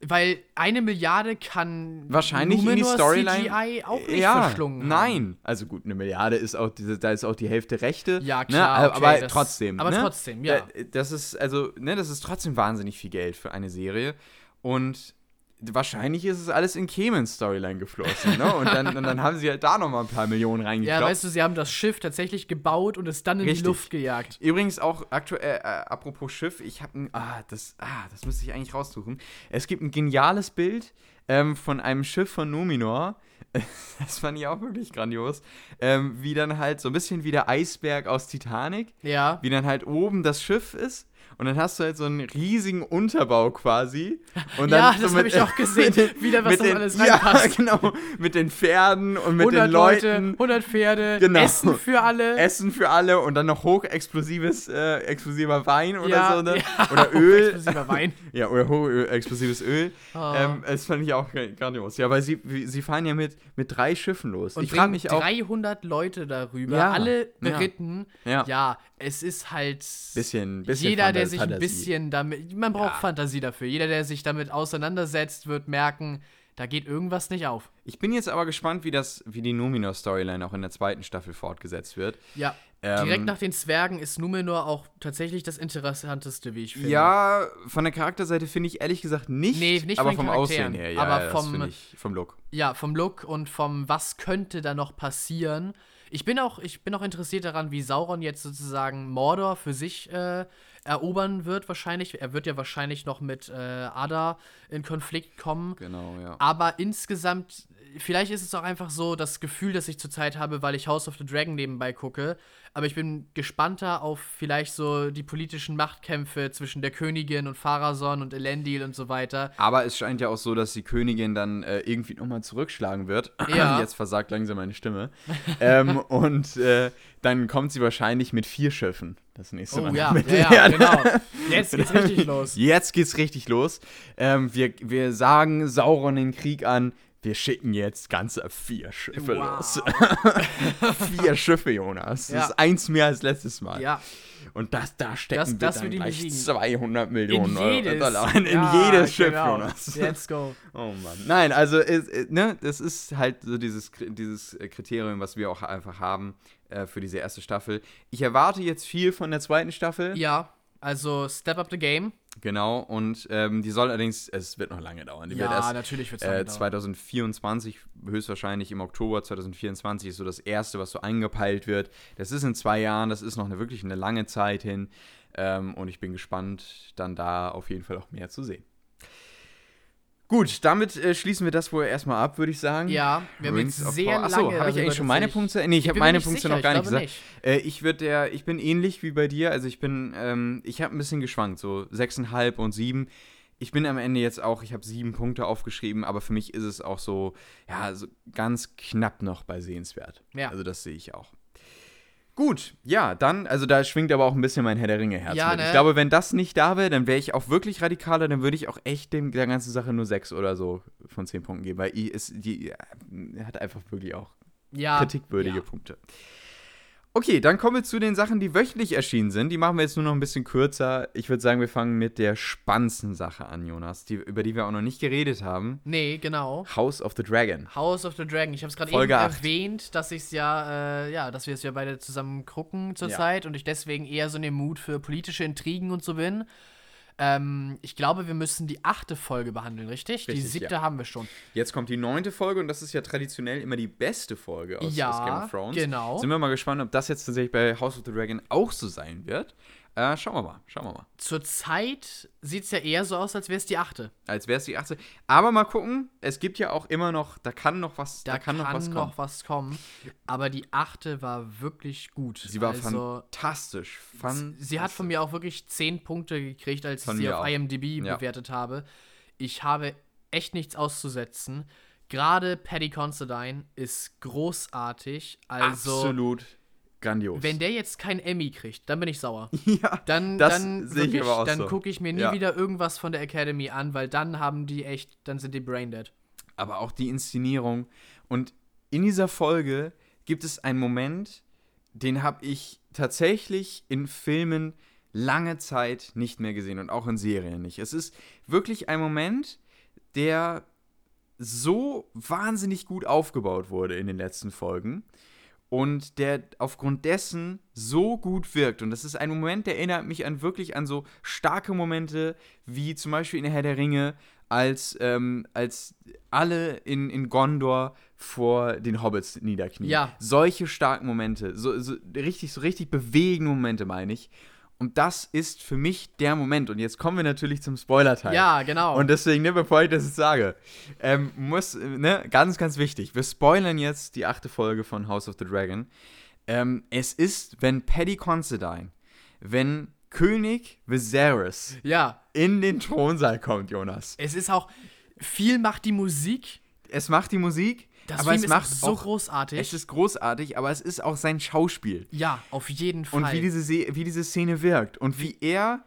Weil eine Milliarde kann Wahrscheinlich in die Storyline. CGI auch nicht ja, verschlungen haben. Nein. Also gut, eine Milliarde ist auch, diese, da ist auch die Hälfte Rechte. Ja, klar, Ne, okay, aber das- trotzdem. aber ne? trotzdem, ja. Da- Das ist, also, ne, das ist trotzdem wahnsinnig viel Geld für eine Serie. Und wahrscheinlich ist es alles in Cayman's Storyline geflossen, ne? Und dann, und dann haben sie halt da nochmal ein paar Millionen Ja, reingeklopft. weißt du, sie haben das Schiff tatsächlich gebaut und es dann in Richtig. die Luft gejagt. Übrigens auch aktuell, äh, apropos Schiff, ich habe ein, ah, das, ah, das müsste ich eigentlich raussuchen. Es gibt ein geniales Bild ähm, von einem Schiff von Numenor. (laughs) Das fand ich auch wirklich grandios. Ähm, wie dann halt so ein bisschen wie der Eisberg aus Titanic, Ja. wie dann halt oben das Schiff ist. Und dann hast du halt so einen riesigen Unterbau quasi. Und Ja, dann so das mit- hab ich auch (laughs) gesehen, den- wie da was den, alles Ja, reinpasst. (laughs) genau. Mit den Pferden und mit 100 den Leuten. Leute, 100 Pferde, Genau. Essen für alle. Essen für alle und dann noch hochexplosives, äh, explosiver Wein oder Ja, so, ne? ja, oder (laughs) Öl. hochexplosiver Wein. ja, oder hochexplosives Öl. Ah. Ähm, das fand ich auch gra- grandios. Ja, weil sie, sie fahren ja mit, mit drei Schiffen los. und ich frage mich auch. 300 Leute darüber, Ja, alle ja. beritten. Ja. Ja. Es ist halt Bisschen, bisschen jeder, der Fantas- sich ein Fantasie. bisschen damit, man braucht Ja. Fantasie dafür. Jeder, der sich damit auseinandersetzt, wird merken, Da geht irgendwas nicht auf. Ich bin jetzt aber gespannt, wie das, wie die Numenor-Storyline auch in der zweiten Staffel fortgesetzt wird. Ja. Ähm, Direkt nach den Zwergen ist Numenor auch tatsächlich das Interessanteste, wie ich finde. Ja, von der Charakterseite finde ich ehrlich gesagt nicht, Nee, nicht aber vom Aussehen her, ja, aber vom- das finde ich, vom Look. Ja, vom Look und vom was könnte da noch passieren. Ich bin auch, ich bin auch interessiert daran, wie Sauron jetzt sozusagen Mordor für sich äh, erobern wird, wahrscheinlich. Er wird ja wahrscheinlich noch mit äh, Ada in Konflikt kommen. Genau, ja. Aber insgesamt, vielleicht ist es auch einfach so das Gefühl, das ich zurzeit habe, weil ich House of the Dragon nebenbei gucke. Aber ich bin gespannter auf vielleicht so die politischen Machtkämpfe zwischen der Königin und Pharason und Elendil und so weiter. Aber es scheint ja auch so, dass die Königin dann äh, irgendwie nochmal zurückschlagen wird. (clears throat) Ja. Jetzt versagt langsam meine Stimme. (laughs) ähm, und äh, dann kommt sie wahrscheinlich mit vier Schiffen. Das nächste Oh Mal. (laughs) ja, ja, ja genau. Jetzt geht's richtig los. Jetzt geht's richtig los. Ähm, wir, wir sagen Sauron den Krieg an. Wir schicken jetzt ganze vier Schiffe Wow. los. (laughs) vier Schiffe, Jonas. Das Ja. ist eins mehr als letztes Mal. Ja, Und das, da stecken Das- wir das dann gleich besiegen. 200 Millionen in Euro jedes. Dollar in Ja, jedes Schiff, genau. Jonas. Let's go. Oh Mann. Nein, also es, äh, ne, das ist halt so dieses, dieses äh, Kriterium, was wir auch einfach haben äh, für diese erste Staffel. Ich erwarte jetzt viel von der zweiten Staffel. Ja, also Step Up the Game. Genau, und ähm, die soll allerdings, es wird noch lange dauern. Die wird Ja, erst natürlich wird's äh, lange dauern. 2024, höchstwahrscheinlich im Oktober 2024 ist so das erste, was so eingepeilt wird. Das ist in zwei Jahren, das ist noch eine, wirklich eine lange Zeit hin. Ähm, und ich bin gespannt, dann da auf jeden Fall auch mehr zu sehen. Gut, damit äh, schließen wir das wohl erstmal ab, würde ich sagen. Ja, wir haben Rings jetzt sehr Power. Achso, lange habe ich eigentlich schon meine Punkte? Nee, ich, Ich habe meine nicht Punkte sicher, noch gar ich nicht gesagt. Äh, ich, der, ich bin ähnlich wie bei dir. Also ich bin, ähm, ich habe ein bisschen geschwankt, so 6,5 und 7. Ich bin am Ende jetzt auch, ich habe sieben Punkte aufgeschrieben, aber für mich ist es auch so, ja, so ganz knapp noch bei sehenswert. Ja. Also das sehe ich auch. Gut, ja, dann, also da schwingt aber auch ein bisschen mein Herr der Ringe-Herz Ja, mit. ne? Ich glaube, wenn das nicht da wäre, dann wäre ich auch wirklich radikaler, dann würde ich auch echt dem, der ganzen Sache nur sechs oder so von zehn Punkten geben, weil ist, die äh, hat einfach wirklich auch Ja, kritikwürdige ja. Punkte. Okay, dann kommen wir zu den Sachen, die wöchentlich erschienen sind. Die machen wir jetzt nur noch ein bisschen kürzer. Ich würde sagen, wir fangen mit der spannendsten Sache an, Jonas, die, über die wir auch noch nicht geredet haben. Nee, genau. House of the Dragon. House of the Dragon. Ich habe es gerade eben Folge acht. erwähnt, dass ich es ja, äh, ja, dass wir es ja beide zusammen gucken zurzeit und ich deswegen eher so in dem Mut für politische Intrigen und so bin. Ähm, ich glaube, wir müssen die achte Folge behandeln, richtig? die Richtig, siebte ja. haben wir schon. Jetzt kommt die neunte Folge und das ist ja traditionell immer die beste Folge aus, Ja, aus Game of Thrones. genau. Sind wir mal gespannt, ob das jetzt tatsächlich bei House of the Dragon auch so sein wird. Äh, schauen wir mal, schauen wir mal. Zurzeit sieht es ja eher so aus, als wäre es die achte. Als wäre es die 18. Aber mal gucken, es gibt ja auch immer noch, da kann noch was, Da, kann, noch, was kommen. was kommen. Aber die achte war wirklich gut. Sie war also, fantastisch. Fan Sie hat von mir auch wirklich 10 Punkte gekriegt, als Von ich sie auf auch. IMDb Ja. bewertet habe. Ich habe echt nichts auszusetzen. Gerade Paddy Considine ist großartig. Also, absolut grandios. wenn der jetzt kein Emmy kriegt, dann bin ich sauer. (laughs) ja, Dann, Das dann, sehe ich aber auch dann so. gucke ich mir nie Ja. wieder irgendwas von der Academy an, weil dann haben die echt, dann sind die braindead. aber auch die Inszenierung. Und in dieser Folge gibt es einen Moment, den habe ich tatsächlich in Filmen lange Zeit nicht mehr gesehen und auch in Serien nicht. Es ist wirklich ein Moment, der so wahnsinnig gut aufgebaut wurde in den letzten Folgen und der aufgrund dessen so gut wirkt. Und das ist ein Moment, der erinnert mich an wirklich an so starke Momente, wie zum Beispiel in der Herr der Ringe, als, ähm, als alle in, in Gondor vor den Hobbits niederknien. Ja. Solche starken Momente, so, so richtig, so richtig bewegende Momente, meine ich. Und das ist für mich der Moment. Und jetzt kommen wir natürlich zum Spoiler-Teil. Ja, genau. Und deswegen, ne, bevor ich das jetzt sage, ähm, muss, ne, ganz, ganz wichtig, wir spoilern jetzt die achte Folge von House of the Dragon. Ähm, es ist, wenn Paddy Considine, wenn König Viserys ja, in den Thronsaal kommt, Jonas. es ist auch, viel macht die Musik. Es macht die Musik, Das aber Film es ist macht so auch, großartig. es ist großartig, aber es ist auch sein Schauspiel. ja, auf jeden Fall. Und wie diese, Se wie diese Szene wirkt und wie er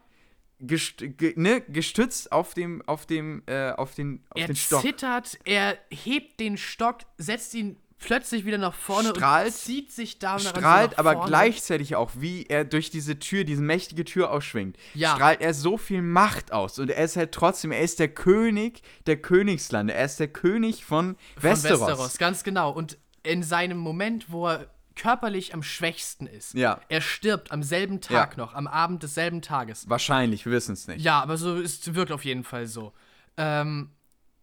gest ge ne, gestützt auf dem, auf dem, äh, auf den, auf er den Stock. zittert, er hebt den Stock, setzt ihn plötzlich wieder nach vorne Strahlt- und zieht sich da so strahlt nach aber gleichzeitig auch, wie er durch diese Tür, diese mächtige Tür ausschwingt, Ja. strahlt er so viel Macht aus. Und er ist halt trotzdem, er ist der König der Königslande. Er ist der König von von Westeros. Westeros, ganz genau. Und in seinem Moment, wo er körperlich am schwächsten ist, Ja. er stirbt am selben Tag Ja. noch, am Abend desselben Tages. Wahrscheinlich, wir wissen es nicht. Ja, aber so ist wirkt auf jeden Fall so. Ähm,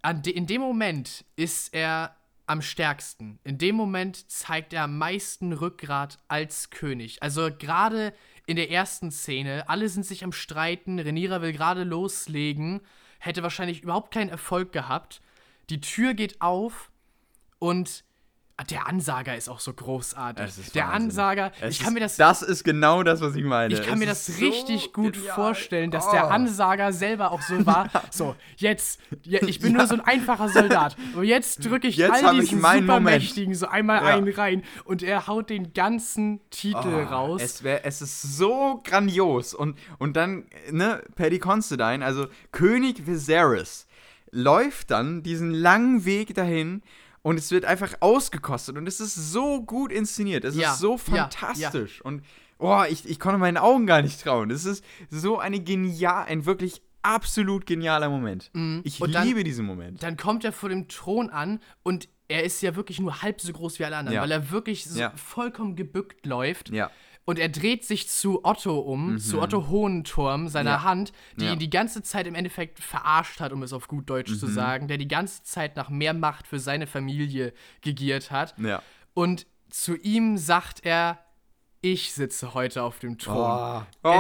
de, in dem Moment ist er am stärksten. In dem Moment zeigt er am meisten Rückgrat als König. Also gerade in der ersten Szene, alle sind sich am Streiten, Rhaenyra will gerade loslegen, hätte wahrscheinlich überhaupt keinen Erfolg gehabt. Die Tür geht auf und der Ansager ist auch so großartig. Der Wahnsinn. Ansager, Es ich kann ist, mir das Das ist genau das, was ich meine. ich kann Es mir das so richtig gut genial. vorstellen, dass Oh. der Ansager selber auch so war. (laughs) So, jetzt, ja, ich bin nur so ein einfacher Soldat. Und jetzt drücke ich Jetzt all ich diesen Moment. Supermächtigen so einmal Ja. einen rein und er haut den ganzen Titel Oh, raus. Es, wär, es ist so grandios. Und, und dann, ne, Paddy Considine, also König Viserys, läuft dann diesen langen Weg dahin und es wird einfach ausgekostet. Und es ist so gut inszeniert. Es Ja, ist so ja, fantastisch. Und oh, ich, ich konnte meinen Augen gar nicht trauen. Es ist so eine genial, ein wirklich absolut genialer Moment. Ich Mhm. Und dann- liebe diesen Moment. Dann kommt er vor dem Thron an und er ist ja wirklich nur halb so groß wie alle anderen, Ja. weil er wirklich so Ja. vollkommen gebückt läuft. Ja. Und er dreht sich zu Otto um, zu Otto Hohenturm, seiner Mhm. Ja. Hand, die Ja. ihn die ganze Zeit im Endeffekt verarscht hat, um es auf gut Deutsch Mhm. zu sagen, der die ganze Zeit nach mehr Macht für seine Familie gegiert hat. Ja. Und zu ihm sagt er, ich sitze heute auf dem Thron. Oh,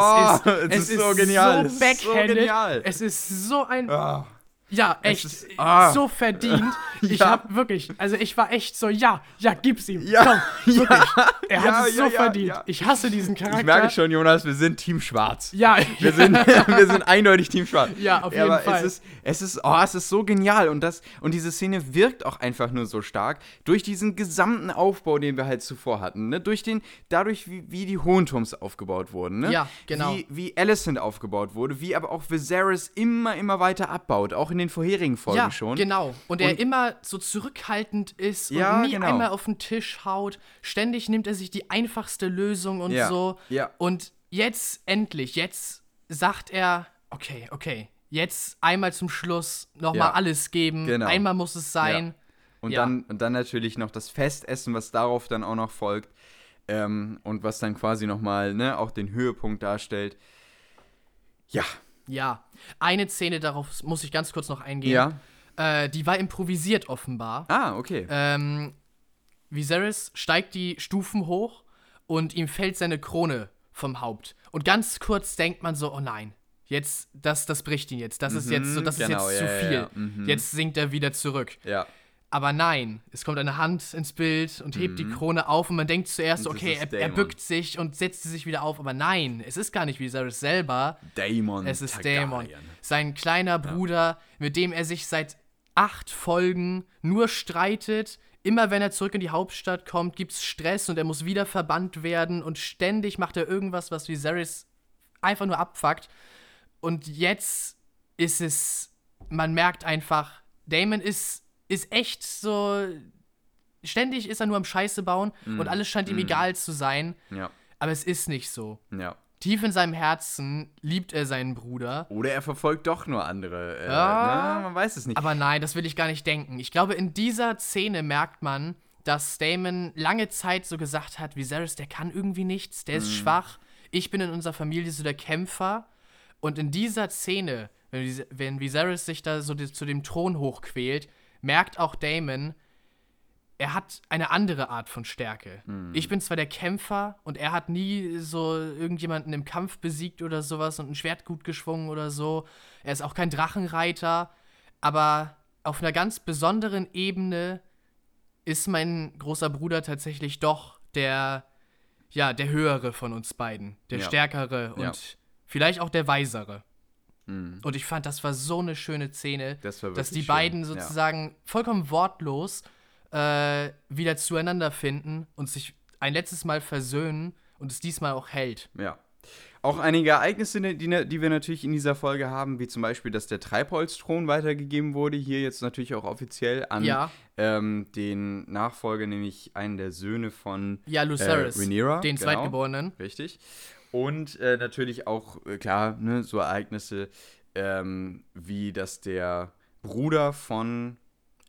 es ist, (laughs) so es genial. so es ist so genial. Es ist so ein Ah. Ja, echt. ist- ah. So verdient. (laughs) Ich Ja. hab wirklich, also ich war echt so, ja, ja, gib's ihm. Ja, Komm, (laughs) wirklich. Er hat Ja, es so ja, ja, verdient. ja. Ich hasse diesen Charakter. Ich merke schon, Jonas, wir sind Team Schwarz. Ja, Wir sind, (laughs) wir sind eindeutig Team Schwarz. Ja, auf jeden aber Fall. Es ist, es ist, oh, es ist so genial und das und diese Szene wirkt auch einfach nur so stark durch diesen gesamten Aufbau, den wir halt zuvor hatten, ne? Durch den, dadurch wie, wie die Hohenturms aufgebaut wurden, ne? Ja, genau. Wie, wie Alicent aufgebaut wurde, wie aber auch Viserys immer immer weiter abbaut, auch in den vorherigen Folgen ja, schon. genau. Und, er Und- immer so zurückhaltend ist und Ja, nie genau. einmal auf den Tisch haut. Ständig nimmt er sich die einfachste Lösung und Ja, so. ja. Und jetzt endlich, jetzt sagt er, okay, okay, jetzt einmal zum Schluss nochmal Ja, alles geben. genau. Einmal muss es sein. Und, dann, und dann natürlich noch das Festessen, was darauf dann auch noch folgt. Ähm, und was dann quasi nochmal ne, auch den Höhepunkt darstellt. Ja. Ja, eine Szene, darauf muss ich ganz kurz noch eingehen. Ja. Äh, die war improvisiert offenbar. Ah, okay. Ähm, Viserys steigt die Stufen hoch und ihm fällt seine Krone vom Haupt. Und ganz kurz denkt man so, oh nein, jetzt, das, das bricht ihn jetzt. Das ist jetzt so, das genau, ist jetzt ja, zu ja, viel. ja, mhm. Jetzt sinkt er wieder zurück. ja. Aber nein, es kommt eine Hand ins Bild und hebt die Krone auf und man denkt zuerst, Mhm. Und okay, er, er bückt sich und setzt sie sich wieder auf. Aber nein, es ist gar nicht Viserys selber. Daemon. Es ist Targaryen. Dämon. Sein kleiner Bruder, mit dem er sich seit acht Folgen nur streitet. Immer wenn er zurück in die Hauptstadt kommt, gibt es Stress und er muss wieder verbannt werden und ständig macht er irgendwas, was Viserys einfach nur abfuckt. Und jetzt ist es, man merkt einfach, Damon ist, ist echt so, ständig ist er nur am Scheiße bauen und alles scheint ihm egal zu sein, Ja. aber es ist nicht so. Ja. Tief in seinem Herzen liebt er seinen Bruder. Oder er verfolgt doch nur andere. Äh, Ja. ne? Man weiß es nicht. Aber nein, das will ich gar nicht denken. Ich glaube, in dieser Szene merkt man, dass Damon lange Zeit so gesagt hat, Viserys, der kann irgendwie nichts, der ist Mhm. schwach. Ich bin in unserer Familie so der Kämpfer. Und in dieser Szene, wenn, Vis- wenn Viserys sich da so zu dem Thron hochquält, merkt auch Damon, er hat eine andere Art von Stärke. Mhm. Ich bin zwar der Kämpfer und er hat nie so irgendjemanden im Kampf besiegt oder sowas und ein Schwert gut geschwungen oder so. Er ist auch kein Drachenreiter, aber auf einer ganz besonderen Ebene ist mein großer Bruder tatsächlich doch der, ja, der höhere von uns beiden, der Ja. stärkere und Ja. vielleicht auch der weisere. Mhm. Und ich fand, das war so eine schöne Szene, Das dass die beiden schön, ja. sozusagen vollkommen wortlos äh, wieder zueinander finden und sich ein letztes Mal versöhnen und es diesmal auch hält. Ja. Auch einige Ereignisse, die, die wir natürlich in dieser Folge haben, wie zum Beispiel, dass der Treibholzthron weitergegeben wurde, hier jetzt natürlich auch offiziell an Ja. ähm, den Nachfolger, nämlich einen der Söhne von Ja, Lucerys, äh, Rhaenyra, den genau. Zweitgeborenen. Richtig. Und äh, natürlich auch, äh, klar, ne, so Ereignisse ähm, wie, dass der Bruder von,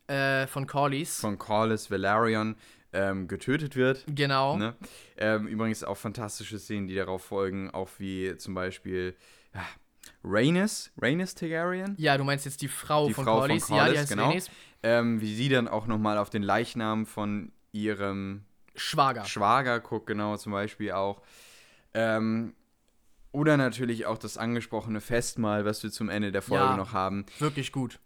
Äh, von Corlys. von Corlys Valerion ähm, getötet wird. genau. Ne? Ähm, übrigens auch fantastische Szenen, die darauf folgen, auch wie zum Beispiel ja, Rhaenys, Rhaenys Targaryen, Ja, du meinst jetzt die Frau Die von Frau von Corlys. ja, Corlys, die heißt genau. Rhaenys. ähm, wie sie dann auch nochmal auf den Leichnam von ihrem Schwager. Schwager guckt, genau, zum Beispiel auch. Ähm, oder natürlich auch das angesprochene Festmahl, was wir zum Ende der Folge Ja. noch haben. Wirklich gut.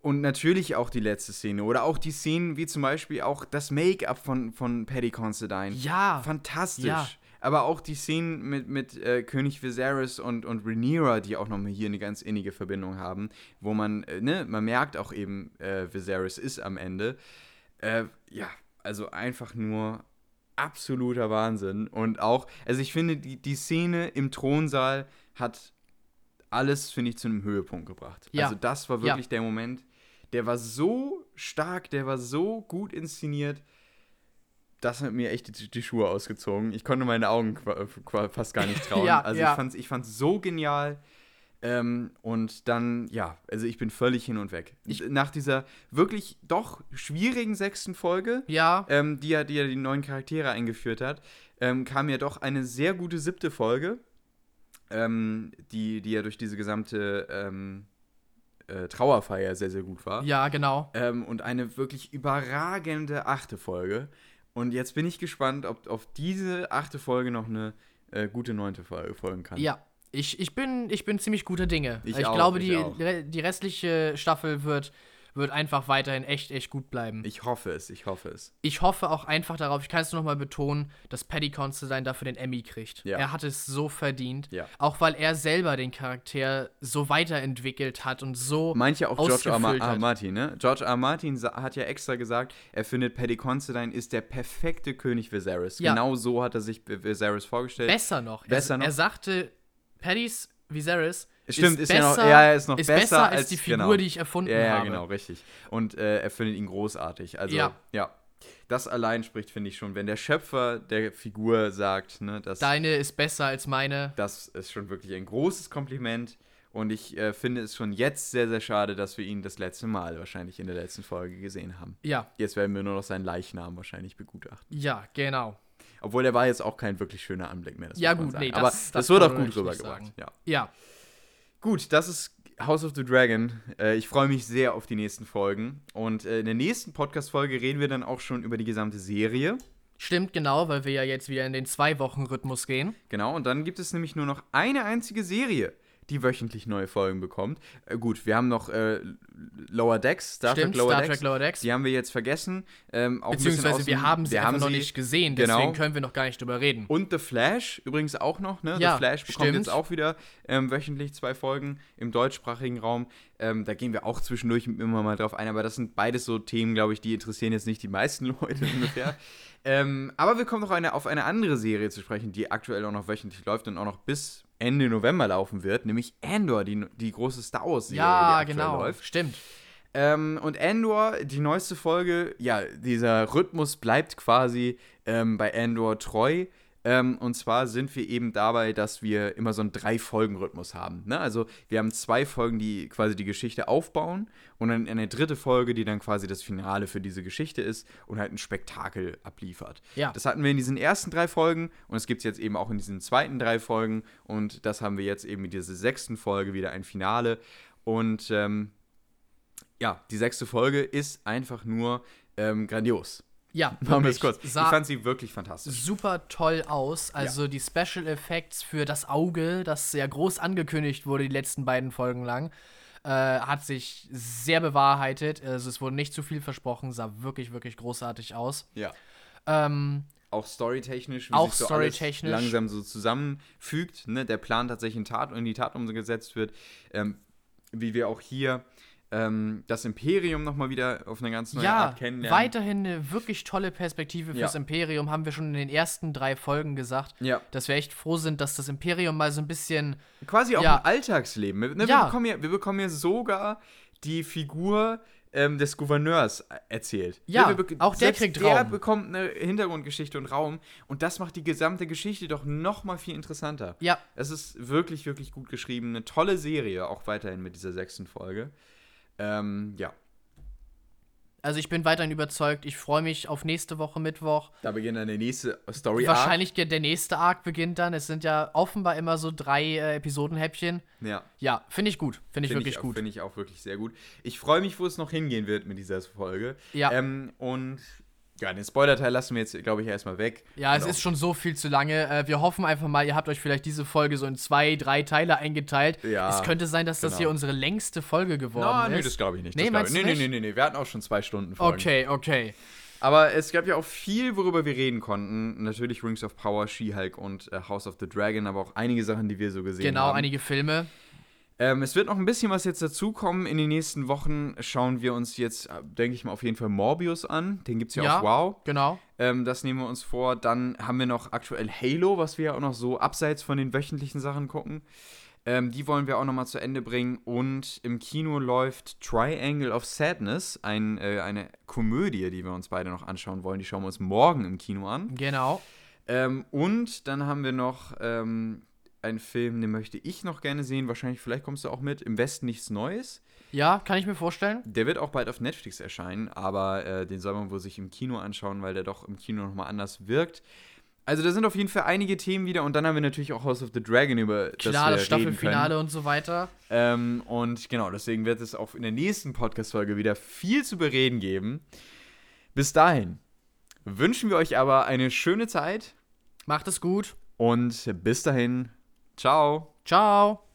Und natürlich auch die letzte Szene. Oder auch die Szenen wie zum Beispiel auch das Make-up von, von Paddy Considine. Ja. Fantastisch. Ja. Aber auch die Szenen mit, mit äh, König Viserys und, und Rhaenyra, die auch nochmal hier eine ganz innige Verbindung haben, wo man, äh, ne, man merkt auch eben, äh, Viserys ist am Ende. Äh, ja, also einfach nur absoluter Wahnsinn. Und auch, also ich finde, die, die Szene im Thronsaal hat alles, finde ich, zu einem Höhepunkt gebracht. Ja. Also das war Ja. wirklich der Moment, der war so stark, der war so gut inszeniert, das hat mir echt die, die Schuhe ausgezogen. Ich konnte meine Augen fast gar nicht (laughs) trauen. Ja, also ja. ich fand es ich fand's so genial. Ähm, und dann, ja, also ich bin völlig hin und weg. Nach dieser wirklich doch schwierigen sechsten Folge, Ja. ähm, die, ja, die ja die neuen Charaktere eingeführt hat, ähm, kam ja doch eine sehr gute siebte Folge, ähm, die, die ja durch diese gesamte ähm, äh, Trauerfeier sehr, sehr gut war. Ja, genau. Ähm, und eine wirklich überragende achte Folge. Und jetzt bin ich gespannt, ob auf diese achte Folge noch eine äh, gute neunte Folge folgen kann. Ja. Ich, ich, bin, ich bin ziemlich guter Dinge. Ich ich auch, glaube, ich die, auch. die restliche Staffel wird, wird einfach weiterhin echt, echt gut bleiben. Ich hoffe es, ich hoffe es. Ich hoffe auch einfach darauf, ich kann es nur noch mal betonen, dass Paddy Considine dafür den Emmy kriegt. Ja. Er hat es so verdient. Ja. Auch weil er selber den Charakter so weiterentwickelt hat und so. Manche auch George R. Ma R. hat. Martin, ne? George R. Martin hat ja extra gesagt, er findet Paddy Considine ist der perfekte König Viserys. Ja. Genau so hat er sich Viserys vorgestellt. Besser noch. Besser er, noch. Er sagte, Paddys Viserys Stimmt, ist ist, ja noch- besser, ja, er ist noch ist besser als, als- die Figur, genau. die ich erfunden Ja, ja, habe. genau, richtig. Und äh, er findet ihn großartig. Also, ja. Ja. Das allein spricht, finde ich schon, wenn der Schöpfer der Figur sagt, ne, dass Deine ist besser als meine. das ist schon wirklich ein großes Kompliment. Und ich äh, finde es schon jetzt sehr, sehr schade, dass wir ihn das letzte Mal wahrscheinlich in der letzten Folge gesehen haben. Ja, Jetzt werden wir nur noch seinen Leichnam wahrscheinlich begutachten. ja, genau. Obwohl der war jetzt auch kein wirklich schöner Anblick mehr. Das Ja, gut, nee, Aber das- das, das wird auch gut rübergebracht. Ja. Ja, Gut, das ist House of the Dragon. Äh, ich freue mich sehr auf die nächsten Folgen. Und äh, in der nächsten Podcast-Folge reden wir dann auch schon über die gesamte Serie. stimmt genau, weil wir ja jetzt wieder in den Zwei-Wochen-Rhythmus gehen. Genau, und dann gibt es nämlich nur noch eine einzige Serie, die wöchentlich neue Folgen bekommt. Äh, gut, wir haben noch äh, Lower Decks, Star Stimmt, Trek Lower Star Decks. Trek Lower Decks. Die haben wir jetzt vergessen. Ähm, Beziehungsweise aus wir dem- haben sie wir haben noch sie- nicht gesehen, genau. deswegen können wir noch gar nicht drüber reden. Und The Flash übrigens auch noch, ne? Ja, The Flash bekommt stimmt. jetzt auch wieder ähm, wöchentlich zwei Folgen im deutschsprachigen Raum. Ähm, da gehen wir auch zwischendurch immer mal drauf ein, aber das sind beides so Themen, glaube ich, die interessieren jetzt nicht die meisten (laughs) Leute ungefähr. ähm, aber wir kommen noch eine, auf eine andere Serie zu sprechen, die aktuell auch noch wöchentlich läuft und auch noch bis Ende November laufen wird, nämlich Andor, die, die große Star Wars-Serie, ja, die aktuell genau. läuft. Stimmt. Ähm, und Andor, die neueste Folge, ja, dieser Rhythmus bleibt quasi ähm, bei Andor treu. Ähm, und zwar sind wir eben dabei, dass wir immer so einen Drei-Folgen-Rhythmus haben. Ne? Also wir haben zwei Folgen, die quasi die Geschichte aufbauen und dann eine dritte Folge, die dann quasi das Finale für diese Geschichte ist und halt ein Spektakel abliefert. Ja. Das hatten wir in diesen ersten drei Folgen und es gibt es jetzt eben auch in diesen zweiten drei Folgen und das haben wir jetzt eben mit dieser sechsten Folge wieder ein Finale. Und ähm, ja, die sechste Folge ist einfach nur ähm, grandios. Ja, (laughs) Machen wir es kurz. Ich fand sie wirklich fantastisch. super toll aus. Also die Special Effects für das Auge, das ja groß angekündigt wurde, die letzten beiden Folgen lang, äh, hat sich sehr bewahrheitet. Also es wurde nicht zu viel versprochen, sah wirklich, wirklich großartig aus. Ja. Ähm, Auch storytechnisch, wie Auch sich so storytechnisch. alles langsam so zusammenfügt, ne? der Plan tatsächlich in, Tat, in die Tat umgesetzt wird. Ähm, wie wir auch hier ähm, das Imperium nochmal wieder auf eine ganz neue ja, Art kennenlernen. weiterhin eine wirklich tolle Perspektive fürs Ja. Imperium, haben wir schon in den ersten drei Folgen gesagt. Ja. Dass wir echt froh sind, dass das Imperium mal so ein bisschen. Quasi auch Ja. im Alltagsleben. Ne, wir, Ja. bekommen ja, wir bekommen ja sogar die Figur ähm, des Gouverneurs äh, erzählt. Ja, wir bek- auch der kriegt der Raum. bekommt eine Hintergrundgeschichte und Raum. Und das macht die gesamte Geschichte doch noch mal viel interessanter. Ja, Es ist wirklich, wirklich gut geschrieben. Eine tolle Serie, auch weiterhin mit dieser sechsten Folge. Ähm, ja, also ich bin weiterhin überzeugt. Ich freue mich auf nächste Woche Mittwoch. da beginnt dann der nächste Story Wahrscheinlich der, der nächste Arc beginnt dann. Es sind ja offenbar immer so drei äh, Episodenhäppchen. Ja. Ja, finde ich gut. Finde ich Finde wirklich ich, gut. Finde ich auch wirklich sehr gut. Ich freue mich, wo es noch hingehen wird mit dieser Folge. Ja. Ähm, und ja, den Spoiler-Teil lassen wir jetzt, glaube ich, erstmal weg. Ja, es Und ist schon so viel zu lange. Äh, wir hoffen einfach mal, ihr habt euch vielleicht diese Folge so in zwei, drei Teile eingeteilt. Ja, es könnte sein, dass das genau. hier unsere längste Folge geworden nee, ist. das glaube ich nicht. Nee, das ich. nee, nicht? nee, nee, nee, wir hatten auch schon zwei Stunden Folgen. Okay, okay. Aber es gab ja auch viel, worüber wir reden konnten. Natürlich Rings of Power, She-Hulk und äh, House of the Dragon, aber auch einige Sachen, die wir so gesehen Genau, haben. einige Filme. Ähm, es wird noch ein bisschen was jetzt dazukommen. In den nächsten Wochen schauen wir uns jetzt, äh, denke ich mal, auf jeden Fall Morbius an. Den gibt es ja, Ja. auf Wow. Genau. Ähm, das nehmen wir uns vor. Dann haben wir noch aktuell Halo, was wir ja auch noch so abseits von den wöchentlichen Sachen gucken. Ähm, die wollen wir auch noch mal zu Ende bringen. Und im Kino läuft Triangle of Sadness, ein, äh, eine Komödie, die wir uns beide noch anschauen wollen. Die schauen wir uns morgen im Kino an. Genau. Ähm, und dann haben wir noch ähm, einen Film, den möchte ich noch gerne sehen. Wahrscheinlich, vielleicht kommst du auch mit. Im Westen nichts Neues. Ja, kann ich mir vorstellen. Der wird auch bald auf Netflix erscheinen, aber äh, den soll man wohl sich im Kino anschauen, weil der doch im Kino nochmal anders wirkt. Also da sind auf jeden Fall einige Themen wieder und dann haben wir natürlich auch House of the Dragon, über das Klar, das reden Staffelfinale und so weiter. Ähm, und genau, deswegen wird es auch in der nächsten Podcast-Folge wieder viel zu bereden geben. Bis dahin wünschen wir euch aber eine schöne Zeit Macht es gut. und bis dahin, ciao. Ciao.